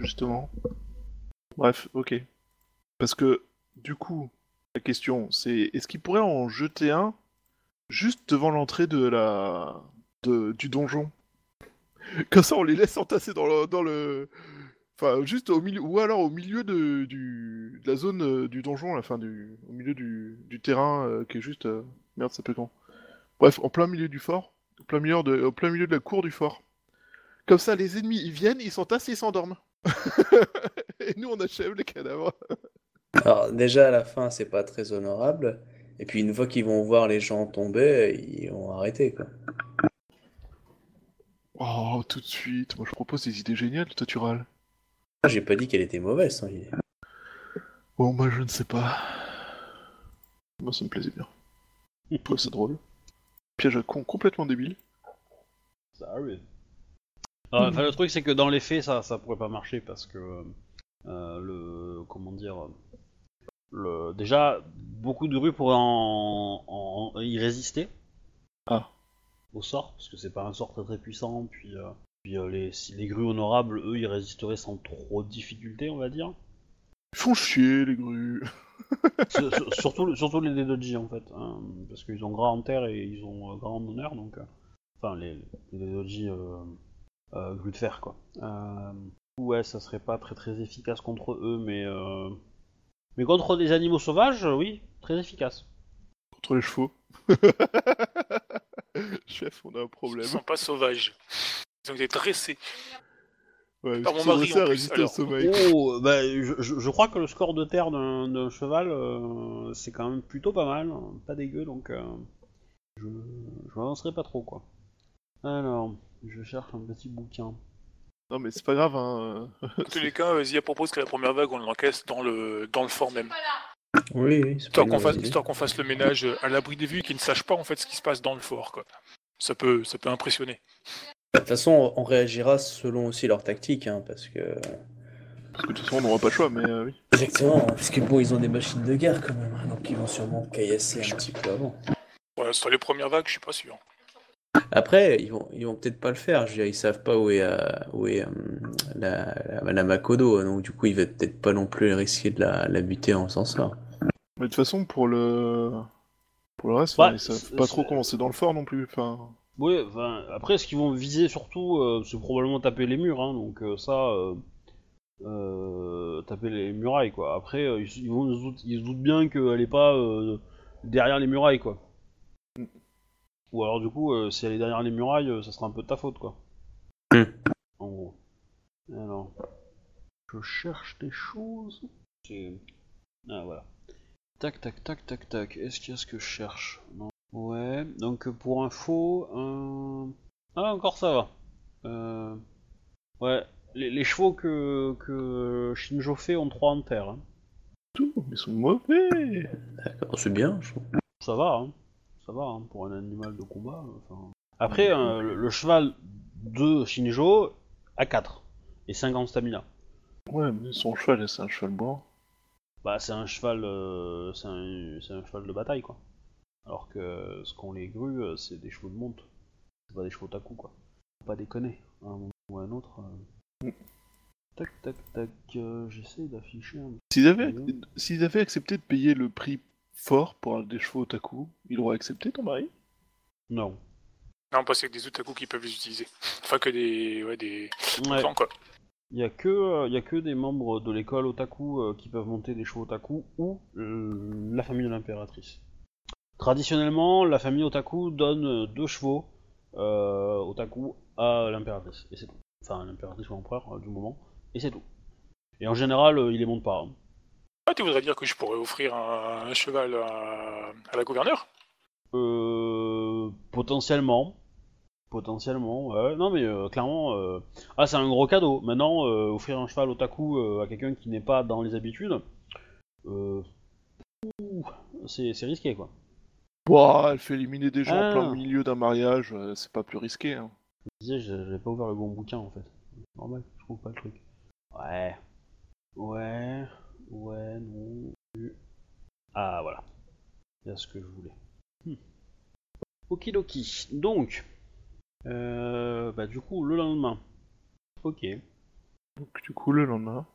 justement. Bref, ok. Parce que, du coup, la question, c'est est-ce qu'il pourrait en jeter un juste devant l'entrée de la... de- du donjon? Comme ça, on les laisse entasser dans le... Dans le... Enfin, juste au milieu, ou alors au milieu de, de la zone euh, du donjon, enfin, du, au milieu du, du terrain euh, qui est juste... euh, Merde, ça s'appelle comment Bref, en plein milieu du fort, au plein milieu de, au plein milieu de la cour du fort. Comme ça, les ennemis, ils viennent, ils s'entassent ils s'endorment. et nous, on achève les cadavres. Alors, déjà, à la fin, c'est pas très honorable. Et puis, une fois qu'ils vont voir les gens tomber, ils vont arrêter, quoi. Oh, tout de suite. Moi, je propose des idées géniales, toi, tu râles. Moi, J'ai pas dit qu'elle était mauvaise, son idée. Bon, moi, je ne sais pas. Moi, ça me plaisait bien. Je trouve ça drôle. Piège à con complètement débile. Ça arrive. Ah, Enfin, le truc, c'est que dans les faits, ça, ça pourrait pas marcher parce que euh, le. Comment dire le, Déjà, beaucoup de rues pourraient en, en- y résister. Ah. Au sort, parce que c'est pas un sort très très puissant. Puis, euh, puis euh, les, si les grues honorables, eux, ils résisteraient sans trop de difficulté, on va dire. Ils font chier, les grues. Sur- sur- surtout, surtout les Dedoji en fait, hein, parce qu'ils ont grand en terre et ils ont euh, grand en honneur, donc. euh, enfin, les, les Dedoji euh, euh, grue de fer, quoi. Ouais, ça serait pas très très efficace contre eux, mais. euh, mais contre des animaux sauvages, oui, très efficace. Contre les chevaux. Chef, on a un Ils problème. sont pas sauvages. Ils ont été dressés. Ouais, Par mon ils mari, en plus, résister au alors. sommeil. Oh, bah, je, crois que le score de terre d'un d'un cheval, euh, c'est quand même plutôt pas mal, hein, pas dégueu, donc euh, je, je m'avancerai pas trop, quoi. Alors, je cherche un petit bouquin. Non, mais c'est pas grave, hein. Dans tous les cas, Zia propose que la première vague, on l'encaisse dans le, dans le fort même. Oui, oui, c'est Histoire qu'on fasse, histoire qu'on fasse le ménage à l'abri des vues et qu'ils ne sachent pas en fait ce qui se passe dans le fort. Quoi. Ça peut, ça peut impressionner. De toute façon, on réagira selon aussi leur tactique, hein, parce que... Parce que de toute façon, on n'aura pas le choix, mais euh, oui. Exactement, parce que bon, ils ont des machines de guerre quand même, hein, donc ils vont sûrement caillasser un petit peu avant. Ouais, sur les premières vagues, je suis pas sûr. Après, ils vont, ils vont peut-être pas le faire, je veux dire, ils savent pas où est, euh, où est euh, la, la, la Makodo, donc du coup, ils vont peut-être pas non plus risquer de la, la buter en faisant ça. Mais de toute façon, pour le. Pour le reste, ils savent pas trop comment c'est dans le fort non plus. Enfin. Oui, enfin, après, ce qu'ils vont viser surtout, euh, c'est probablement taper les murs, hein, donc euh, ça, euh, euh, taper les murailles, quoi. Après, euh, ils, ils vont, se doutent- ils se doutent bien qu'elle est pas euh, derrière les murailles, quoi. Ou alors, du coup, euh, si elle est derrière les murailles, euh, ça sera un peu de ta faute, quoi. Mm. En gros. Alors, je cherche des choses. C'est- Ah, voilà. Tac, tac, tac, tac, tac. Est-ce qu'il y a ce que je cherche? Non. Ouais, donc euh, pour info, euh... ah encore ça va. Euh... Ouais, les, les chevaux que, que Shinjo fait ont 3 en terre. hein. Tout, ils sont mauvais. D'accord, c'est bien, je trouve. Ça va, hein. Ça va hein, pour un animal de combat. enfin. Après, euh, le, le cheval de Shinjo a 4 et 5 en stamina. Ouais, mais son cheval, c'est un cheval blanc. Bah, c'est un cheval, euh, c'est un, cheval de bataille quoi. Alors que ce qu'ont les grues, euh, c'est des chevaux de monte. C'est pas des chevaux taku quoi. Faut pas déconner. À un moment ou à un autre. euh. Mm. Tac tac tac. euh, J'essaie d'afficher un. S'ils avaient, s'ils avaient accepté de payer le prix fort pour des chevaux otaku, il aurait accepté ton mari? Non. Non, parce qu'il y a des otaku qui peuvent les utiliser. Enfin, que des. Ouais, des. Ouais. enfants, quoi. Il y a que, euh, y a que des membres de l'école otaku euh, qui peuvent monter des chevaux otaku ou euh, la famille de l'impératrice. Traditionnellement, la famille otaku donne deux chevaux euh, otaku à l'impératrice et c'est tout. Enfin, l'impératrice ou l'empereur euh, du moment et c'est tout. Et en général, euh, il les monte pas. hein. Ah, tu voudrais dire que je pourrais offrir un, un cheval à, à la gouverneure? Euh, potentiellement. Potentiellement, ouais. Non, mais euh, clairement, euh, ah, c'est un gros cadeau. Maintenant, euh, offrir un cheval otaku euh, à quelqu'un qui n'est pas dans les habitudes, euh, ouh, c'est risqué, quoi. Bah, elle fait éliminer des gens Ah. en plein milieu d'un mariage, c'est pas plus risqué. Hein. Je disais, j'avais pas ouvert le bon bouquin, en fait. Normal, je trouve pas le truc. Ouais. Ouais. Ouais, non. Ah, voilà. C'est ce que je voulais. Hmm. Okidoki. Donc, euh, bah, du coup, le lendemain. Ok. Donc, du coup, le lendemain.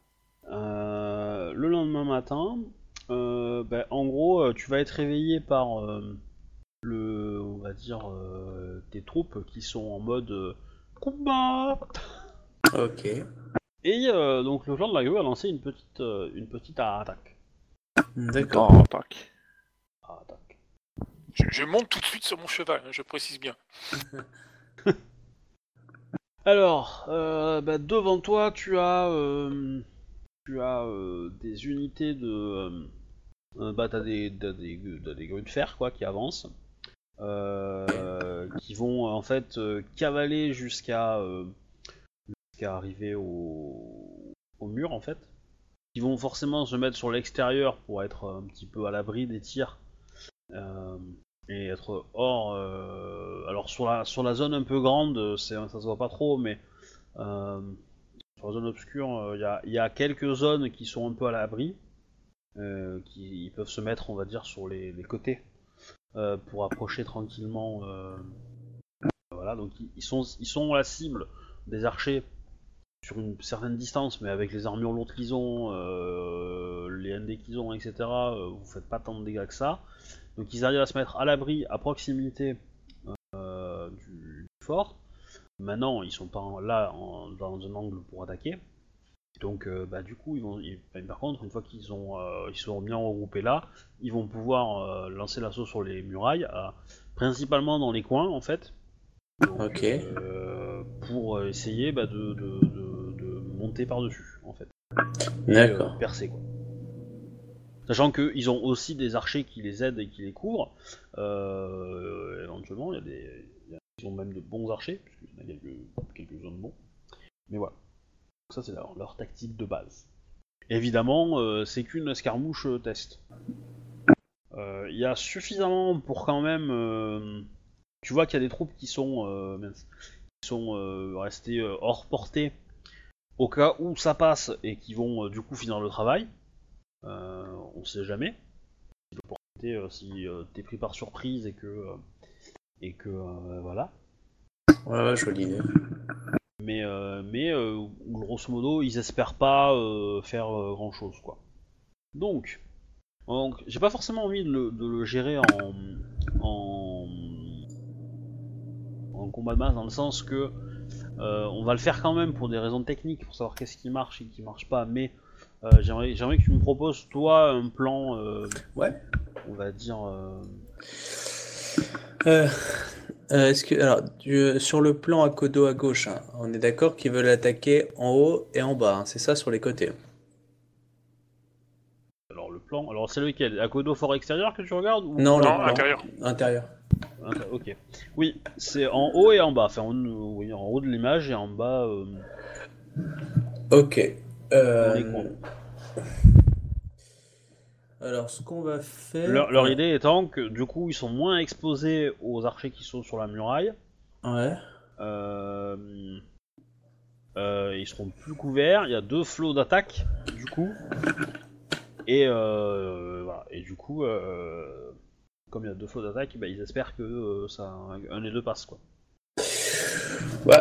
Euh, le lendemain matin, euh, bah, en gros, tu vas être réveillé par euh, le, on va dire, euh, tes troupes qui sont en mode combat. Ok. Et euh, donc le clan de la grue a lancé une petite, euh, une petite attaque. D'accord. Oh, tac. Attaque. je, je monte tout de suite sur mon cheval, hein, je précise bien. Alors, euh, bah, devant toi, tu as, euh, tu as euh, des unités de, bah, t'as des, t'as des, t'as des grues de fer quoi qui avancent, euh, qui vont en fait euh, cavaler jusqu'à, euh, jusqu'à arriver au, mur en fait. Ils vont forcément se mettre sur l'extérieur pour être un petit peu à l'abri des tirs. Euh, et être hors. euh, alors sur la sur la zone un peu grande, ça se voit pas trop, mais euh, sur la zone obscure, il y, a, quelques zones qui sont un peu à l'abri, qui ils peuvent se mettre, on va dire, sur les, côtés pour approcher tranquillement. voilà, donc ils sont ils sont la cible des archers sur une certaine distance, mais avec les armures lourdes qu'ils ont, euh, les ND qu'ils ont, etc. euh, vous faites pas tant de dégâts que ça. Donc ils arrivent à se mettre à l'abri, à proximité euh, du, fort. Maintenant, ils sont pas là dans un angle pour attaquer. Donc, bah, du coup, ils vont, ils- enfin, par contre, une fois qu'ils ont, ils sont bien regroupés là, ils vont pouvoir lancer l'assaut sur les murailles, principalement dans les coins en fait. Donc, euh, pour euh, essayer bah, de, de- de- de monter par-dessus en fait. Et, D'accord. euh, percer quoi. Sachant qu'ils ont aussi des archers qui les aident et qui les couvrent. Euh, éventuellement, il y a des. il y a- Ils ont même de bons archers, puisqu'il y en a quelques, quelques-uns de bons. Mais voilà. Donc ça, c'est leur, leur tactique de base. évidemment, euh, c'est qu'une escarmouche euh, test. Euh, Il y a suffisamment pour quand même. Tu vois qu'il y a des troupes qui sont, euh, qui sont euh, restées euh, hors portée au cas où ça passe et qui vont du coup finir le travail. On sait jamais. Si t'es pris par surprise et que et que voilà. Ouais, ouais, jolie idée. Mais, euh, mais euh, grosso modo, ils espèrent pas faire grand chose, quoi. Donc, donc j'ai pas forcément envie de le, de le gérer en, en, en combat de masse, dans le sens que euh, on va le faire quand même pour des raisons techniques, pour savoir qu'est-ce qui marche et qui marche pas, mais euh, j'aimerais j'aimerais que tu me proposes, toi, un plan, euh, Ouais. on va dire. euh, Euh, euh, est-ce que, alors, sur le plan à Kodo à gauche, hein, on est d'accord qu'ils veulent attaquer en haut et en bas, hein, c'est ça sur les côtés. alors, le plan. Alors, c'est lequel? Akodo fort extérieur que tu regardes ou... Non, Non, plan intérieur. intérieur. Ah, Ok. Oui, c'est en haut et en bas. Enfin, en, oui, en haut de l'image et en bas. euh, Ok. Euh, alors, ce qu'on va faire. Leur, leur idée étant que du coup, ils sont moins exposés aux archers qui sont sur la muraille. Ouais. Euh, ils seront plus couverts. Il y a deux flots d'attaque du coup. Et voilà. Et du coup, euh, comme il y a deux flots d'attaque, bah, ils espèrent que euh, ça, un des deux passe quoi.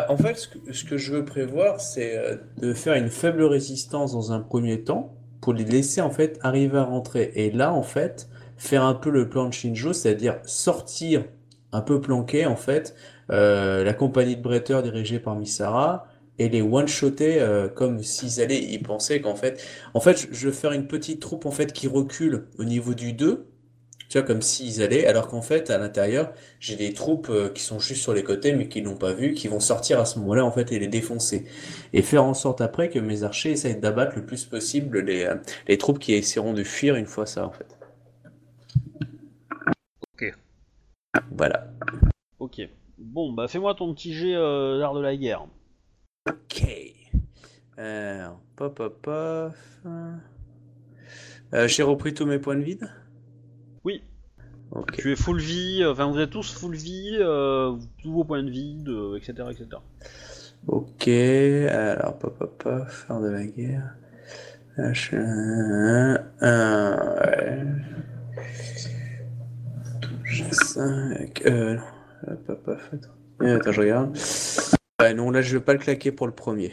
En fait, ce que, je veux prévoir, c'est euh, de faire une faible résistance dans un premier temps pour les laisser en fait arriver à rentrer. Et là, en fait, faire un peu le plan de Shinjo, c'est-à-dire sortir un peu planqué en fait euh, la compagnie de bretteurs dirigée par Misara et les one-shotter comme s'ils allaient y penser qu'en fait, en fait, je- je veux faire une petite troupe en fait qui recule au niveau du 2. Tu vois, comme s'ils allaient, alors qu'en fait, à l'intérieur, j'ai des troupes euh, qui sont juste sur les côtés, mais qui l'ont pas vu, qui vont sortir à ce moment-là, en fait, et les défoncer. Et faire en sorte après que mes archers essayent d'abattre le plus possible les, euh, les troupes qui essaieront de fuir une fois ça, en fait. Ok. Voilà. Ok. Bon, bah fais-moi ton petit jet euh, l'art de la guerre. Ok. Pop, pop, pop. J'ai repris tous mes points de vide? Oui. Ok. Tu es full vie, euh, enfin vous êtes tous full vie, euh, tous vos points de vie, de- etc., etc. Ok, alors, pop, pop, pop, faire de la guerre. H, un, un, ouais. Touche 5, euh, non, hop, hop, attends. Euh, attends, je regarde. Ouais, non, là, je vais pas le claquer pour le premier.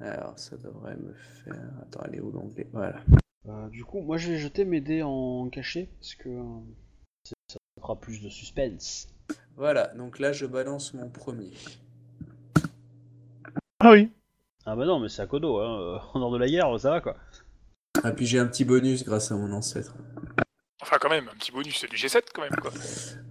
Alors, ça devrait me faire. Attends, elle est où l'onglet? Voilà. Euh, du coup, moi j'ai jeté mes dés en cachet parce que euh, ça fera plus de suspense. Voilà, donc là, je balance mon premier. Ah oui. Ah bah non, mais c'est à Kodo, hein. en dehors de la guerre, ça va quoi. Ah, puis j'ai un petit bonus grâce à mon ancêtre. Enfin, quand même, un petit bonus, c'est du G7 quand même, quoi.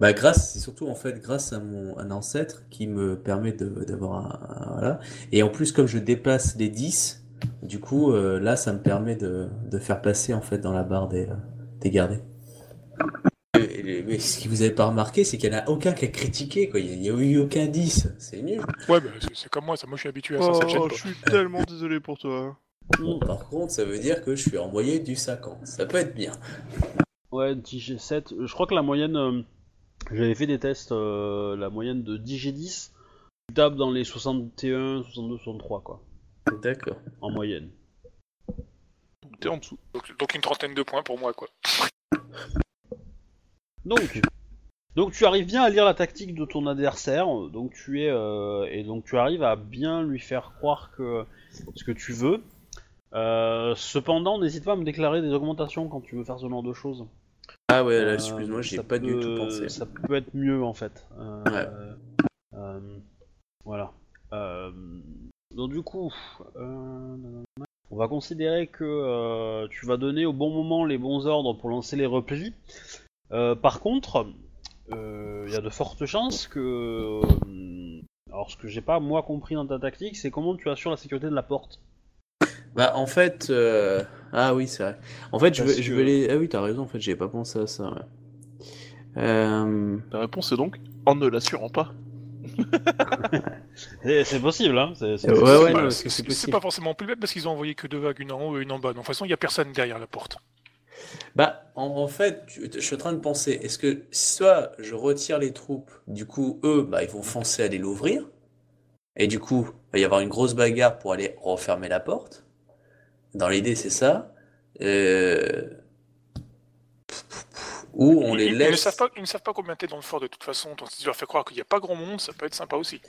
Bah grâce, c'est surtout en fait grâce à mon un ancêtre qui me permet de d'avoir un, un- voilà. Et en plus comme je dépasse les 10, du coup euh, là ça me permet de, de faire passer en fait dans la barre des, euh, des gardés. Mais ce que vous avez pas remarqué, c'est qu'il n'y en a aucun qui a critiqué quoi. Il n'y a, eu aucun 10. C'est nul. Ouais, bah, c'est- c'est comme moi, ça, moi je suis habitué à ça, Oh, ça je suis tellement désolé pour toi. Bon, par contre, ça veut dire que je suis en moyenne du 50. Ça peut être bien. Ouais, 10G7, euh, je crois que la moyenne, euh, j'avais fait des tests, euh, la moyenne de 10G10, tu tapes dans les 61, 62, 63 quoi, D'accord. en moyenne. Donc t'es en dessous. Donc, donc une trentaine de points pour moi, quoi. Donc, donc tu arrives bien à lire la tactique de ton adversaire, donc tu es euh, et donc tu arrives à bien lui faire croire que ce que tu veux. Euh, cependant, n'hésite pas à me déclarer des augmentations quand tu veux faire ce genre de choses. Ah ouais, là, Euh, excuse-moi, j'y ai ça pas du tout pensé. Ça peut être mieux en fait. Euh, Ouais. euh, voilà. Donc du coup, euh, on va considérer que euh, tu vas donner au bon moment les bons ordres pour lancer les replis. Euh, par contre, euh, il y a de fortes chances que... euh, alors ce que j'ai pas moi compris dans ta tactique, c'est comment tu assures la sécurité de la porte. Bah en fait, euh, ah oui c'est vrai. En fait je Parce veux, je que- veux les, ah oui t'as raison en fait j'avais pas pensé à ça. ouais. Euh, La réponse est donc en ne l'assurant pas. C'est possible, hein. c'est- c'est- Ouais, C'est ouais, pas- non, parce c'est- que c'est c'est possible. pas forcément plus bête parce qu'ils ont envoyé que deux vagues, une en haut et une en bas. Donc de toute façon, il y a personne derrière la porte. Bah, en, en fait, tu- je suis en train de penser, est-ce que soit je retire les troupes, du coup, eux, bah, ils vont foncer aller l'ouvrir, et du coup, il va y avoir une grosse bagarre pour aller refermer la porte. Dans l'idée, c'est ça. Euh, Ou on les ils, ils ne laisse, savent pas, ils ne savent pas combien t'es dans le fort de toute façon. Donc si tu leur fais croire qu'il n'y a pas grand monde, ça peut être sympa aussi.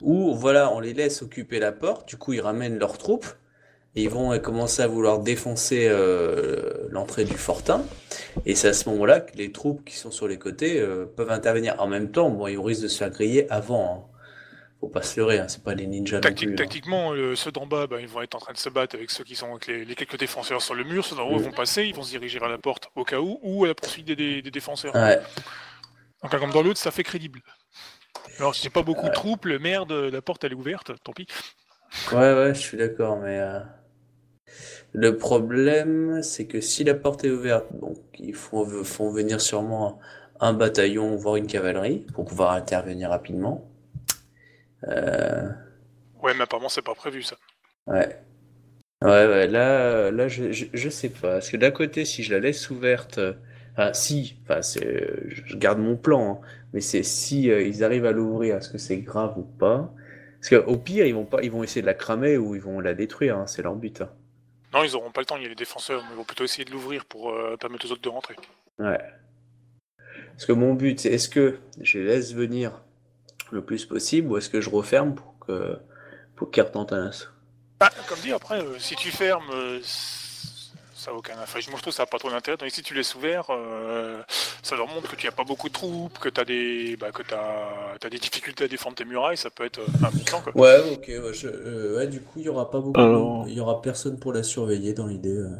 ou voilà, on les laisse occuper la porte, du coup, ils ramènent leurs troupes, et ils vont euh, commencer à vouloir défoncer euh, l'entrée du fortin. Et c'est à ce moment-là que les troupes qui sont sur les côtés euh, peuvent intervenir. En même temps, bon, ils risquent de se faire griller avant. hein. Faut pas se leurrer, hein, c'est pas des ninjas non hein. Tactiquement, euh, ceux d'en bas, bah, ils vont être en train de se battre avec ceux qui sont avec les, les quelques défenseurs sur le mur. Ceux d'en haut vont passer, ils vont se diriger vers la porte au cas où, ou à la poursuite des, des- des défenseurs. Ouais, Donc comme dans l'autre, ça fait crédible. Alors si j'ai pas beaucoup de troupes, le merde, la porte elle est ouverte, tant pis. ouais, ouais, je suis d'accord, mais euh, le problème, c'est que si la porte est ouverte, donc ils font, font venir sûrement un bataillon, voire une cavalerie, pour pouvoir intervenir rapidement. Euh, Ouais, mais apparemment c'est pas prévu ça. Ouais. Ouais, ouais, là, là je, je, je sais pas. Parce que d'un côté, si je la laisse ouverte, euh, enfin, si, enfin, c'est, je je garde mon plan, hein, mais c'est si euh, ils arrivent à l'ouvrir, est-ce que c'est grave ou pas? Parce qu'au pire, ils vont pas, ils vont essayer de la cramer ou ils vont la détruire, hein, c'est leur but. hein. Non, ils auront pas le temps, il y a les défenseurs, mais ils vont plutôt essayer de l'ouvrir pour euh, permettre aux autres de rentrer. Ouais. Parce que mon but, c'est est-ce que je les laisse venir le plus possible ou est-ce que je referme pour que, pour qu'ils retentent un assaut? Ah, comme dit, après, euh, si tu fermes, euh, ça a aucun Moi je trouve que ça n'a pas trop d'intérêt. Donc si tu laisses ouvert, euh, ça leur montre que tu n'as pas beaucoup de troupes, que tu as, des... bah, que t'as- t'as des difficultés à défendre tes murailles, ça peut être euh, plan quoi. Ouais, ok, ouais, je- euh, ouais, du coup, il y aura pas beaucoup, Alors- il y aura personne pour la surveiller dans l'idée. euh.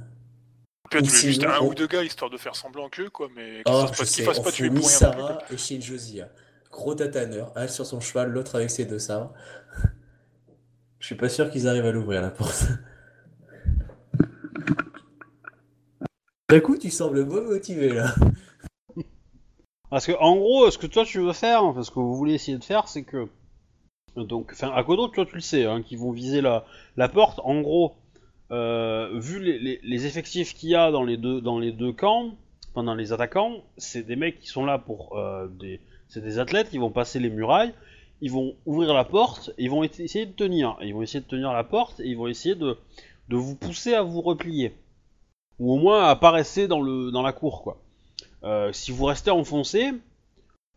Puis tu mets juste sinon, un on- ou deux gars histoire de faire semblant qu'eux, quoi, mais qu'ils Oh, fassent pas, fassent tuer pour rien. Misara et Shin Josia. Gros tataneur, un sur son cheval, l'autre avec ses deux sabres. Je suis pas sûr qu'ils arrivent à l'ouvrir la porte. D'un coup, tu sembles moins motivé là. Parce que en gros, ce que toi tu veux faire, enfin, ce que vous voulez essayer de faire, c'est que donc, enfin, à Kodo, toi tu le sais, hein, qu'ils vont viser la, la porte. En gros, euh, vu les effectifs qu'il y a dans les deux dans les deux camps, pendant les attaquants, c'est des mecs qui sont là pour euh, des, c'est des athlètes, ils vont passer les murailles, ils vont ouvrir la porte, et ils vont essayer de tenir, ils vont essayer de tenir la porte et ils vont essayer de vous pousser à vous replier, ou au moins à pas rester dans la cour quoi. Euh, si vous restez enfoncé,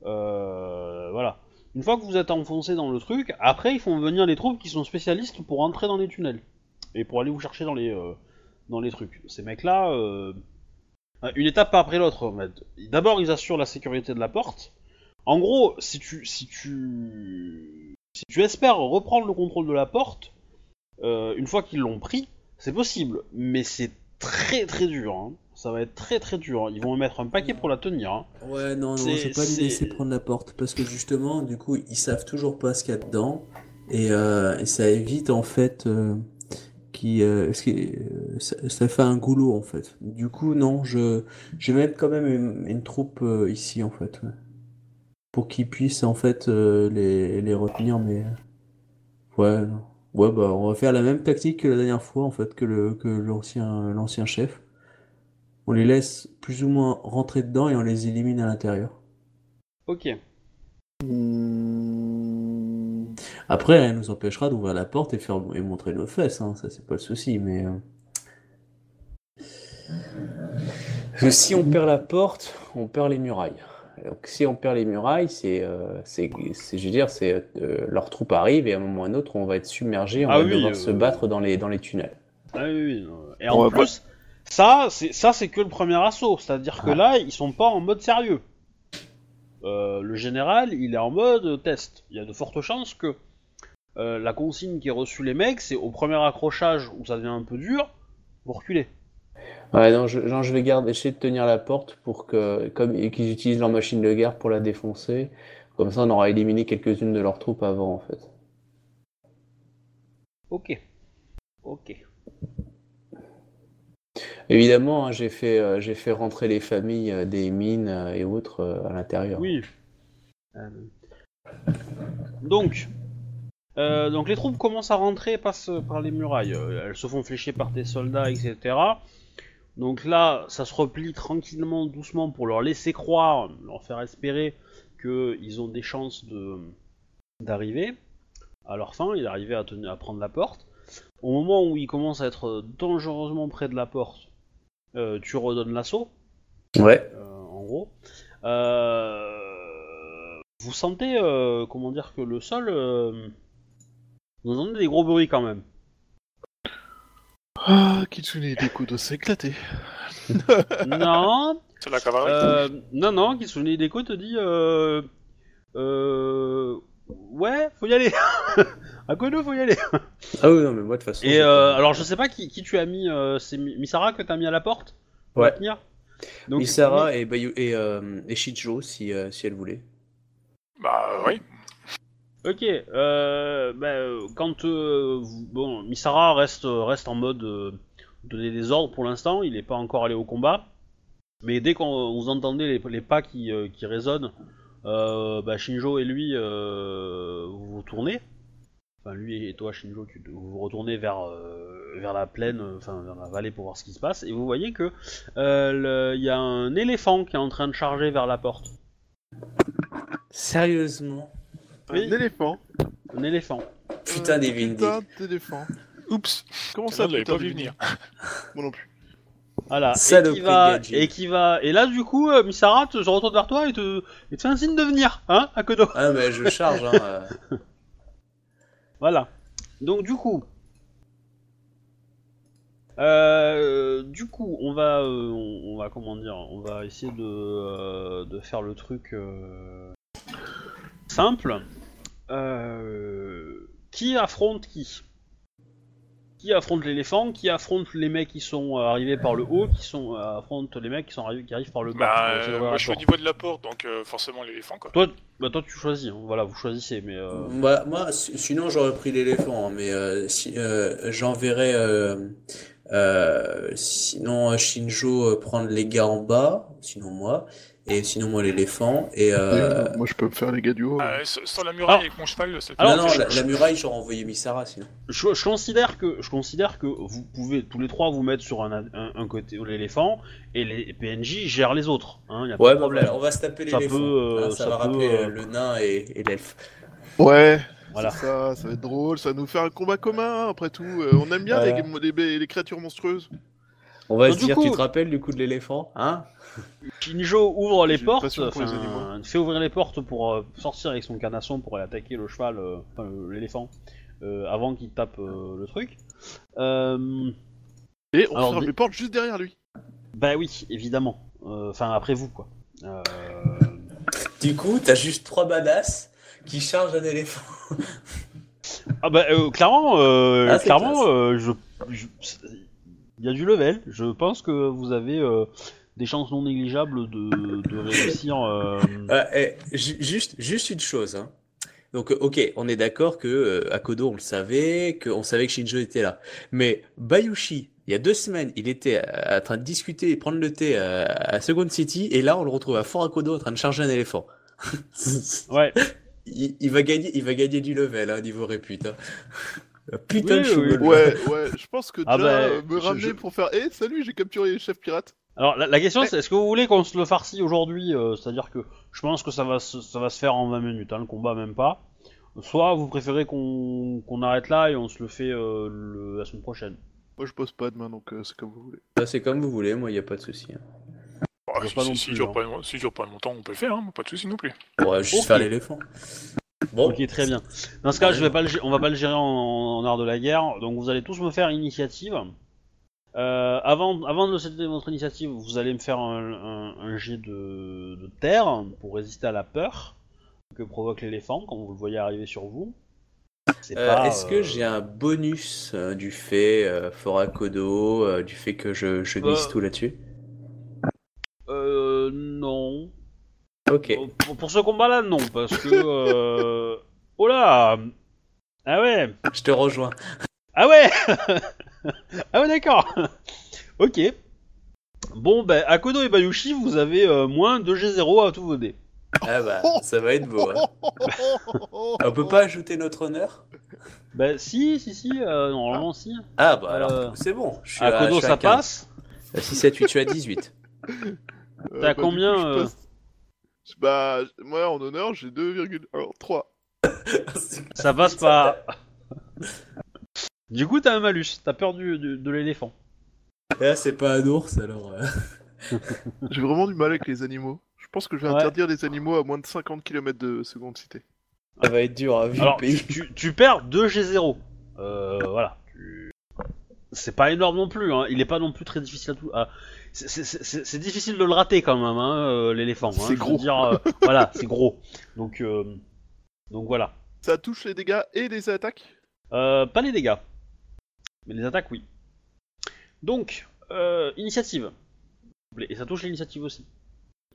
euh, voilà. Une fois que vous êtes enfoncé dans le truc, après ils font venir les troupes qui sont spécialistes pour entrer dans les tunnels et pour aller vous chercher dans les euh, dans les trucs. Ces mecs-là, une étape après l'autre. D'abord ils assurent la sécurité de la porte. En gros, si tu si tu si tu espères reprendre le contrôle de la porte, euh, une fois qu'ils l'ont pris, c'est possible, mais c'est très très dur. hein. Ça va être très très dur. Ils vont mettre un paquet pour la tenir. hein. Ouais, non, non, C'est- je vais pas les laisser prendre la porte parce que justement, du coup, ils savent toujours pas ce qu'il y a dedans et, euh, et ça évite en fait euh, qui, euh, qui- ça, ça fait un goulot en fait. Du coup, non, je, je vais mettre quand même une, une troupe ici en fait, ouais. Pour qu'ils puissent en fait euh, les, les retenir, mais ouais, ouais, bah on va faire la même tactique que la dernière fois en fait, que le que l'ancien l'ancien chef. On les laisse plus ou moins rentrer dedans et on les élimine à l'intérieur. Ok. Après, rien nous empêchera d'ouvrir la porte et faire et montrer nos fesses, hein, ça c'est pas le souci, mais. euh, si on perd la porte, on perd les murailles. Donc si on perd les murailles, c'est, euh, c'est, c'est- je veux dire, c'est euh, leurs troupes arrivent et à un moment ou à un autre, on va être submergé, on Ah va oui, devoir euh, se battre dans les dans les tunnels. Ah oui, oui, non. Et en Ouais, plus, ça, c'est ça, c'est que le premier assaut. C'est-à-dire que Ouais. là, ils sont pas en mode sérieux. Euh, le général, il est en mode test. Il y a de fortes chances que euh, la consigne qui est reçue les mecs, c'est au premier accrochage où ça devient un peu dur, vous reculez. Ouais, non, je, vais garder, essayer de tenir la porte pour que, comme qu'ils utilisent leur machine de guerre pour la défoncer, comme ça on aura éliminé quelques-unes de leurs troupes avant en fait. Ok. Ok. Évidemment, hein, j'ai fait, euh, j'ai fait rentrer les familles euh, des mines euh, et autres à l'intérieur. Oui. Donc, donc les troupes commencent à rentrer passent par les murailles. Elles se font flécher par tes soldats, etc. Donc là, ça se replie tranquillement, doucement pour leur laisser croire, leur faire espérer qu'ils ont des chances de d'arriver à leur fin et d'arriver à, tenir- à prendre la porte. Au moment où ils commencent à être dangereusement près de la porte, euh, tu redonnes l'assaut, Ouais. euh, en gros. Euh, vous sentez, euh, comment dire, que le sol... euh, vous entendez des gros bruits quand même. Ah, Kitsune Deko doit s'éclater. non, C'est la cavalerie. euh, non, non, Kitsune Hideko te dit... Euh, euh, ouais, faut y aller. à Kono, faut y aller. Ah oui, non, mais moi de toute façon. Et euh, alors, je sais pas qui, qui tu as mis. euh, c'est Mi- Misara que t'as mis à la porte pour Ouais. la tenir Donc, Misara et, Bayu- et, euh, et Shijo si, euh, si elle voulait. Bah oui. Ok, euh, bah, euh, quand euh, vous- bon, Misara reste reste en mode euh, donner des ordres pour l'instant, il n'est pas encore allé au combat, mais dès qu'on vous entendez les, pas qui, euh, qui résonnent, bah, Shinjo et lui vous vous tournez, enfin lui et toi Shinjo, vous vous retournez vers vers la plaine, enfin vers la vallée pour voir ce qui se passe, et vous voyez que y a un éléphant qui est en train de charger vers la porte. Sérieusement Oui. Un éléphant. Un éléphant. Putain, Euh, des. Putain d'éléphant. Oups. Comment Ça, je putain pas de vu venir. Moi non plus. Voilà, et qui, Saloperie va, gadget. et qui va, et là du coup, euh, Misara te, se retourne vers toi et te, et te fait un signe de venir, hein, à Kodo. Ah, mais je charge, hein. euh. Voilà. Donc du coup, euh, du coup, on va, euh, on, on va comment dire, on va essayer de, euh, de faire le truc euh, simple. Euh, qui affronte qui? Qui affronte l'éléphant? Qui affronte les mecs qui sont euh, arrivés par le haut? Qui sont euh, affronte les mecs qui sont arrivés, qui arrivent par le bas? Bah, euh, moi je suis au niveau de la porte, donc euh, forcément l'éléphant quoi. Toi, bah toi tu choisis. hein. Voilà, vous choisissez, mais. euh, Moi, moi, si- sinon j'aurais pris l'éléphant, hein, mais euh, si, euh, j'enverrais euh, sinon euh, Shinjo euh, prendre les gars en bas, sinon moi, et sinon moi l'éléphant, et euh, Moi je peux me faire les gars du haut. Euh, sur sur la muraille Alors- avec mon cheval, c'est Alors, non, non, je- la, la muraille j'aurais envoyé Misara sinon. Je, je considère que je considère que vous pouvez tous les trois vous mettre sur un, un, un côté l'éléphant et les PNJ gèrent les autres. Hein, y a pas Ouais, de problème. voilà, on va se taper Ça l'éléphant. peut, euh, Hein, ça, ça va peut, rappeler le nain et, et l'elfe. Ouais, Voilà. c'est ça, ça va être drôle, ça va nous faire un combat commun après tout. Euh, on aime bien Voilà. les, les- les créatures monstrueuses. On va Donc, se dire, coup- tu te rappelles du coup de l'éléphant, hein? Shinjo ouvre les portes, enfin, fait ouvrir les portes pour euh, sortir avec son canasson pour aller attaquer le cheval, euh, enfin l'éléphant, euh, avant qu'il tape euh, le truc. Euh, Et on Alors, ferme les portes juste derrière lui. bah oui, évidemment. Euh, Enfin après vous quoi. Euh, Du coup, t'as juste trois badass qui chargent un éléphant. Ah bah euh, clairement, euh, Ah, clairement, euh, je, il y a du level. Je pense que vous avez des chances non négligeables de, de réussir. Euh, eh, ju- juste, juste une chose. Hein. Donc, ok, on est d'accord que Akodo, on le savait, qu'on savait que Shinjo était là. Mais Bayushi, il y a deux semaines, il était en train de discuter et prendre le thé euh, à Second City, et là, on le retrouve à Fort Akodo en train de charger un éléphant. Ouais. il, il va gagner, il va gagner du level, hein, niveau répute. Hein. Putain Oui, de oui. Ouais, ouais, je pense que déjà, Ah bah, euh, me ramener je- pour faire Eh, salut, j'ai capturé les chefs pirates. Alors la, la question c'est est-ce que vous voulez qu'on se le farcie aujourd'hui euh, C'est-à-dire que je pense que ça va se, ça va se faire en 20 minutes, hein, le combat même pas. Soit vous préférez qu'on qu'on arrête là et on se le fait euh, le- la semaine prochaine. Moi je bosse pas demain donc euh, c'est comme vous voulez. Ça, C'est comme vous voulez, moi, il n'y a pas de souci. hein. Bah, Je si, pas si- non si plus, dure hein. pas, si dure pas longtemps, on peut le faire, hein, pas de soucis non plus. On va juste Ok. faire l'éléphant. Bon, Ok, très bien. Dans ce cas, je vais pas le, on va pas le gérer en, en art de la guerre. Donc vous allez tous me faire initiative. Euh, avant, avant de céder votre initiative, vous allez me faire un, un- un jet de, de terre pour résister à la peur que provoque l'éléphant quand vous le voyez arriver sur vous. Euh, Est-ce euh, que j'ai un bonus euh, du fait euh, Fort Akodo, euh, du fait que je, je glisse Euh, tout là-dessus? Euh, non. Ok. Pour, pour ce combat-là, non, parce que. Euh... Oh là Ah ouais Je te rejoins. Ah ouais Ah ouais, d'accord Ok. Bon, ben, Akodo et Bayushi, vous avez euh, moins 2G0 à tous vos dés. Ah bah, ça va être beau. Hein. On peut pas ajouter notre honneur? Bah si, si, si, euh, normalement si. Ah bah Euh, alors c'est bon. Je suis À à, je suis ça 15. passe. 6, 7, 8, je suis à 18. Euh, T'as du combien, coup, je euh passe- Bah, moi en honneur, j'ai 2,3. Ça passe pas. Du coup t'as un malus, t'as peur du, du- de l'éléphant. Et là, c'est pas un ours alors. euh. J'ai vraiment du mal avec les animaux. Je pense que je vais Ouais. interdire les animaux à moins de 50 km de seconde cité. Ça va être dur, hein, Alors le pays. tu, tu- tu perds 2 G0. Euh, voilà. Tu- C'est pas énorme non plus, hein. il est pas non plus très difficile à tout. à- c'est- difficile de le rater quand même, hein, euh, l'éléphant. hein, C'est veux gros. dire, euh, voilà, c'est gros. Donc, euh, donc voilà. Ça touche les dégâts et les attaques? Euh, pas les dégâts. Mais les attaques, oui. Donc, euh, initiative. Et ça touche l'initiative aussi.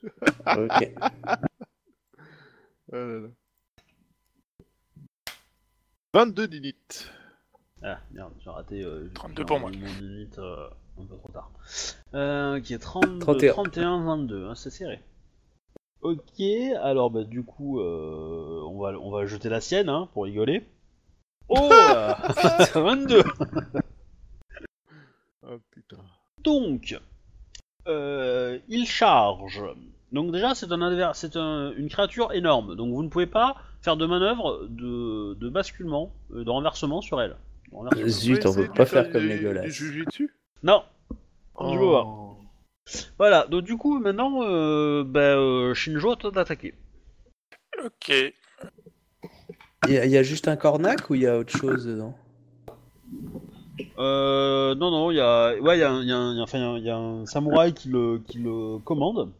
Ok. Ah là là. 22 d'init. Ah, merde, j'ai raté. Euh, 32 j'ai pour moi. mon euh, un peu trop tard. Euh, qui est 30, 31. 31, 22, hein, c'est serré. Ok, alors bah du coup, euh, on, va, on va jeter la sienne, hein, pour rigoler. Oh euh, putain, 22 Ah putain. Donc, euh, il charge. Donc déjà, c'est un adver- c'est un- une créature énorme. Donc vous ne pouvez pas faire de manœuvre de, de basculement, de renversement sur elle. Zut, on de pas faire comme les jujitsu? Non. Voilà. Oh. Voilà. Donc du coup, maintenant, euh, bah, euh, Shinjo, toi d'attaquer. Ok. Il y, a- il y a juste un cornac ou il y a autre chose dedans? Euh, non, non, il y a, ouais, il y a, un- il y a un- il y a- enfin, il y a un- il y a un samouraï qui le, qui le commande.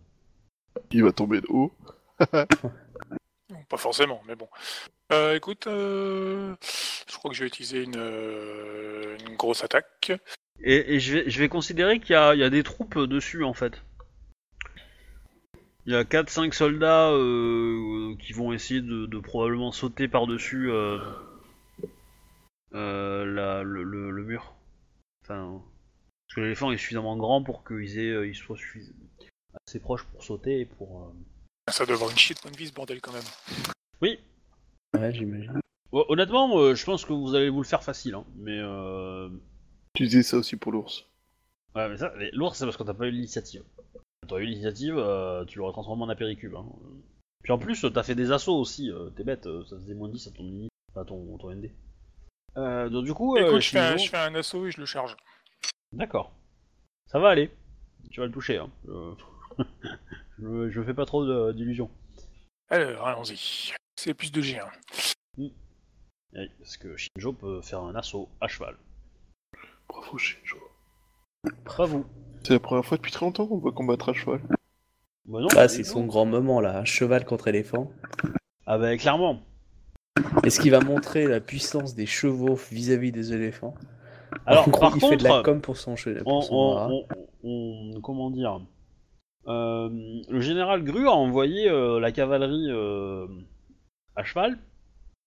Il va tomber de haut. Bon, Pas forcément, mais bon. Euh, écoute, euh, je crois que je vais utiliser une, euh, une grosse attaque. Et, et je, vais, je vais considérer qu'il y a, il y a des troupes dessus en fait. Il y a 4-5 soldats euh, qui vont essayer de, de probablement sauter par-dessus euh, euh, la- le, le- le mur. Enfin, parce que l'éléphant est suffisamment grand pour qu'ils aient, euh, ils soient suffisamment assez proches pour sauter et pour. euh, Ça doit avoir une shit point de vie ce bordel quand même. Oui. Ouais, j'imagine. Hon- Honnêtement, euh, je pense que vous allez vous le faire facile, hein, mais. Tu disais ça aussi pour l'ours. Ouais, mais ça, les- l'ours, c'est parce que t'as pas eu l'initiative. T'aurais eu l'initiative, euh, tu l'aurais transformé en apéricube. Hein. Puis en plus, t'as fait des assauts aussi, euh, t'es bête, euh, ça faisait moins 10 à ton mini, à ton, ton ND. Euh, donc du coup, euh, Écoute, je fais, un, Shinjo- je fais un assaut et je le charge. D'accord. Ça va aller. Tu vas le toucher, hein. Je... je, je fais pas trop d'illusions. Alors, allons-y. C'est plus de G1. Oui, Parce que Shinjo peut faire un assaut à cheval. Bravo Shinjo. Vous. C'est la première fois depuis très longtemps qu'on voit combattre à cheval. Bah non, Ah, c'est son grand moment là, un cheval contre éléphant. Ah bah clairement. Est-ce qu'il va montrer la puissance des chevaux vis-à-vis des éléphants Alors, En gros, par il contre, fait de la com pour son cheval. on- comment dire Euh, le général Gru a envoyé euh, la cavalerie euh, à cheval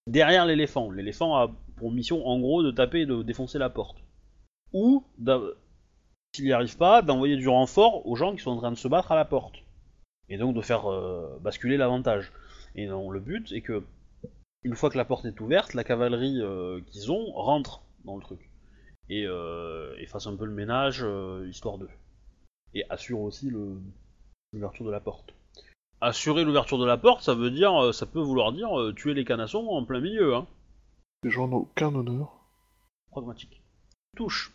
derrière l'éléphant. L'éléphant a pour mission en gros de taper et de défoncer la porte. Ou, s'il n'y arrive pas, d'envoyer du renfort aux gens qui sont en train de se battre à la porte. Et donc de faire euh, basculer l'avantage. Et non, le but est que, une fois que la porte est ouverte, la cavalerie euh, qu'ils ont rentre dans le truc. Et, euh, et fasse un peu le ménage, euh, histoire d'eux. Et assure aussi l'ouverture de la porte. Assurer l'ouverture de la porte, ça veut dire, ça peut vouloir dire tuer les canassons en plein milieu, hein. Les gens n'ont aucun honneur. Pragmatique. Touche.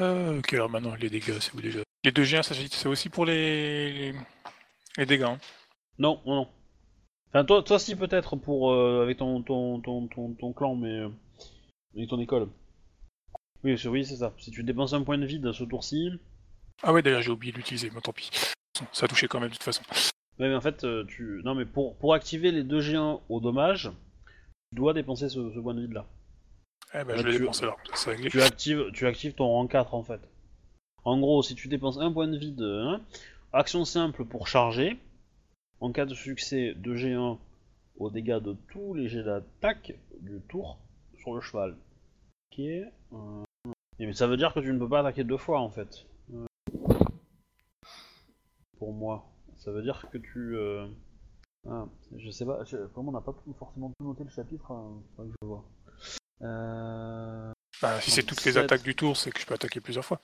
Euh, ok, alors maintenant, les dégâts, c'est où déjà Les 2 G1, ça, c'est aussi pour les, les, les dégâts. hein. Non, non, non. Enfin, toi, toi si peut-être pour euh, avec ton ton, ton, ton, ton clan, mais euh, avec ton école. Oui, c'est oui, c'est ça. Si tu dépenses un point de vie de ce tour-ci, Ah ouais, d'ailleurs, j'ai oublié de l'utiliser, mais tant pis. Ça a touché quand même, de toute façon. ouais, mais en fait, euh, tu, non, mais pour pour activer les deux G1 au dommage, tu dois dépenser ce, ce point de vie là. Eh ben, Ah, je l'ai tu- dépensé. C'est réglé. tu actives, tu actives ton rang 4 en fait. En gros, si tu dépenses un point de vie de 1, action simple pour charger. En cas de succès, 2G1 aux dégâts de tous les jets d'attaque du tour sur le cheval. Ok. euh, et mais ça veut dire que tu ne peux pas attaquer deux fois en fait. Euh, Pour moi. Ça veut dire que tu. euh, Ah, je sais pas, je- comment on n'a pas forcément tout noté le chapitre, hein, que je vois. Euh, Bah, si c'est toutes les attaques du tour, c'est que je peux attaquer plusieurs fois.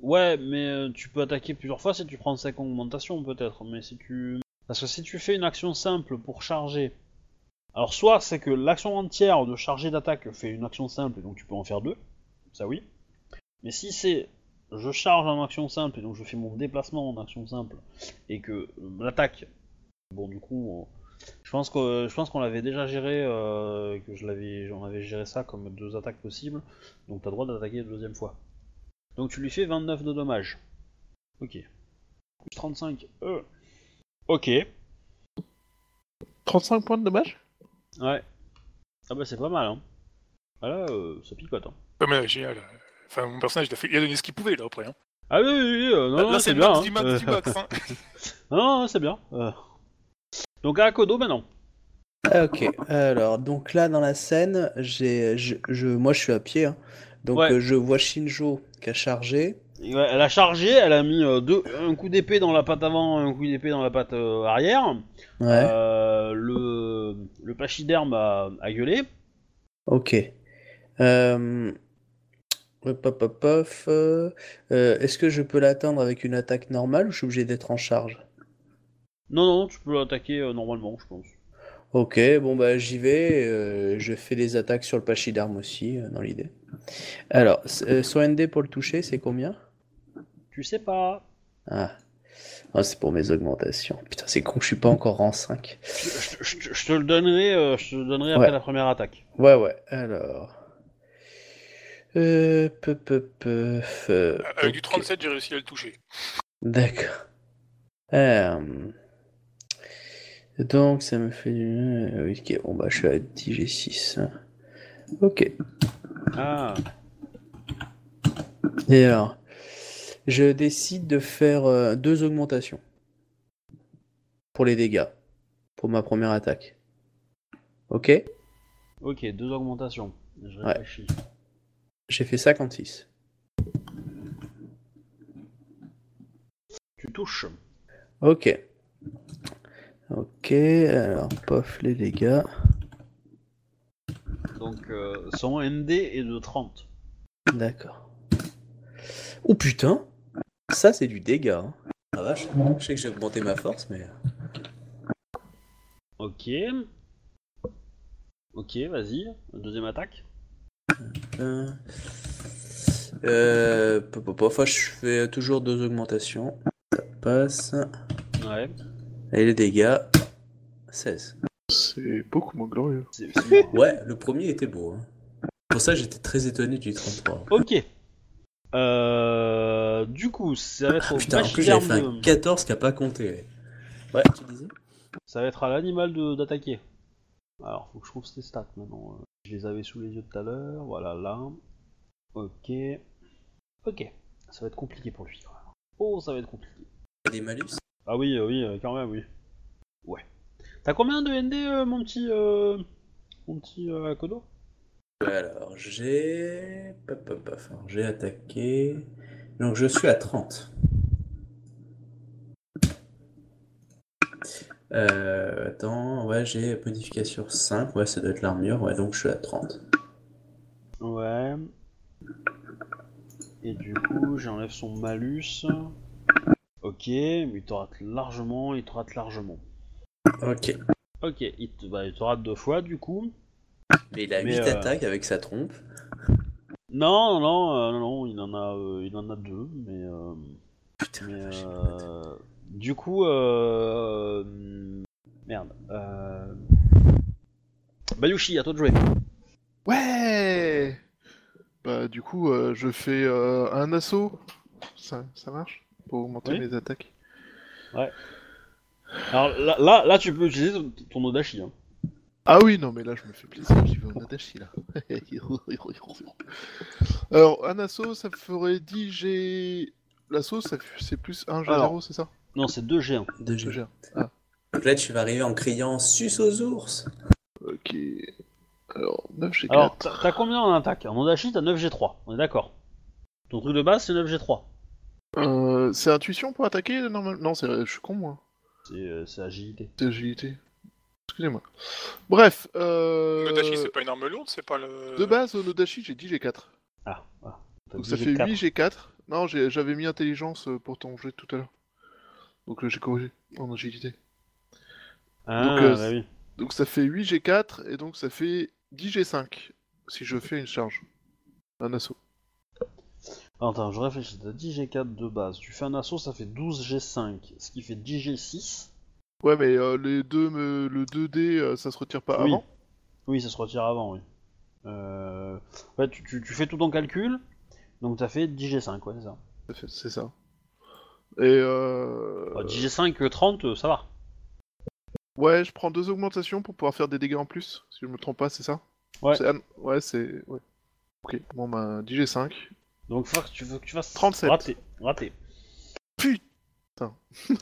Ouais, mais euh, tu peux attaquer plusieurs fois si tu prends 5 augmentations peut-être, mais si tu... Parce que si tu fais une action simple pour charger... Alors soit c'est que l'action entière de charger d'attaque fait une action simple et donc tu peux en faire deux, ça oui. Mais si c'est je charge en action simple et donc je fais mon déplacement en action simple et que euh, l'attaque, bon du coup, je pense que je pense qu'on l'avait déjà géré, euh, que je l'avais, j'en avais géré ça comme deux attaques possibles, donc t'as le droit d'attaquer la deuxième fois. Donc tu lui fais 29 de dommages. Ok. Plus 35. Euh. Ok. 35 points de dommage Ouais. Ah bah c'est pas mal hein. Ah là, euh, ça picote hein. Ouais, mais là, génial. Enfin, mon personnage, il a, fait... il a donné ce qu'il pouvait, là, après. Hein. Ah oui, oui, oui, euh, non, là, non, là, c'est bien. max hein. du max Euh, du max. Hein. non, non, c'est bien. Donc à Akodo maintenant. Ah, ok, alors, donc là, dans la scène, j'ai, je, je- moi, je suis à pied, hein. donc Ouais. euh, je vois Shinjo qui a chargé. Et ouais, elle a chargé, elle a mis euh, deux, un coup d'épée dans la patte avant, un coup d'épée dans la patte euh, arrière. Ouais, Euh, le, le pachyderme a, a gueulé. ok. Euh... hop, hop, hop, hop, euh, euh, est-ce que je peux l'atteindre avec une attaque normale ou je suis obligé d'être en charge? Non, non, tu peux l'attaquer euh, normalement, je pense. Ok, bon bah j'y vais, euh, je fais les attaques sur le pachyderme aussi, euh, dans l'idée. Alors, euh, son ND pour le toucher, c'est combien? Tu sais pas. Ah. Ah, c'est pour mes augmentations. Putain, c'est con, je suis pas encore rang 5. Je, je- je- je te le donnerai, euh, je te le donnerai après Ouais. la première attaque. Ouais, ouais, alors. Euh, peu, peu, peu, euh, Avec du ok. 37, j'ai réussi à le toucher. D'accord. Euh, Donc, ça me fait du. euh, Ok, bon, bah, je suis à 10 G6. Ok. Ah, Et alors, je décide de faire euh, deux augmentations pour les dégâts, pour ma première attaque. Ok? ok, deux augmentations. Je Ouais. J'ai fait 56. Tu touches. Ok. Ok, alors, pof, les dégâts. Donc euh, son MD est de 30. D'accord. Oh putain! Ça, c'est du dégât. Hein. Ah vache, je sais que j'ai augmenté ma force, mais. Ok. Ok, vas-y. Deuxième attaque. Euh, euh, je fais toujours deux augmentations. Ça passe. Ouais. Et les dégâts, 16. C'est beaucoup moins glorieux. Ouais, le premier était beau. Hein. Pour ça, j'étais très étonné du 33. ok. Euh, du coup, ça va être au Putain, en plus, j'avais fait un de- 14 qui a pas compté. Ouais, tu disais? Ça va être à l'animal de- d'attaquer. Alors, faut que je trouve ces stats maintenant. Euh, Je les avais sous les yeux tout à l'heure. Voilà, là. Ok. Ok. Ça va être compliqué pour lui. quand même. Oh, ça va être compliqué. Des malus? Ah oui, euh, oui, euh, quand même, oui. Ouais. T'as combien de ND, euh, mon petit... Euh... Mon petit Akodo? Alors, j'ai. alors, J'ai attaqué. Donc, je suis à 30. Euh, attends, ouais, j'ai modification 5. Ouais, ça doit être l'armure. Ouais, donc je suis à 30. Ouais. Et du coup, j'enlève son malus. Ok, mais il te rate largement, il te rate largement. Ok. Ok, il te, bah, il te rate deux fois du coup. Mais il a Mais, 8 euh, attaques avec sa trompe. Non, non, non, euh, non, il en a, euh, il en a deux, mais, euh, Putain, mais la vache, euh, du coup, euh, merde. Euh... Bayushi, à toi de jouer. Ouais Bah du coup, euh, je fais euh, un assaut. Ça, ça marche? Pour augmenter Oui. mes attaques. Alors là, là, là, tu peux utiliser ton, ton Odachi. Hein. Ah oui, non, mais là, je me fais plaisir, j'y vais au Nadashi, là. Alors, un assaut, ça me ferait 10 G... L'assaut, c'est plus 1 G0, Alors. c'est ça? Non, c'est 2 G1. Deux 2 G. G1. Donc là, tu vas arriver en criant Sus aux ours. Ok. Alors, 9 G4. Alors, t'as combien en attaque? En Odachi, t'as 9G3, on est d'accord. Ton truc de base, c'est 9G3. Euh, c'est intuition pour attaquer normal... Non, c'est... je suis con, moi. C'est euh, c'est agilité. C'est agilité. Excusez-moi. Bref, euh... Nodashi, c'est pas une arme lourde, c'est pas le. De base, au Nodashi, j'ai dit G4. Ah. T'as Donc ça j'ai fait quatre. 8 G4. Non, j'ai- j'avais mis intelligence euh, pour ton jet tout à l'heure. Donc j'ai corrigé en agilité. Ah, Donc, euh, bah oui. Donc ça fait 8 G4 et donc ça fait 10 G5 si je fais une charge. Un assaut. Attends, je réfléchis. T'as 10 G4 de base. Tu fais un assaut, ça fait 12 G5. Ce qui fait 10 G6. Ouais, mais euh, les deux, me- le 2D, euh, ça se retire pas Oui. avant Oui, ça se retire avant, oui. Euh... Ouais, tu, tu- tu fais tout ton calcul. Donc t'as fait 10 G5, ouais, c'est ça. Ça fait- C'est ça. Et euh... Bah, 10 G5, 30, euh, ça va. Ouais, je prends deux augmentations pour pouvoir faire des dégâts en plus, si je me trompe pas, c'est ça Ouais. C'est- ah, Ouais, c'est... Ouais. Ok, bon bah 10 G5. Donc faut que tu, faut que tu fasses 37. Raté. Raté. Putain.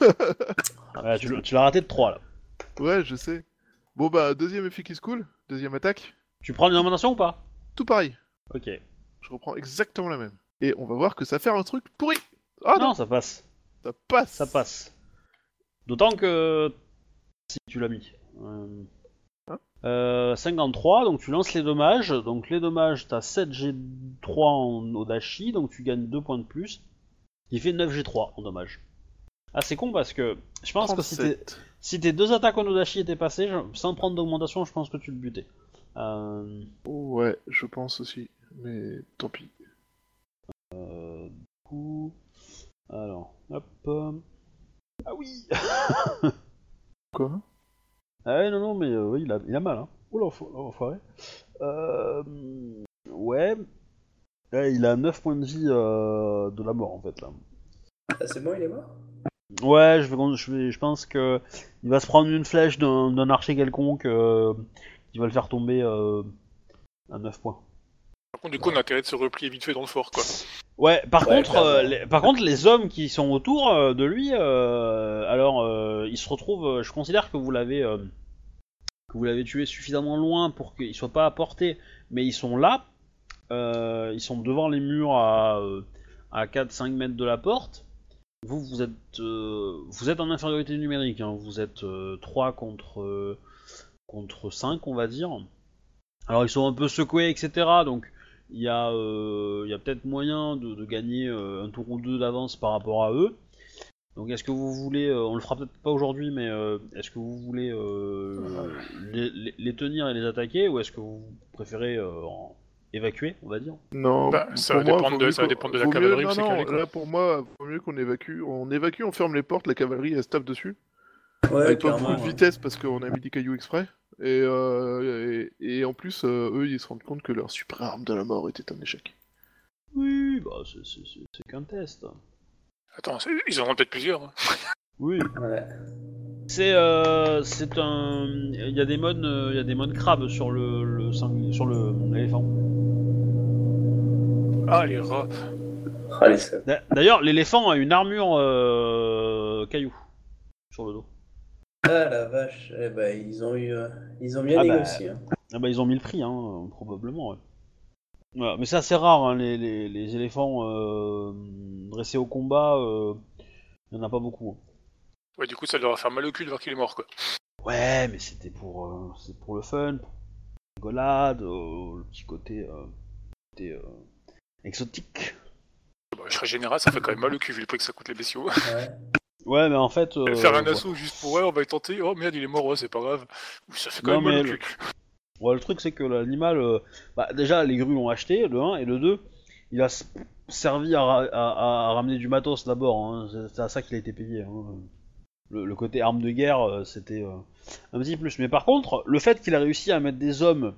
Ouais, tu, l'as- tu l'as raté de 3 là. Ouais, je sais. Bon bah deuxième effet qui se cool, deuxième attaque, Tu prends une augmentation ou pas? Tout pareil. Ok. Je reprends exactement la même. Et on va voir que ça fait un truc pourri. Ah non, non, ça passe. ça passe. Ça passe. D'autant que. Si tu l'as mis. Euh... Hein euh, 53, donc tu lances les dommages. Donc les dommages, t'as 7 G3 en Odachi, donc tu gagnes 2 points de plus. Il fait 9 G3 en dommages. Ah, c'est con parce que je pense que si, tes- 37. si tes deux attaques en Odachi étaient passées, je- sans prendre d'augmentation, je pense que tu le butais. Euh, Ouais, je pense aussi. Mais tant pis. euh, du coup. Alors, hop. Ah oui Quoi? Ah ouais, non, non, mais euh, oui, il, a, il a mal, hein. Oula, l'enfo- l'enfoiré. Euh, ouais. Ouais, il a 9 points de vie euh, de la mort, en fait, là. Ah, c'est bon, il est mort? Ouais, je, vais, je, vais, je pense que il va se prendre une flèche d'un d'un archer quelconque euh, qui va le faire tomber euh, à 9 points. Par contre, du coup, on a intérêt de se replier vite fait dans le fort, quoi. Ouais, par Ouais, contre, euh, les, par contre, les hommes qui sont autour euh, de lui, euh, alors ils se retrouvent. je considère que vous l'avez, que vous l'avez tué suffisamment loin pour qu'ils soient pas à portée, mais ils sont là. ils sont devant les murs à, à 4-5 mètres de la porte. Vous, vous êtes, vous êtes en infériorité numérique. hein, vous êtes 3 contre contre 5, on va dire. Alors ils sont un peu secoués, etc. Donc il y a, euh, il y a peut-être moyen de, de gagner euh, un tour ou deux d'avance par rapport à eux. Donc est-ce que vous voulez, euh, on le fera peut-être pas aujourd'hui, mais euh, est-ce que vous voulez euh, les, les- les tenir et les attaquer ou est-ce que vous préférez euh, en- évacuer, on va dire? Non, Bah, ça pour va moi, de- mieux ça va qu'on- dépendre de la mieux- cavalerie Non, non, là pour moi, vaut mieux qu'on évacue. On évacue, on ferme les portes, la cavalerie elle se tape dessus. Ouais, avec pas beaucoup de vitesse parce qu'on a mis des cailloux exprès. Et, euh, et, et en plus, euh, eux ils se rendent compte que leur super arme de la mort était un échec. Oui, bah c'est- c'est c'est- c'est qu'un test. Attends, c'est- ils en ont peut-être plusieurs. hein. Oui. Ouais. C'est euh, c'est un, il y a des modes, euh, il y a des modes crabes sur le, le sur le l'éléphant. Ah, les rats. Ah, les D'ailleurs, l'éléphant a une armure euh, caillou sur le dos. Ah la vache, eh ben, ils ont eu, euh, ils ont bien Ah bah, négocié. hein. Ah bah ils ont mis le prix, hein, probablement. Ouais. Voilà, mais c'est assez rare, hein, les, les, les éléphants euh, dressés au combat, euh, il y en a pas beaucoup. hein. Ouais, du coup, ça leur va faire mal au cul de voir qu'il est mort, quoi. Ouais, mais c'était pour, euh, c'est pour le fun, pour la rigolade, euh, le petit côté, euh, côté, euh, exotique. Bah, je serais général, ça fait quand même mal au cul vu le prix que ça coûte les bestiaux. Ouais. Ouais, mais en fait. euh, Faire un assaut juste pour ouais, on va y tenter. Oh merde, il est mort, ouais, c'est pas grave. Ça fait quand Non, même mal le- cul. Ouais, le truc c'est que l'animal, euh, bah, déjà les grues l'ont acheté, le 1, et le 2, il a servi à, ra- à- à ramener du matos d'abord, hein. c'est à ça qu'il a été payé. hein. Le, le côté arme de guerre, euh, c'était euh, un petit plus. Mais par contre, le fait qu'il a réussi à mettre des hommes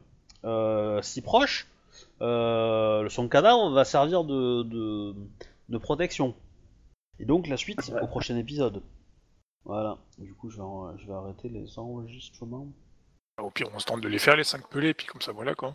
si proches, son cadavre va servir de, de, de protection. Et donc la suite Ouais. au prochain épisode. Voilà, du coup je vais, en- je vais arrêter les enregistrements. Au pire, on se tente de les faire, les 5 pelés, puis comme ça, voilà, quoi.